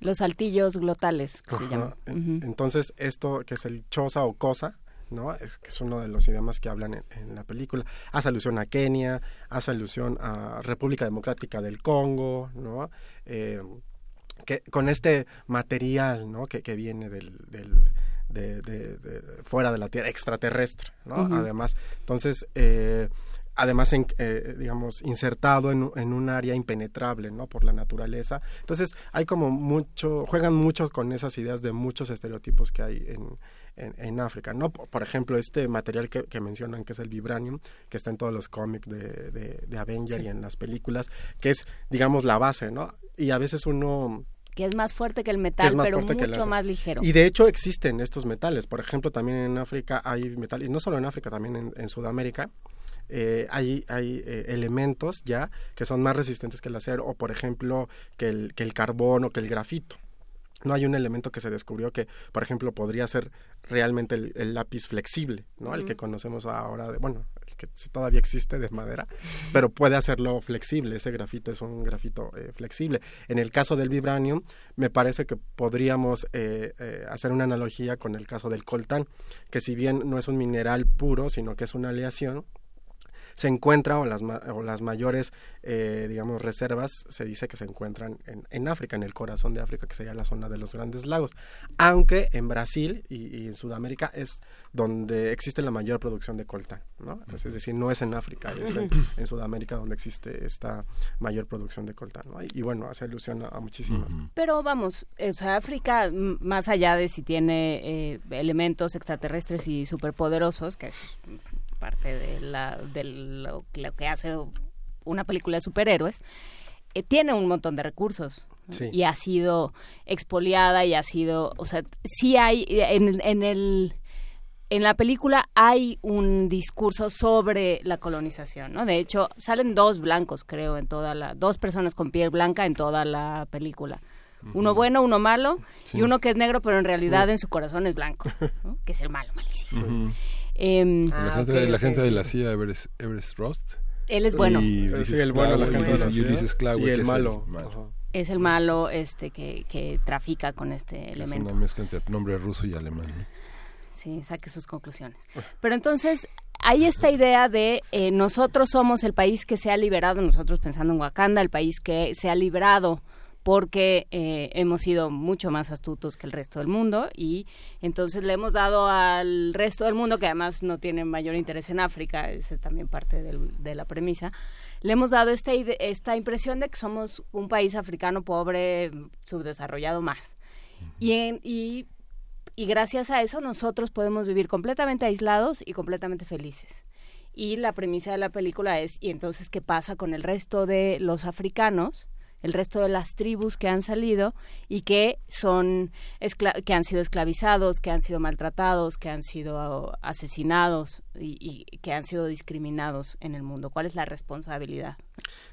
los saltillos glotales que se llaman. Entonces, esto que es el chosa o cosa, ¿no? Es que es uno de los idiomas que hablan en, la película. Hace alusión a Kenia, hace alusión a República Democrática del Congo, ¿no? Eh, que con este material, ¿no? Que, que viene del, del de, de, fuera de la Tierra, extraterrestre, ¿no? Además, entonces, eh, además, eh, digamos, insertado en, en, un área impenetrable, ¿no? Por la naturaleza. Entonces, hay como mucho, juegan mucho con esas ideas de muchos estereotipos que hay en, en, África, ¿no? Por, ejemplo, este material que, que, mencionan, que es el vibranium, que está en todos los cómics de, de, de Avenger y en las películas, que es, digamos, la base, ¿no? Y a veces uno que es más fuerte que el metal, pero mucho más ligero. Y de hecho existen estos metales. Por ejemplo, también en África hay metales, y no solo en África, también en, Sudamérica. Eh, hay, hay eh, elementos ya que son más resistentes que el acero, o por ejemplo, que el, que el carbón o que el grafito no hay un elemento que se descubrió que, por ejemplo, podría ser realmente el, lápiz flexible, ¿no? El que conocemos ahora, de, bueno, el que todavía existe de madera, pero puede hacerlo flexible. Ese grafito es un grafito eh, flexible. En el caso del vibranium, me parece que podríamos eh, eh, hacer una analogía con el caso del coltán, que si bien no es un mineral puro, sino que es una aleación, se encuentra o las, o las mayores, eh, digamos, reservas se dice que se encuentran en, en, África, en el corazón de África, que sería la zona de los grandes lagos. Aunque en Brasil y, en Sudamérica es donde existe la mayor producción de coltán, ¿no? Es decir, no es en África, es en, Sudamérica donde existe esta mayor producción de coltán, ¿no? Y, bueno, hace alusión a, muchísimas. Pero vamos, o sea, África, más allá de si tiene eh, elementos extraterrestres y superpoderosos, que es parte de, la, de lo, que hace una película de superhéroes, eh, tiene un montón de recursos. Y ha sido expoliada y ha sido, o sea, sí hay en, en el en la película hay un discurso sobre la colonización, ¿no? De hecho, salen dos blancos, creo, en toda la dos personas con piel blanca en toda la película. Uno bueno, uno malo, y uno que es negro, pero en realidad en su corazón es blanco, que es el malo, malísimo. Em, la, gente, de, la gente de la CIA, Everest, Everest Rost. Él es bueno. Y el bueno, la gente de la CIA. y el malo. Es el malo este que, que trafica con este elemento. Es una mezcla entre nombre ruso y alemán. Sí, saque sus conclusiones. Pero entonces, hay esta idea de eh, nosotros somos el país que se ha liberado, nosotros pensando en Wakanda, el país que se ha librado porque eh, hemos sido mucho más astutos que el resto del mundo y entonces le hemos dado al resto del mundo, que además no tiene mayor interés en África, esa es también parte de la premisa, le hemos dado esta, esta impresión de que somos un país africano pobre, subdesarrollado más. Y, y, y gracias a eso nosotros podemos vivir completamente aislados y completamente felices. Y la premisa de la película es, ¿y entonces qué pasa con el resto de los africanos? El resto de las tribus que han salido y que son que han sido esclavizados, que han sido maltratados, que han sido asesinados y, que han sido discriminados en el mundo. ¿Cuál es la responsabilidad?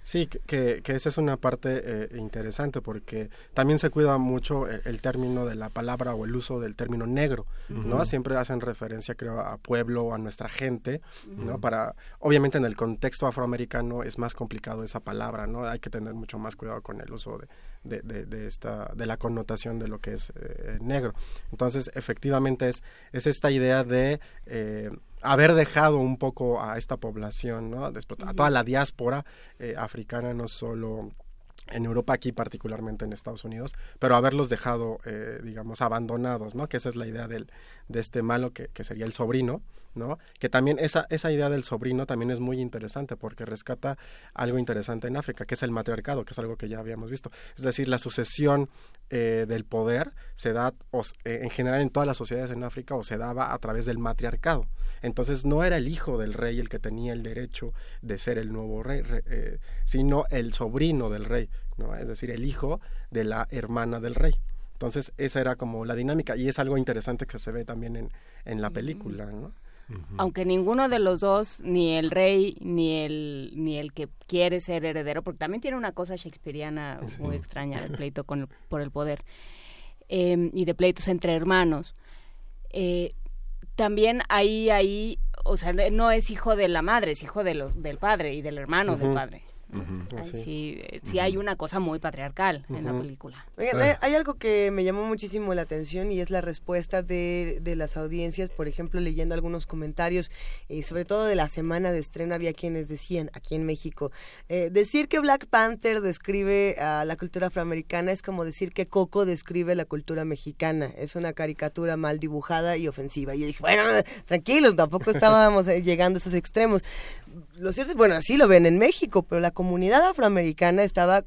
Sí, que, que esa es una parte eh, interesante porque también se cuida mucho el, término de la palabra o el uso del término negro, ¿no? Siempre hacen referencia, creo, a pueblo o a nuestra gente, ¿no? Para, obviamente en el contexto afroamericano es más complicado esa palabra, ¿no? Hay que tener mucho más cuidado con el uso de, de, de, esta, de la connotación de lo que es eh, negro. Entonces, efectivamente es, es esta idea de eh, haber dejado un poco a esta población, ¿no? Después, a toda la diáspora eh, africana, no solo en Europa, aquí particularmente en Estados Unidos, pero haberlos dejado, eh, digamos, abandonados, ¿no? Que esa es la idea del, de este malo que, que, sería el sobrino, ¿no? Que también esa, esa idea del sobrino también es muy interesante porque rescata algo interesante en África, que es el matriarcado, que es algo que ya habíamos visto. Es decir, la sucesión eh, del poder se da eh, en general en todas las sociedades en África o se daba a través del matriarcado. Entonces no era el hijo del rey el que tenía el derecho de ser el nuevo rey, eh, sino el sobrino del rey, ¿no? es decir, el hijo de la hermana del rey. Entonces esa era como la dinámica y es algo interesante que se ve también en, en la película. ¿no? Aunque ninguno de los dos, ni el rey ni el ni el que quiere ser heredero, porque también tiene una cosa shakespeariana muy extraña de pleito con por el poder em, y de pleitos entre hermanos. Eh, también ahí ahí, o sea, no es hijo de la madre, es hijo de los, del padre y del hermano del padre. Sí, sí hay una cosa muy patriarcal en la película. hay, algo que me llamó muchísimo la atención y es la respuesta de, de las audiencias, por ejemplo, leyendo algunos comentarios, y sobre todo de la semana de estreno, había quienes decían, aquí en México, eh, decir que Black Panther describe a la cultura afroamericana es como decir que Coco describe la cultura mexicana, es una caricatura mal dibujada y ofensiva. Y yo dije, bueno, tranquilos, tampoco estábamos eh, llegando a esos extremos. Lo cierto es, bueno, así lo ven en México, pero la comunidad afroamericana estaba eh,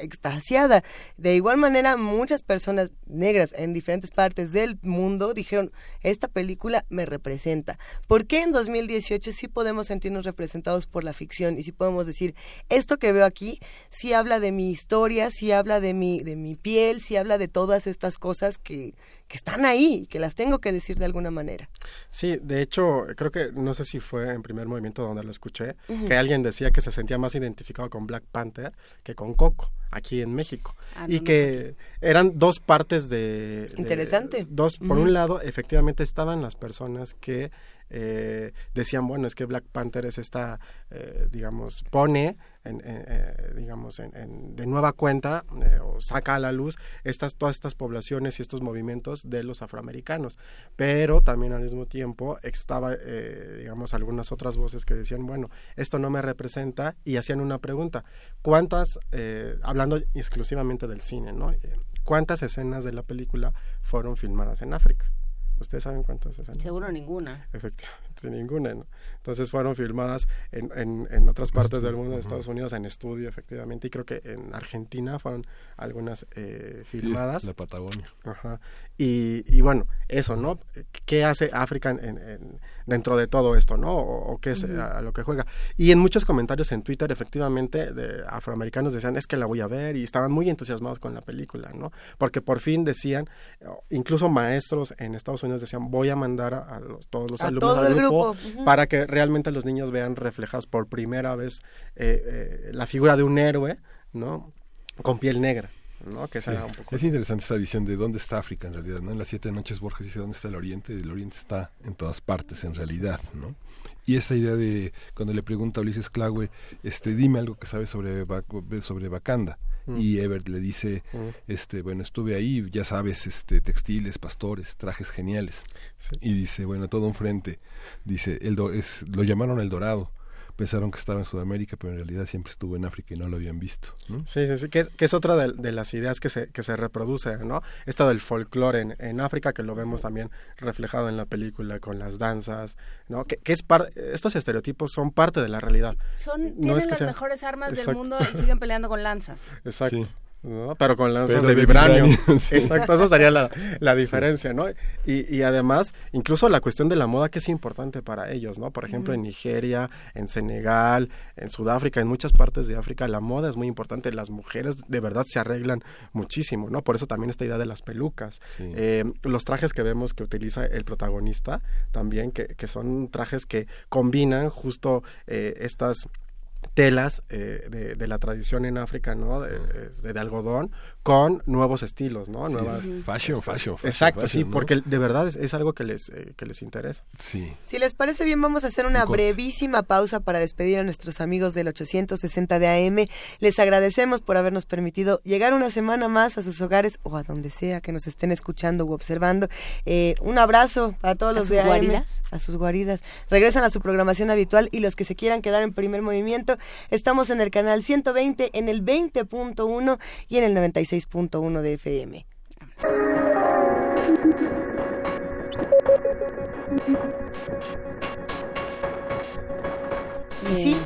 extasiada. De igual manera, muchas personas negras en diferentes partes del mundo dijeron, esta película me representa. ¿Por qué en 2018 sí podemos sentirnos representados por la ficción y sí podemos decir, esto que veo aquí sí habla de mi historia, sí habla de mi, de mi piel, sí habla de todas estas cosas que, que están ahí, que las tengo que decir de alguna manera. Sí, de hecho, creo que no sé si fue en primer movimiento donde lo escuché, que alguien decía que se sentía más identificado con Black Panther que con Coco, aquí en México. Ah, y que eran dos partes de... Interesante. dos, por un lado, efectivamente estaban las personas que eh, decían, bueno, es que Black Panther es esta, eh, digamos, pone, en, eh, digamos, en, de nueva cuenta o saca a la luz estas, todas estas poblaciones y estos movimientos de los afroamericanos. Pero también al mismo tiempo estaba, digamos, algunas otras voces que decían, bueno, esto no me representa y hacían una pregunta, ¿cuántas, hablando exclusivamente del cine, ¿no? ¿Cuántas escenas de la película fueron filmadas en África? ¿Ustedes saben cuántas escenas? Seguro ninguna. Efectivamente, ninguna, ¿no? Entonces fueron filmadas en, en, en otras partes del mundo, en Estados Unidos, en estudio, efectivamente, y creo que en Argentina fueron algunas eh, filmadas. Sí, la Patagonia. Ajá. Y, y, bueno, eso, ¿no? ¿Qué hace África en, dentro de todo esto, ¿no? O, qué es a, lo que juega. Y en muchos comentarios en Twitter, efectivamente, de afroamericanos decían, es que la voy a ver, y estaban muy entusiasmados con la película, ¿no? Porque por fin decían, incluso maestros en Estados Unidos decían, voy a mandar a, los, todos los alumnos al grupo, para que realmente los niños vean reflejadas por primera vez eh, eh, la figura de un héroe, ¿no? Con piel negra. ¿no? Que un poco... Es interesante esa visión de dónde está África en realidad, ¿no? En las siete noches Borges dice dónde está el Oriente, y el Oriente está en todas partes en realidad, ¿no? Y esta idea de cuando le pregunta a Ulises Clague, este, dime algo que sabes sobre sobre Bacanda. Mm. Y Ebert le dice, mm. este, bueno, estuve ahí, ya sabes, este, textiles, pastores, trajes geniales. Y dice, bueno, todo un frente. Dice, el es, lo llamaron el Dorado pensaron que estaba en Sudamérica, pero en realidad siempre estuvo en África y no lo habían visto. Sí, sí, sí, que, es otra de, las ideas que se, que se reproduce, ¿no? Esto del folclore en, en, África, que lo vemos también reflejado en la película con las danzas, ¿no? Que, es estos estereotipos son parte de la realidad. Son, tienen las mejores armas del mundo y siguen peleando con lanzas. Exacto. Pero con lanzas de, vibranio. Exacto, eso sería la, la diferencia, ¿no? Y, y, además, incluso la cuestión de la moda que es importante para ellos, ¿no? Por ejemplo, en Nigeria, en Senegal, en Sudáfrica, en muchas partes de África, la moda es muy importante. Las mujeres de verdad se arreglan muchísimo, ¿no? Por eso también esta idea de las pelucas. Eh, los trajes que vemos que utiliza el protagonista también, que, que son trajes que combinan justo eh, estas telas eh, de, la tradición en África, ¿no? De, algodón, con nuevos estilos, ¿no? Nuevas, fashion, fashion, Exacto, sí, porque de verdad es, algo que les, eh, que les interesa. Sí. Si les parece bien, vamos a hacer una brevísima pausa para despedir a nuestros amigos del 860 de AM. Les agradecemos por habernos permitido llegar una semana más a sus hogares o a donde sea que nos estén escuchando u observando. Eh, un abrazo a todos los de AM. A sus guaridas. Regresan a su programación habitual y los que se quieran quedar en primer movimiento Estamos en el canal 120, en el 20.1 y en el 96.1 de FM. ¿Y sí?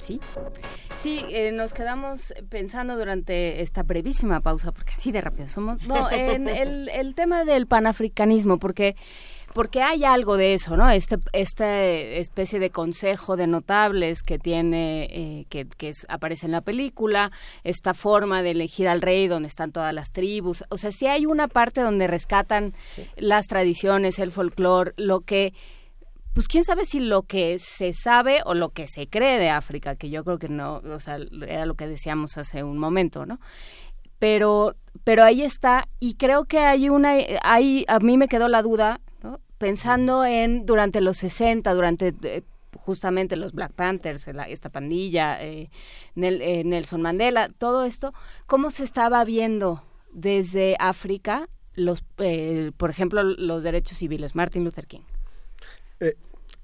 Sí. Sí, eh, nos quedamos pensando durante esta brevísima pausa, porque así de rápido somos, no, en el, el tema del panafricanismo, porque porque hay algo de eso, ¿no? Este, esta especie de consejo de notables que tiene, eh, que, que aparece en la película, esta forma de elegir al rey donde están todas las tribus, o sea, sí hay una parte donde rescatan las tradiciones, el folclore, lo que pues quién sabe si lo que se sabe o lo que se cree de África, que yo creo que no, o sea, era lo que decíamos hace un momento, ¿no? Pero, pero ahí está, y creo que hay una, ahí a mí me quedó la duda, pensando en durante los 60, durante eh, justamente los Black Panthers, esta pandilla, eh, Nelson Mandela, todo esto, ¿cómo se estaba viendo desde África los, por ejemplo, los derechos civiles? Martin Luther King.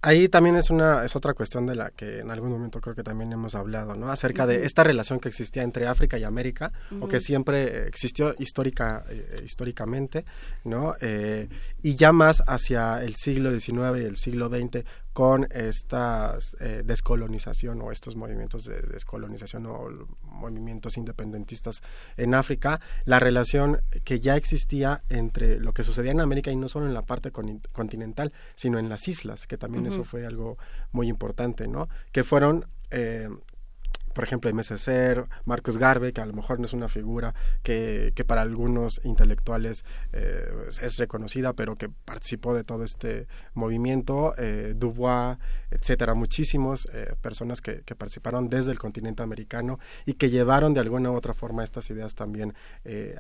Ahí también es una es otra cuestión de la que en algún momento creo que también hemos hablado, ¿no? Acerca de esta relación que existía entre África y América o que siempre existió histórica eh, históricamente, ¿no? Eh, y ya más hacia el siglo XIX y el siglo XX con esta eh, descolonización o estos movimientos de descolonización o movimientos independentistas en África, la relación que ya existía entre lo que sucedía en América y no solo en la parte continental, sino en las islas, que también eso fue algo muy importante, ¿no? Que fueron eh, por ejemplo, Ser, Marcos Garbe, que a lo mejor no es una figura que, que para algunos intelectuales eh, es reconocida, pero que participó de todo este movimiento, eh, Dubois, etcétera, muchísimos eh, personas que, que, participaron desde el continente americano y que llevaron de alguna u otra forma estas ideas también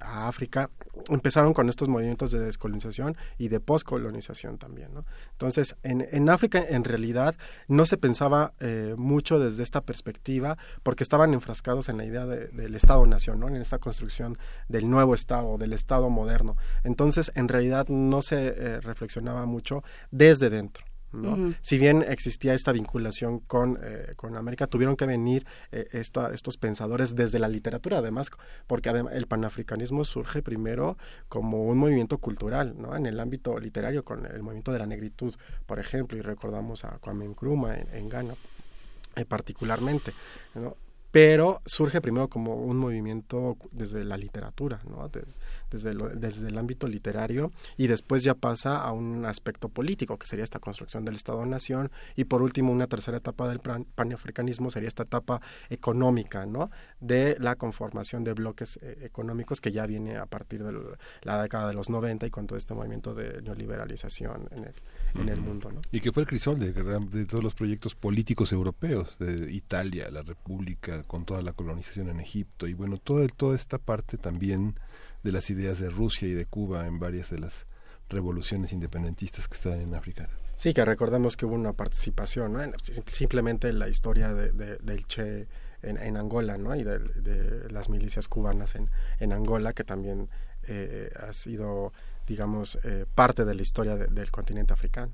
a África. Empezaron con estos movimientos de descolonización y de poscolonización también. ¿no? Entonces, en, en África en realidad no se pensaba mucho desde esta perspectiva, porque estaban enfrascados en la idea del Estado-Nación, ¿no? en esta construcción del nuevo Estado, del Estado moderno. Entonces, en realidad no se eh, reflexionaba mucho desde dentro. ¿no? Si bien existía esta vinculación con, eh, con América, tuvieron que venir eh, estos pensadores desde la literatura, además, porque el panafricanismo surge primero como un movimiento cultural, ¿no? En el ámbito literario, con el movimiento de la negritud, por ejemplo, y recordamos a Kwame Nkrumah en, en Ghana. Eh, particularmente, ¿no? pero surge primero como un movimiento desde la literatura, ¿no? desde, desde el ámbito literario y después ya pasa a un aspecto político, que sería esta construcción del Estado-Nación y por último una tercera etapa del panafricanismo sería esta etapa económica, ¿no? De la conformación de bloques eh, económicos que ya viene a partir de la década de los 90 y con todo este movimiento de neoliberalización en el, en el mundo. ¿no? Y que fue el crisol de, de, todos los proyectos políticos europeos, de Italia, la República, con toda la colonización en Egipto, y bueno, todo, toda esta parte también de las ideas de Rusia y de Cuba en varias de las revoluciones independentistas que están en África. Sí, que recordemos que hubo una participación, ¿no? simplemente la historia de, del Che en, Angola, ¿no? Y de, las milicias cubanas en, en Angola, que también eh, ha sido digamos, eh, parte de la historia del continente africano.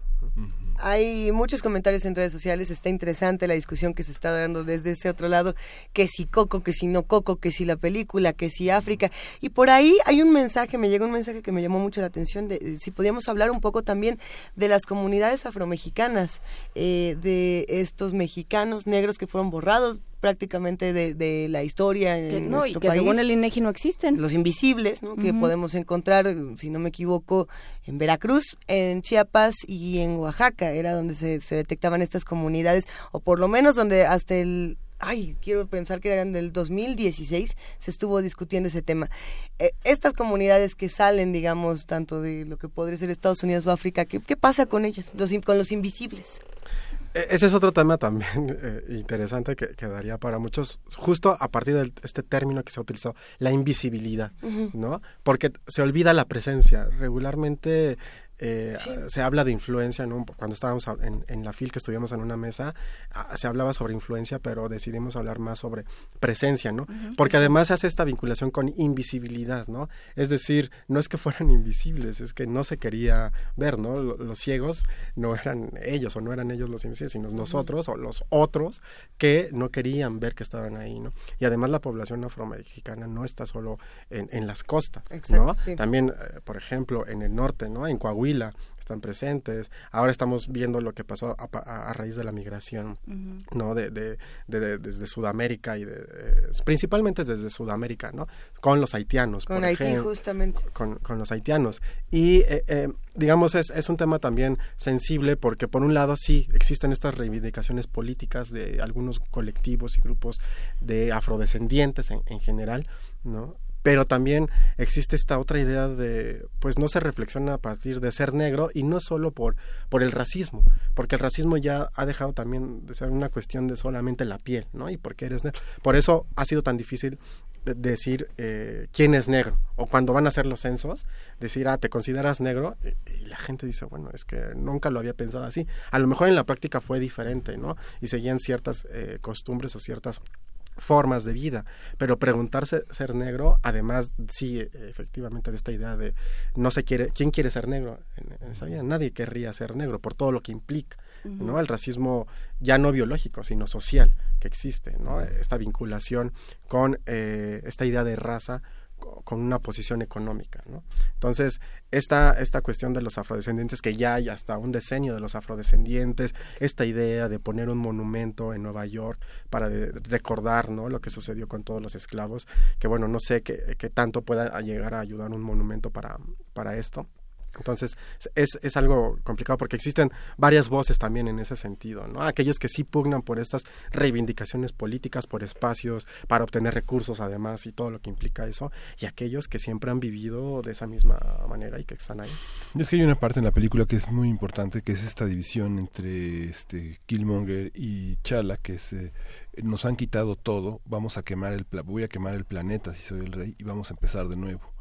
Hay muchos comentarios en redes sociales, está interesante la discusión que se está dando desde ese otro lado, que si Coco, que si no Coco, que si la película, que si África. Y por ahí hay un mensaje, me llegó un mensaje que me llamó mucho la atención, de si podíamos hablar un poco también de las comunidades afromexicanas, eh, de estos mexicanos negros que fueron borrados prácticamente de, la historia en no, y que según el INEGI no existen. Los invisibles, ¿no? Que podemos encontrar, si no me equivoco, en Veracruz, en Chiapas y en Oaxaca, era donde se, detectaban estas comunidades, o por lo menos donde hasta el ay, quiero pensar que eran del 2016, se estuvo discutiendo ese tema. Eh, estas comunidades que salen, digamos, tanto de lo que podría ser Estados Unidos o África, ¿qué, qué pasa con ellas, los, con los invisibles? E, ese es otro tema también eh, interesante que, daría para muchos, justo a partir de este término que se ha utilizado, la invisibilidad, ¿no? Porque se olvida la presencia. Regularmente eh, se habla de influencia, ¿no? cuando estábamos en, la FIL que estuvimos en una mesa, ah, se hablaba sobre influencia, pero decidimos hablar más sobre presencia, ¿no? Porque además se hace esta vinculación con invisibilidad, ¿no? Es decir, no es que fueran invisibles, es que no se quería ver, ¿no? Los ciegos no eran ellos o no eran ellos los invisibles, sino nosotros o los otros que no querían ver que estaban ahí, ¿no? Y además la población afromexicana no está solo en, las costas, ¿no? También, eh, por ejemplo, en el norte, ¿no? En Coahuila, están presentes. Ahora estamos viendo lo que pasó a, raíz de la migración, ¿no? De, de, desde Sudamérica y de, eh, principalmente desde Sudamérica, ¿no? Con los haitianos. Con Haití, justamente. Con, los haitianos. Y, eh, eh, digamos, es, es un tema también sensible porque, por un lado, sí, existen estas reivindicaciones políticas de algunos colectivos y grupos de afrodescendientes en, en general, ¿no? Pero también existe esta otra idea de pues no se reflexiona a partir de ser negro y no solo por por el racismo porque el racismo ya ha dejado también de ser una cuestión de solamente la piel no y por qué eres negro por eso ha sido tan difícil decir eh, quién es negro. O cuando van a hacer los censos, decir, ah, ¿te consideras negro? Y, la gente dice, bueno, es que nunca lo había pensado así. A lo mejor en la práctica fue diferente, ¿no? Y seguían ciertas eh, costumbres o ciertas formas de vida, pero preguntarse ser negro, además sí, efectivamente de esta idea de no se quiere, ¿quién quiere ser negro? En, Nadie querría ser negro por todo lo que implica, ¿no? El racismo ya no biológico, sino social que existe, ¿no? Esta vinculación con eh, esta idea de raza con una posición económica. ¿no? Entonces, esta, esta cuestión de los afrodescendientes, que ya hay hasta un decenio de los afrodescendientes, esta idea de poner un monumento en Nueva York para recordar ¿no? lo que sucedió con todos los esclavos, que bueno, no sé qué, qué tanto pueda llegar a ayudar un monumento para, para esto. Entonces, es, es algo complicado porque existen varias voces también en ese sentido, ¿no? Aquellos que sí pugnan por estas reivindicaciones políticas, por espacios, para obtener recursos además y todo lo que implica eso, y aquellos que siempre han vivido de esa misma manera y que están ahí. Y es que hay una parte en la película que es muy importante, que es esta división entre este Killmonger y Chala, que es... Eh, nos han quitado todo, vamos a quemar el voy a quemar el planeta si soy el rey y vamos a empezar de nuevo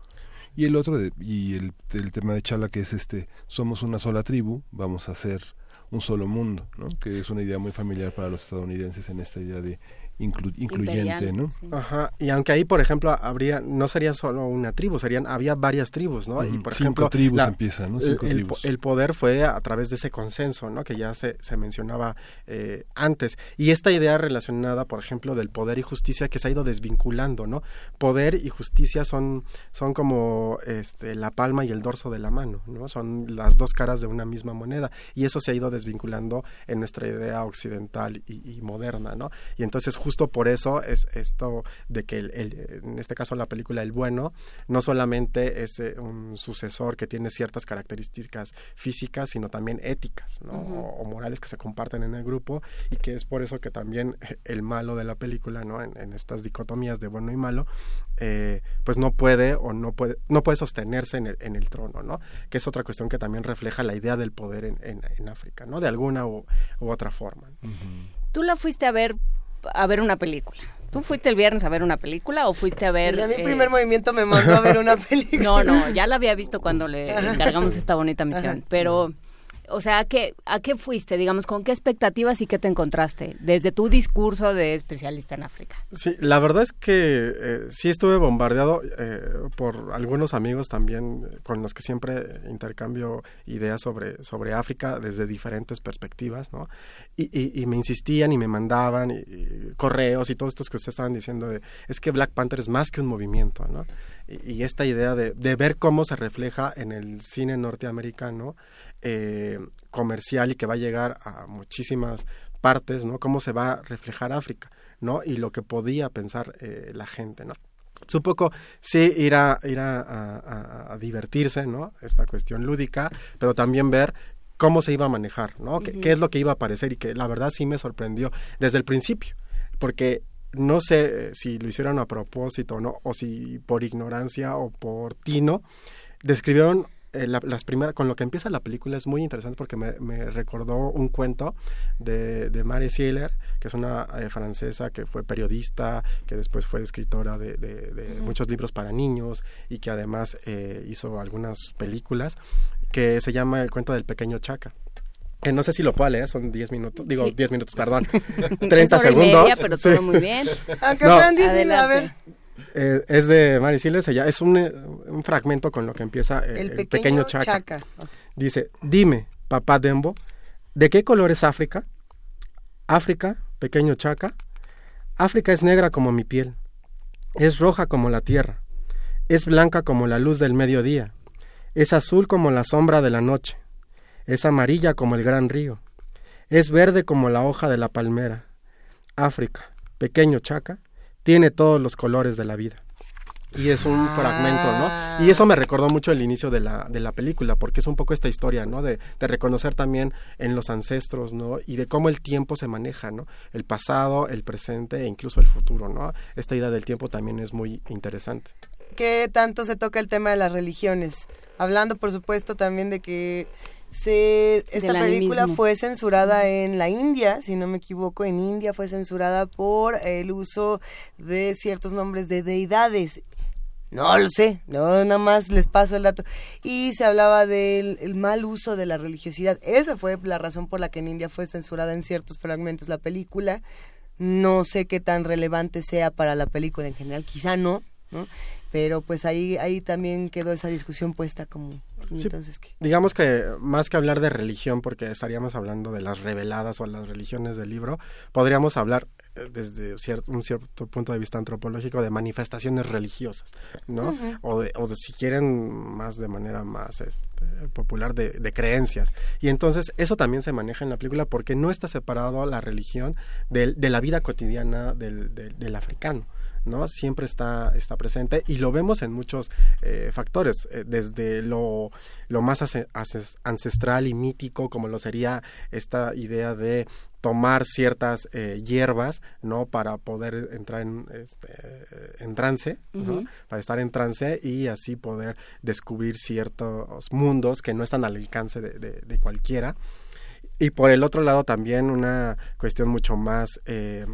y el otro, de, y el, tema de Chala, que es este, somos una sola tribu, vamos a ser un solo mundo, ¿no? que es una idea muy familiar para los estadounidenses en esta idea de incluyente, ¿no? Ajá, y aunque ahí, por ejemplo, habría, no sería solo una tribu, serían, había varias tribus, ¿no? Y por Cinco ejemplo, tribus empiezan, ¿no? Cinco el, tribus. el, poder fue a través de ese consenso, ¿no? Que ya se, se mencionaba eh, antes. Y esta idea relacionada, por ejemplo, del poder y justicia que se ha ido desvinculando, ¿no? Poder y justicia son, son como este, la palma y el dorso de la mano, ¿no? Son las dos caras de una misma moneda. Y eso se ha ido desvinculando en nuestra idea occidental y, y moderna, ¿no? Y entonces justo por eso es esto de que el, en este caso la película El Bueno no solamente es eh, un sucesor que tiene ciertas características físicas, sino también éticas ¿no? o, morales que se comparten en el grupo y que es por eso que también el malo de la película, ¿no? en, estas dicotomías de bueno y malo, eh, pues no puede o no puede, no puede sostenerse en el, en el trono, ¿no? que es otra cuestión que también refleja la idea del poder en, en, África, ¿no? de alguna u, otra forma. Tú la fuiste a ver a ver una película. ¿Tú fuiste el viernes a ver una película o fuiste a ver... mi eh, primer movimiento me mandó a ver una película. No, no, ya la había visto cuando le encargamos esta bonita misión, pero o sea, ¿a qué, ¿a qué fuiste? Digamos, ¿con qué expectativas y qué te encontraste desde tu discurso de especialista en África? Sí, la verdad es que eh, sí estuve bombardeado eh, por algunos amigos también eh, con los que siempre intercambio ideas sobre, sobre África desde diferentes perspectivas, ¿no? Y, y, me insistían y me mandaban correos y todo esto que ustedes estaban diciendo de, es que Black Panther es más que un movimiento, ¿no? Y, y esta idea de, de ver cómo se refleja en el cine norteamericano eh, comercial y que va a llegar a muchísimas partes, ¿no? Cómo se va a reflejar África, ¿no? Y lo que podía pensar eh, la gente, ¿no? Es un poco, sí, ir, a, ir a, divertirse, ¿no? Esta cuestión lúdica, pero también ver cómo se iba a manejar, ¿no? ¿Qué, es lo que iba a aparecer y que la verdad sí me sorprendió desde el principio, porque no sé si lo hicieron a propósito, ¿no? O si por ignorancia o por tino, describieron eh, las primeras, con lo que empieza la película es muy interesante porque me, recordó un cuento de, de Mary Sieler, que es una eh, francesa que fue periodista, que después fue escritora de, muchos libros para niños y que además eh, hizo algunas películas, que se llama El cuento del pequeño Chaca que no sé si lo puedo leer, son 10 minutos, digo 10 minutos, perdón, 30 segundos. Media, pero todo muy bien. Aunque no, fueran 10 a ver. Eh, es de Mary Siles, ella es un, eh, un, fragmento con lo que empieza eh, el, pequeño, Chaca. Dice, dime, papá Dembo, ¿de qué color es África? África, pequeño Chaca. África es negra como mi piel, es roja como la tierra, es blanca como la luz del mediodía, es azul como la sombra de la noche, es amarilla como el gran río, es verde como la hoja de la palmera. África, pequeño Chaca, tiene todos los colores de la vida. Y es un fragmento, ¿no? Y eso me recordó mucho el inicio de la, de la película, porque es un poco esta historia, ¿no? De, de, reconocer también en los ancestros, ¿no? Y de cómo el tiempo se maneja, ¿no? El pasado, el presente e incluso el futuro, ¿no? Esta idea del tiempo también es muy interesante. ¿Qué tanto se toca el tema de las religiones? Hablando, por supuesto, también de que Se, esta película fue censurada en la India, si no me equivoco, en India fue censurada por el uso de ciertos nombres de deidades. No lo sé, no, nada más les paso el dato. Y se hablaba del mal uso de la religiosidad. Esa fue la razón por la que en India fue censurada en ciertos fragmentos la película. No sé qué tan relevante sea para la película en general, quizá no, ¿no? pero pues ahí ahí también quedó esa discusión puesta como entonces digamos que más que hablar de religión porque estaríamos hablando de las reveladas o las religiones del libro podríamos hablar eh, desde cierto, un cierto punto de vista antropológico de manifestaciones religiosas no o, de, o de si quieren más de manera más este, popular de, de, creencias. Y entonces eso también se maneja en la película porque no está separado la religión de, de la vida cotidiana del, del africano ¿no? Siempre está, está presente y lo vemos en muchos eh, factores, eh, desde lo, lo más ancestral y mítico, como lo sería esta idea de tomar ciertas eh, hierbas, ¿no? Para poder entrar en, este, en trance, Para estar en trance y así poder descubrir ciertos mundos que no están al alcance de, de, de cualquiera. Y por el otro lado también una cuestión mucho más eh,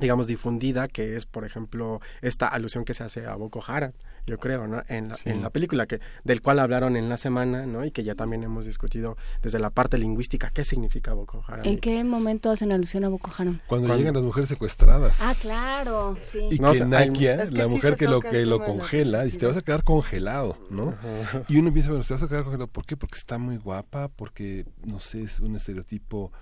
digamos, difundida, que es, por ejemplo, esta alusión que se hace a Boko Haram, yo creo, ¿no? En la, en la película, que del cual hablaron en la semana, ¿no? Y que ya también hemos discutido desde la parte lingüística, ¿qué significa Boko Haram? ¿En qué momento hacen alusión a Boko Haram? Cuando, llegan las mujeres secuestradas. Ah, claro, sí. Y que Nakia, la mujer que lo, que lo congela, y te vas a quedar congelado, ¿no? Y uno piensa, bueno, te vas a quedar congelado, ¿por qué? Porque está muy guapa, porque, no sé, es un estereotipo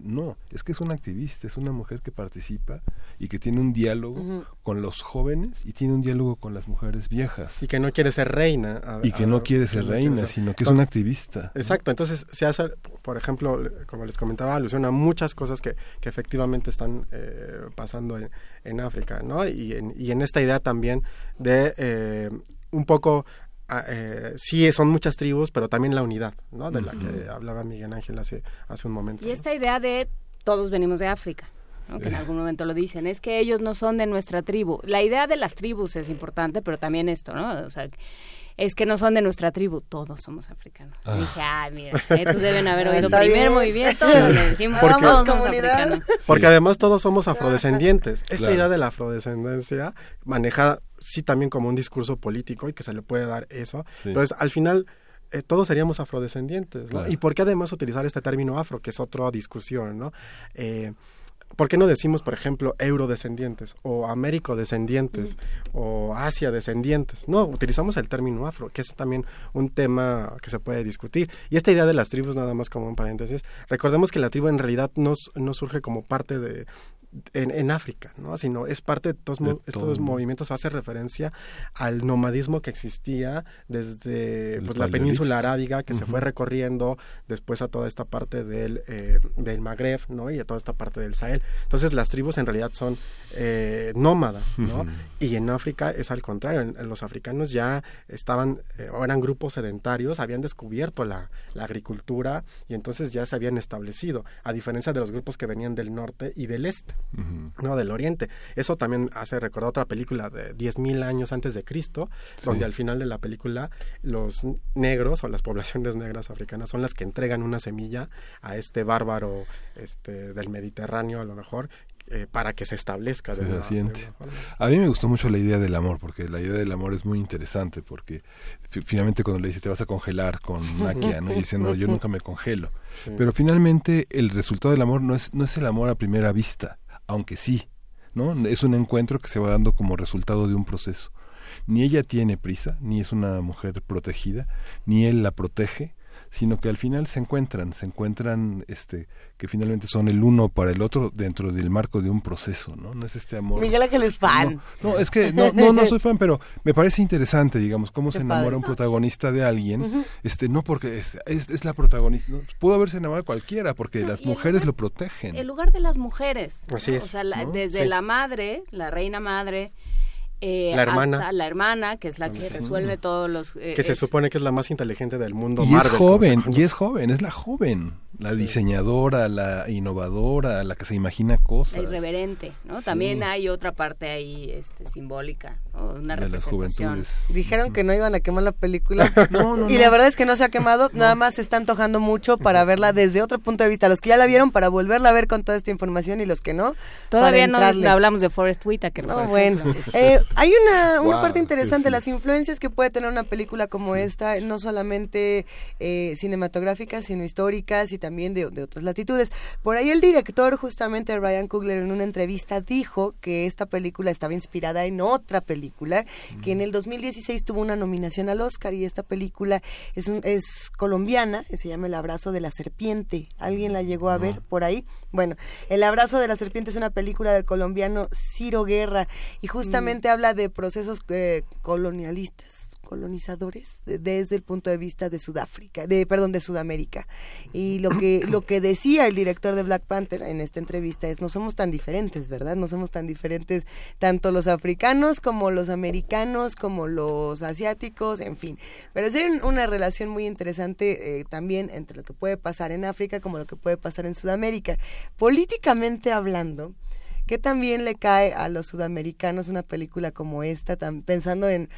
no, es que es una activista, es una mujer que participa y que tiene un diálogo con los jóvenes y tiene un diálogo con las mujeres viejas. Y que no quiere ser reina. y que no quiere ser reina, sino que es una activista. Exacto, entonces se hace, por ejemplo, como les comentaba, alusión a muchas cosas que, que efectivamente están eh, pasando en, en, África, ¿no? Y en, y en esta idea también de eh, un poco eh, sí son muchas tribus, pero también la unidad, ¿no? De la que hablaba Miguel Ángel hace, hace un momento. Y esta idea de todos venimos de África. que en algún momento lo dicen, es que ellos no son de nuestra tribu. La idea de las tribus es importante, pero también esto, ¿no? O sea, es que no son de nuestra tribu, todos somos africanos. Ah. dije, ah, mira, estos deben haber oído primer movimiento donde decimos porque, todos somos africanos. Porque además todos somos afrodescendientes. Esta idea de la afrodescendencia maneja sí también como un discurso político y que se le puede dar eso. Entonces, al final eh, todos seríamos afrodescendientes, ¿no? Y por qué además utilizar este término afro, que es otra discusión, ¿no? Eh, ¿Por qué no decimos, por ejemplo, eurodescendientes o américo-descendientes o asia-descendientes? No, utilizamos el término afro, que es también un tema que se puede discutir. Y esta idea de las tribus, nada más como un paréntesis, recordemos que la tribu en realidad no, no surge como parte de, en, en, África, ¿no? sino es parte de todos estos movimientos, hace referencia al nomadismo que existía desde pues, la península arábiga, que se fue recorriendo después a toda esta parte del, eh, del Magreb ¿no? y a toda esta parte del Sahel. Entonces las tribus en realidad son eh, nómadas, ¿no? y en África es al contrario, los africanos ya estaban, eh, o eran grupos sedentarios, habían descubierto la, la agricultura y entonces ya se habían establecido, a diferencia de los grupos que venían del norte y del este no del Oriente. Eso también hace recordar otra película de 10.000 años antes de Cristo, donde al final de la película los negros o las poblaciones negras africanas son las que entregan una semilla a este bárbaro este, del Mediterráneo, a lo mejor, eh, para que se establezca. De a mí me gustó mucho la idea del amor, porque la idea del amor es muy interesante, porque finalmente cuando le dice te vas a congelar con Nakia, ¿no? y dice no, yo nunca me congelo. Pero finalmente el resultado del amor no es, no es el amor a primera vista, aunque sí, ¿no? Es un encuentro que se va dando como resultado de un proceso. Ni ella tiene prisa, ni es una mujer protegida, ni él la protege, sino que al final se encuentran, se encuentran este que finalmente son el uno para el otro dentro del marco de un proceso, ¿no? No es este amor. Miguel Ángel es fan. No, es que no, no, no soy fan, pero me parece interesante, digamos, cómo se enamora un protagonista de alguien, este no porque es, es, la protagonista, pudo haberse enamorado cualquiera porque las mujeres lo protegen. El lugar de las mujeres. Así es. O sea, desde la madre, la reina madre, eh, la hermana. Hasta la hermana, que es la que resuelve todos los... Eh, que se supone que es la más inteligente del mundo. Y es joven, y es joven, es la joven. la diseñadora, la innovadora, la que se imagina cosas. La irreverente, ¿no? También hay otra parte ahí este, simbólica, una de las juventudes. Dijeron que no iban a quemar la película y la verdad es que no se ha quemado, nada más se está antojando mucho para verla desde otro punto de vista. Los que ya la vieron para volverla a ver con toda esta información y los que no. Todavía no hablamos de Forrest Whitaker. No, bueno. Eh, hay una, una parte interesante, las influencias que puede tener una película como esta, no solamente eh, cinematográficas, sino históricas y también de, otras latitudes. Por ahí el director, justamente Ryan Coogler, en una entrevista dijo que esta película estaba inspirada en otra película, que en el 2016 tuvo una nominación al Oscar y esta película es, es colombiana, se llama El abrazo de la serpiente. ¿Alguien la llegó a ver por ahí? Bueno, El abrazo de la serpiente es una película del colombiano Ciro Guerra y justamente mm. habla de procesos eh, colonialistas colonizadores desde el punto de vista de Sudáfrica, de perdón, de Sudamérica. Y lo que lo que decía el director de Black Panther en esta entrevista es no somos tan diferentes, ¿verdad? No somos tan diferentes tanto los africanos como los americanos, como los asiáticos, en fin. Pero es una relación muy interesante eh, también entre lo que puede pasar en África como lo que puede pasar en Sudamérica. Políticamente hablando, ¿qué también le cae a los sudamericanos una película como esta, pensando en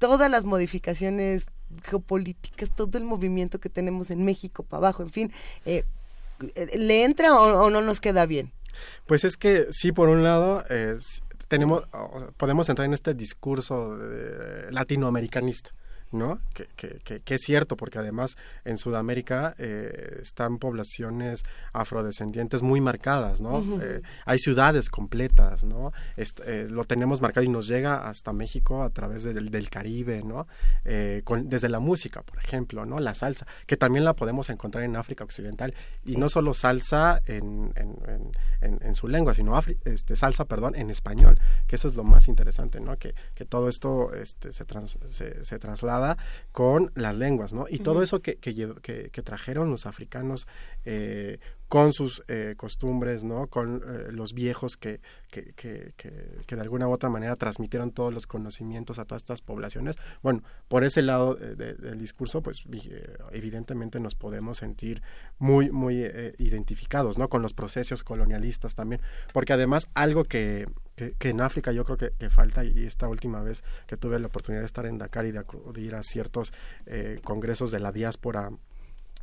todas las modificaciones geopolíticas, todo el movimiento que tenemos en México para abajo, en fin, eh, ¿le entra o, no nos queda bien? Pues es que sí, por un lado, tenemos, podemos entrar en este discurso latinoamericanista. ¿No? Que, que, que, es cierto, porque además en Sudamérica eh, están poblaciones afrodescendientes muy marcadas, ¿no? Eh, hay ciudades completas, ¿no? Eh, lo tenemos marcado y nos llega hasta México a través del, del Caribe, ¿no? desde la música, por ejemplo, ¿no? La salsa, que también la podemos encontrar en África Occidental, y no solo salsa en, en, en, su lengua, sino este, salsa, perdón, en español, que eso es lo más interesante, ¿no? Que, que todo esto este, se, se, se traslada con las lenguas, ¿no? Y todo eso que, que, trajeron los africanos eh, con sus eh, costumbres, ¿no? Con eh, los viejos que, que, que, que, de alguna u otra manera transmitieron todos los conocimientos a todas estas poblaciones. Bueno, por ese lado del discurso, pues evidentemente nos podemos sentir muy, muy identificados, ¿no? Con los procesos colonialistas también, porque además algo que, que, en África yo creo que, falta y esta última vez que tuve la oportunidad de estar en Dakar y de acudir a ciertos eh, congresos de la diáspora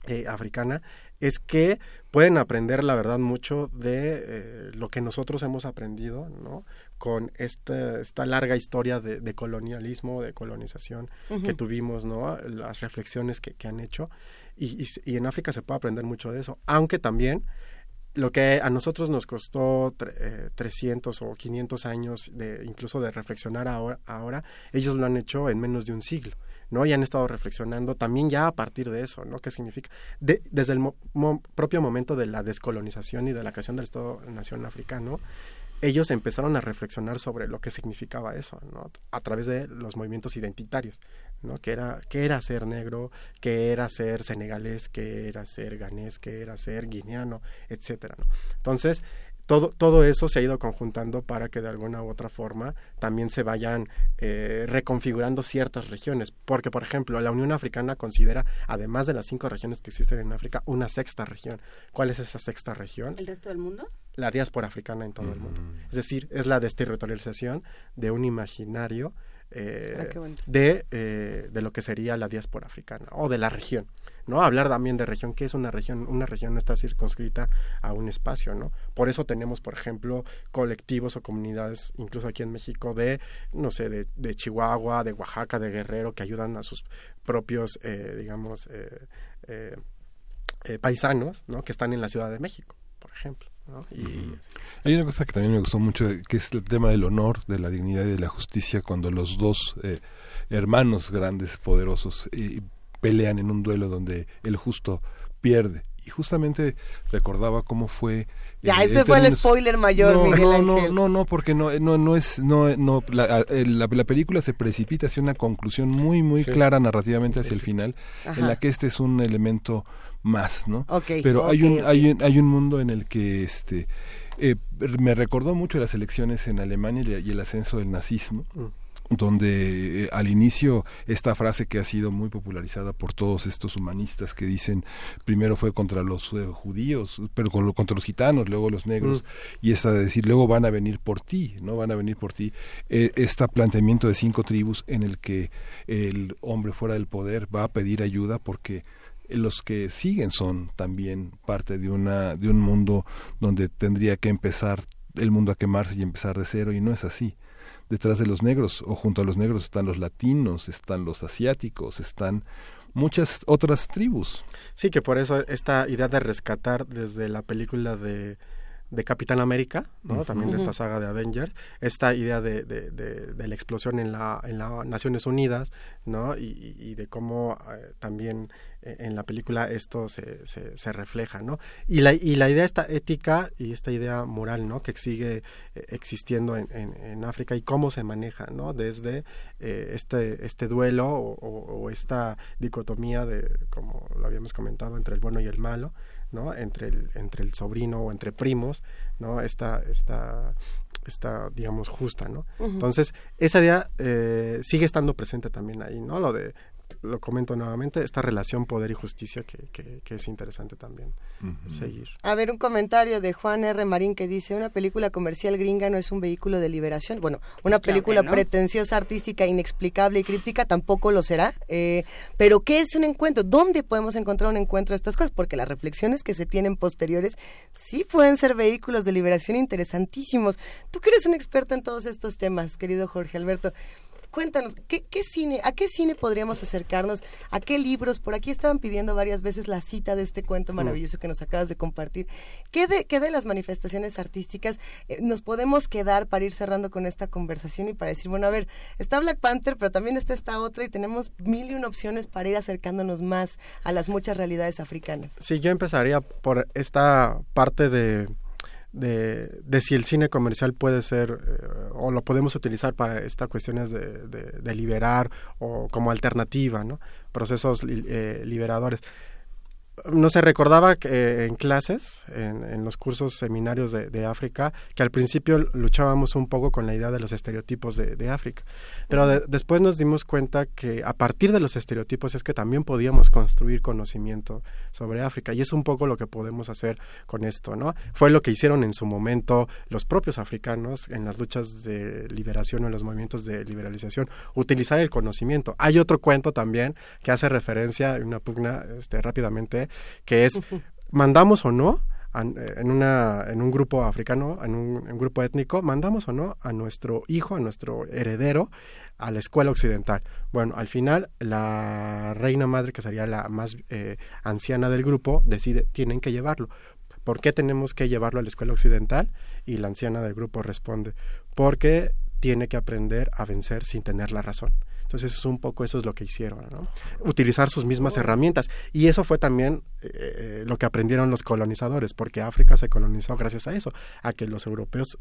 eh, africana es que pueden aprender la verdad mucho de eh, lo que nosotros hemos aprendido ¿no? con esta, esta larga historia de, colonialismo, de colonización que tuvimos, ¿no? las reflexiones que, han hecho y, y, en África se puede aprender mucho de eso, aunque también lo que a nosotros nos costó 300 eh, o 500 años de incluso de reflexionar ahora, ahora, ellos lo han hecho en menos de un siglo. ¿No? Y han estado reflexionando también ya a partir de eso, ¿no? ¿Qué significa? desde el propio momento de la descolonización y de la creación del Estado-Nación africano, ellos empezaron a reflexionar sobre lo que significaba eso, ¿no? A través de los movimientos identitarios, ¿no? Que era, qué era ser negro, qué era ser senegalés, qué era ser ganés, qué era ser guineano, etcétera, ¿no? Entonces, todo, todo eso se ha ido conjuntando para que de alguna u otra forma también se vayan eh, reconfigurando ciertas regiones. Porque, por ejemplo, la Unión Africana considera, además de las cinco regiones que existen en África, una sexta región. ¿Cuál es esa sexta región? ¿El resto del mundo? La diáspora africana en todo el mundo. Es decir, es la desterritorialización de un imaginario eh, ah, de, eh, de lo que sería la diáspora africana o de la región. ¿No? Hablar también de región, que es una región? Una región no está circunscrita a un espacio, ¿no? Por eso tenemos, por ejemplo, colectivos o comunidades, incluso aquí en México, de, no sé, de, de Chihuahua, de Oaxaca, de Guerrero, que ayudan a sus propios, eh, digamos, paisanos, ¿no? Que están en la Ciudad de México, por ejemplo. Y... Hay una cosa que también me gustó mucho, que es el tema del honor, de la dignidad y de la justicia, cuando los dos eh, hermanos grandes, poderosos, eh, pelean en un duelo donde el justo pierde. Y justamente recordaba cómo fue ya, este fue el spoiler mayor, no, Miguel no, no, no, no, porque no, no, no es, no, no, la, la, película se precipita hacia una conclusión muy, muy clara narrativamente hacia el final, en la que este es un elemento más, ¿no? Pero hay un, hay un, hay un mundo en el que, este, eh, me recordó mucho las elecciones en Alemania y el ascenso del nazismo. Mm donde eh, al inicio esta frase que ha sido muy popularizada por todos estos humanistas que dicen primero fue contra los eh, judíos, pero con contra los gitanos, luego los negros, mm. y esta de decir luego van a venir por ti, no van a venir por ti, eh, este planteamiento de cinco tribus en el que el hombre fuera del poder va a pedir ayuda porque los que siguen son también parte de una de un mundo donde tendría que empezar el mundo a quemarse y empezar de cero y no es así detrás de los negros o junto a los negros están los latinos, están los asiáticos, están muchas otras tribus. Sí, que por eso esta idea de rescatar desde la película de de Capitán América, ¿no? También de esta saga de Avengers, esta idea de, de, de, la explosión en la en las Naciones Unidas, ¿no? Y, y de cómo eh, también en la película esto se, se, refleja, ¿no? Y la, y la idea esta ética y esta idea moral, ¿no? Que sigue eh, existiendo en, en, África y cómo se maneja, ¿no? Desde este, este duelo o, o, esta dicotomía de, como lo habíamos comentado, entre el bueno y el malo, ¿no? Entre el, entre el sobrino o entre primos, ¿no? Esta, esta, esta digamos, justa, ¿no? Entonces, esa idea eh, sigue estando presente también ahí, ¿no? Lo de lo comento nuevamente, esta relación poder y justicia que, que, es interesante también seguir. A ver, un comentario de Juan R. Marín que dice, una película comercial gringa no es un vehículo de liberación. Bueno, una película pretenciosa, artística, inexplicable y crítica tampoco lo será. Eh, pero, ¿qué es un encuentro? ¿Dónde podemos encontrar un encuentro de estas cosas? Porque las reflexiones que se tienen posteriores sí pueden ser vehículos de liberación interesantísimos. Tú que eres un experto en todos estos temas, querido Jorge Alberto cuéntanos, ¿qué, cine, ¿a qué cine podríamos acercarnos? ¿A qué libros? Por aquí estaban pidiendo varias veces la cita de este cuento mm. maravilloso que nos acabas de compartir. ¿Qué de, qué de las manifestaciones artísticas eh, nos podemos quedar para ir cerrando con esta conversación y para decir, bueno, a ver, está Black Panther, pero también está esta otra y tenemos mil y una opciones para ir acercándonos más a las muchas realidades africanas? Sí, yo empezaría por esta parte de de, de, si el cine comercial puede ser eh, o lo podemos utilizar para estas cuestiones de, de, liberar o como alternativa, ¿no? procesos eh, liberadores no se recordaba que, eh, en clases, en, los cursos seminarios de, África, que al principio luchábamos un poco con la idea de los estereotipos de, África. Pero después nos dimos cuenta que a partir de los estereotipos es que también podíamos construir conocimiento sobre África. Y es un poco lo que podemos hacer con esto, ¿no? Fue lo que hicieron en su momento los propios africanos en las luchas de liberación o en los movimientos de liberalización, utilizar el conocimiento. Hay otro cuento también que hace referencia, una pugna este, rápidamente, que es, mandamos o no, en, una, en un grupo africano, en un, grupo étnico, mandamos o no a nuestro hijo, a nuestro heredero, a la escuela occidental. Bueno, al final la reina madre, que sería la más eh, anciana del grupo, decide, tienen que llevarlo. ¿Por qué tenemos que llevarlo a la escuela occidental? Y la anciana del grupo responde, porque tiene que aprender a vencer sin tener la razón. Entonces, es un poco eso es lo que hicieron, ¿no? Utilizar sus mismas herramientas. Y eso fue también eh, eh, lo que aprendieron los colonizadores, porque África se colonizó gracias a eso, a que los europeos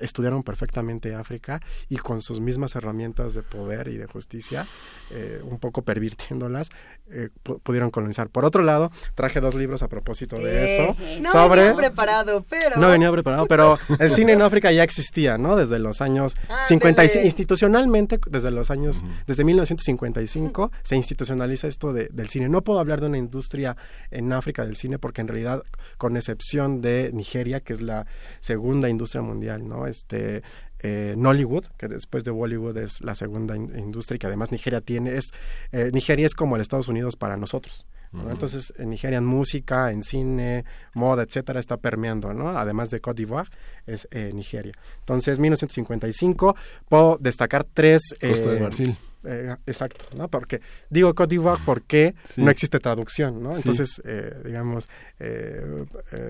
estudiaron perfectamente África y con sus mismas herramientas de poder y de justicia, eh, un poco pervirtiéndolas, eh, pudieron colonizar. Por otro lado, traje dos libros a propósito de eso. No sobre... venía preparado, pero... No venía preparado, pero el cine en África ya existía, ¿no? Desde los años 55, ah, institucionalmente, desde los años, desde 1955, se institucionaliza esto de, del cine. No puedo hablar de una industria en África del cine porque en realidad, con excepción de Nigeria, que es la segunda industria mundial, ¿no? Este, eh, Nollywood, que después de Bollywood es la segunda industria y que además Nigeria tiene, es, eh, Nigeria es como el Estados Unidos para nosotros. Entonces, en Nigeria en música, en cine, moda, etcétera, está permeando, ¿no? Además de Côte d'Ivoire, es eh, Nigeria. Entonces, 1955, puedo destacar tres... Costa de Marfil eh, exacto, ¿no? Porque digo Côte d'Ivoire porque no existe traducción, ¿no? Entonces, eh, digamos, eh,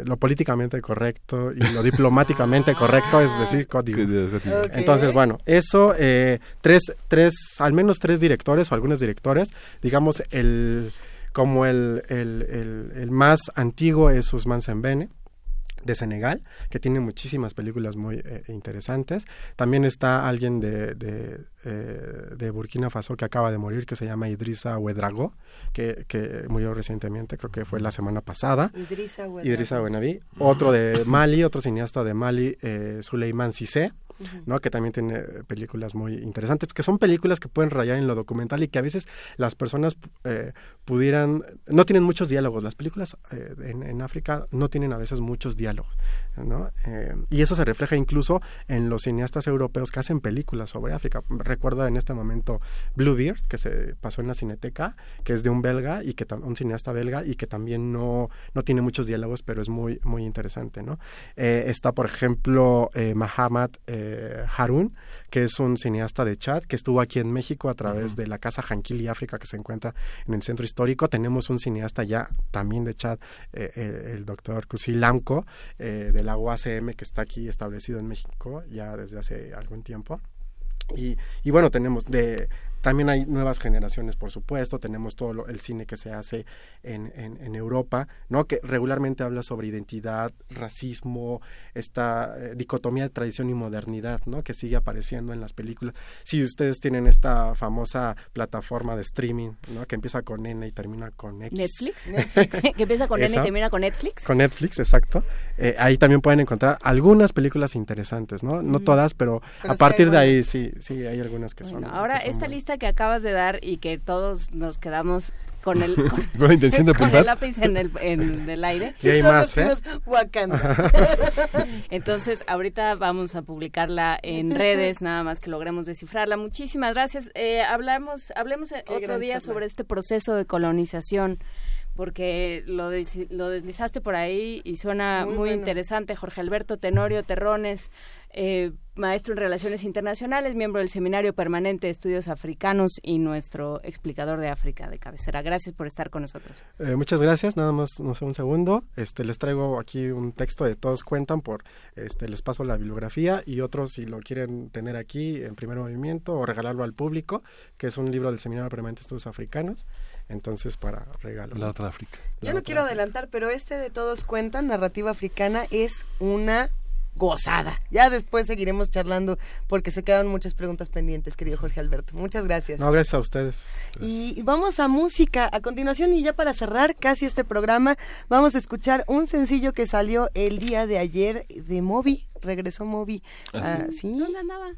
lo políticamente correcto y lo diplomáticamente correcto es decir Côte d'Ivoire. Entonces, bueno, eso, tres, tres, al menos tres directores o algunos directores, digamos, el como el, el, el, el más antiguo es Usman Sembene, de Senegal, que tiene muchísimas películas muy eh, interesantes. También está alguien de, de, eh, de, Burkina Faso que acaba de morir, que se llama Idrissa Ouedrago, que, que murió recientemente, creo que fue la semana pasada. Idrissa Ouedrago. Otro de Mali, otro cineasta de Mali, eh, Suleiman Cissé ¿no? Que también tiene películas muy interesantes, que son películas que pueden rayar en lo documental y que a veces las personas eh, pudieran, no tienen muchos diálogos. Las películas eh, en, África no tienen a veces muchos diálogos. Eh, y eso se refleja incluso en los cineastas europeos que hacen películas sobre África. Recuerdo en este momento Bluebeard, que se pasó en la Cineteca, que es de un belga y que un cineasta belga y que también no, no tiene muchos diálogos, pero es muy, muy interesante, está, por ejemplo, Mahamad Harun, que es un cineasta de Chad, que estuvo aquí en México a través de la Casa Janquili África, que se encuentra en el centro histórico. Tenemos un cineasta ya también de Chad, eh, eh, el doctor Kusi Lamco, eh, de la UACM, que está aquí establecido en México ya desde hace algún tiempo. Y, y, bueno, tenemos de también hay nuevas generaciones, por supuesto, tenemos todo el cine que se hace en, en, Europa, ¿no? que regularmente habla sobre identidad, racismo, esta eh, dicotomía de tradición y modernidad, ¿no? que sigue apareciendo en las películas. Si ustedes tienen esta famosa plataforma de streaming, ¿no? que empieza con N y termina con X. Netflix, que empieza con N y termina con Netflix. Con Netflix, exacto. Eh, ahí también pueden encontrar algunas películas interesantes, ¿no? No todas, pero, a partir de ahí sí, sí, hay algunas que son. Ahora, esta lista que acabas de dar y que todos nos quedamos con el, con, la intención de con el lápiz en el, en el aire. Y hay más, ¿eh? Entonces, ahorita vamos a publicarla en redes, nada más que logremos descifrarla. Muchísimas gracias. Eh, hablamos, hablemos otro día sobre este proceso de colonización porque lo, lo deslizaste por ahí y suena muy, interesante. Jorge Alberto Tenorio Terrones, eh, maestro en Relaciones Internacionales, miembro del Seminario Permanente de Estudios Africanos y nuestro explicador de África de cabecera. Gracias por estar con nosotros. Eh, muchas gracias. Nada más, no sé, un segundo. Este, les traigo aquí un texto de Todos Cuentan por, este, les paso la bibliografía y otros si lo quieren tener aquí en primer movimiento o regalarlo al público, que es un libro del Seminario Permanente de Estudios Africanos. Entonces, para regalo. La otra África. Yo no quiero adelantar, pero este de Todos Cuentan, Narrativa Africana, es una gozada. Ya después seguiremos charlando porque se quedan muchas preguntas pendientes, querido Jorge Alberto. Muchas gracias. No, gracias a ustedes. Y vamos a música. A continuación, y ya para cerrar casi este programa, vamos a escuchar un sencillo que salió el día de ayer de Moby. Regresó Moby. ¿Ah, sí? ¿Dónde andaba?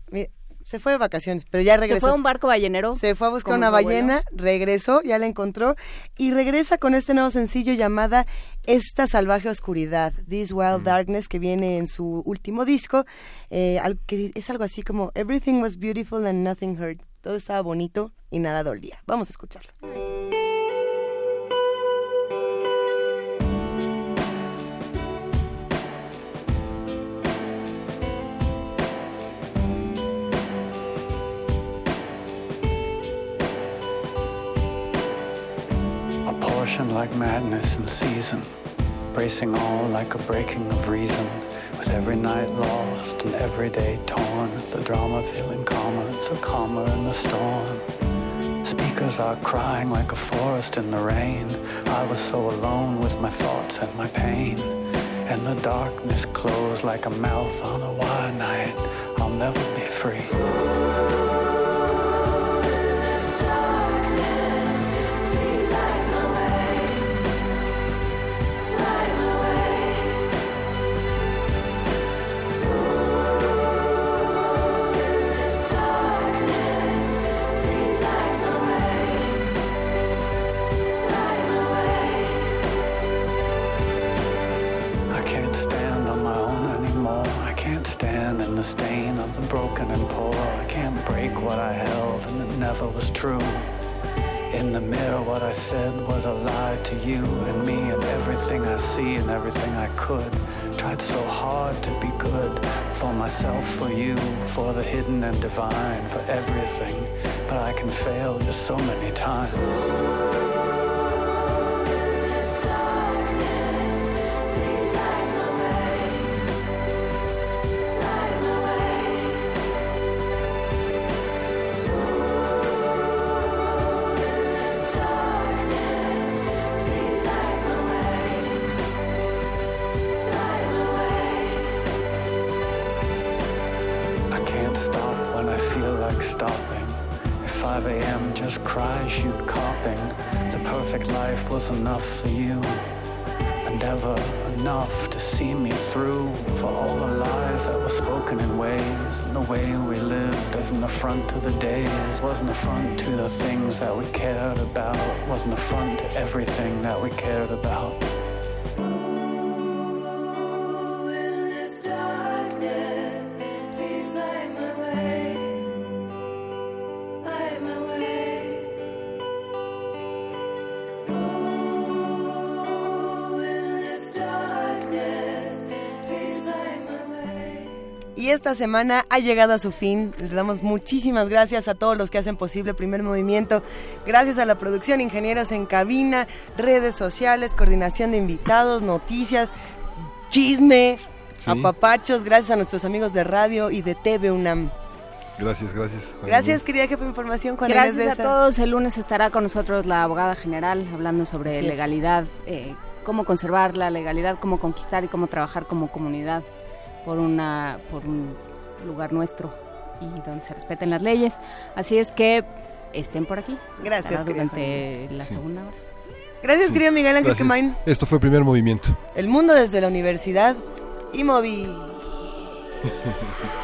Se fue de vacaciones, pero ya regresó. Se fue a un barco ballenero. Se fue a buscar una ballena, regresó, ya la encontró y regresa con este nuevo sencillo llamada Esta salvaje oscuridad, This Wild mm. Darkness, que viene en su último disco, eh, que es algo así como Everything was beautiful and nothing hurt. Todo estaba bonito y nada dolía. Vamos a escucharlo. Like madness in season, bracing all like a breaking of reason, with every night lost and every day torn, the drama feeling calmer, so calmer in the storm. Speakers are crying like a forest in the rain. I was so alone with my thoughts and my pain. And the darkness closed like a mouth on a wide night. I'll never be free. Broken and poor. I can't break what I held, and it never was true. In the mirror, what I said was a lie to you and me and everything I see and everything I could. Tried so hard to be good for myself, for you, for the hidden and divine, for everything. But I can fail just so many times. Enough for you. And never enough to see me through for all the lies that were spoken in ways. And the way we lived as an affront to the days was an affront to the things that we cared about, was an affront to everything that we cared about. Esta semana ha llegado a su fin. Le damos muchísimas gracias a todos los que hacen posible el primer movimiento. Gracias a la producción, ingenieros en cabina, redes sociales, coordinación de invitados, noticias, chisme, apapachos. Gracias a nuestros amigos de radio y de TV UNAM. Gracias, gracias. Gracias, querida jefe de información, Juan Gracias a todos. El lunes estará con nosotros la abogada general hablando sobre legalidad, eh, cómo conservar la legalidad, cómo conquistar y cómo trabajar como comunidad por, una, por un lugar nuestro y donde se respeten las leyes. Así es que estén por aquí. Gracias. Durante la segunda hora. Gracias, querido Miguel Ángel Quemain. Esto fue el primer movimiento. El mundo desde la universidad y moví.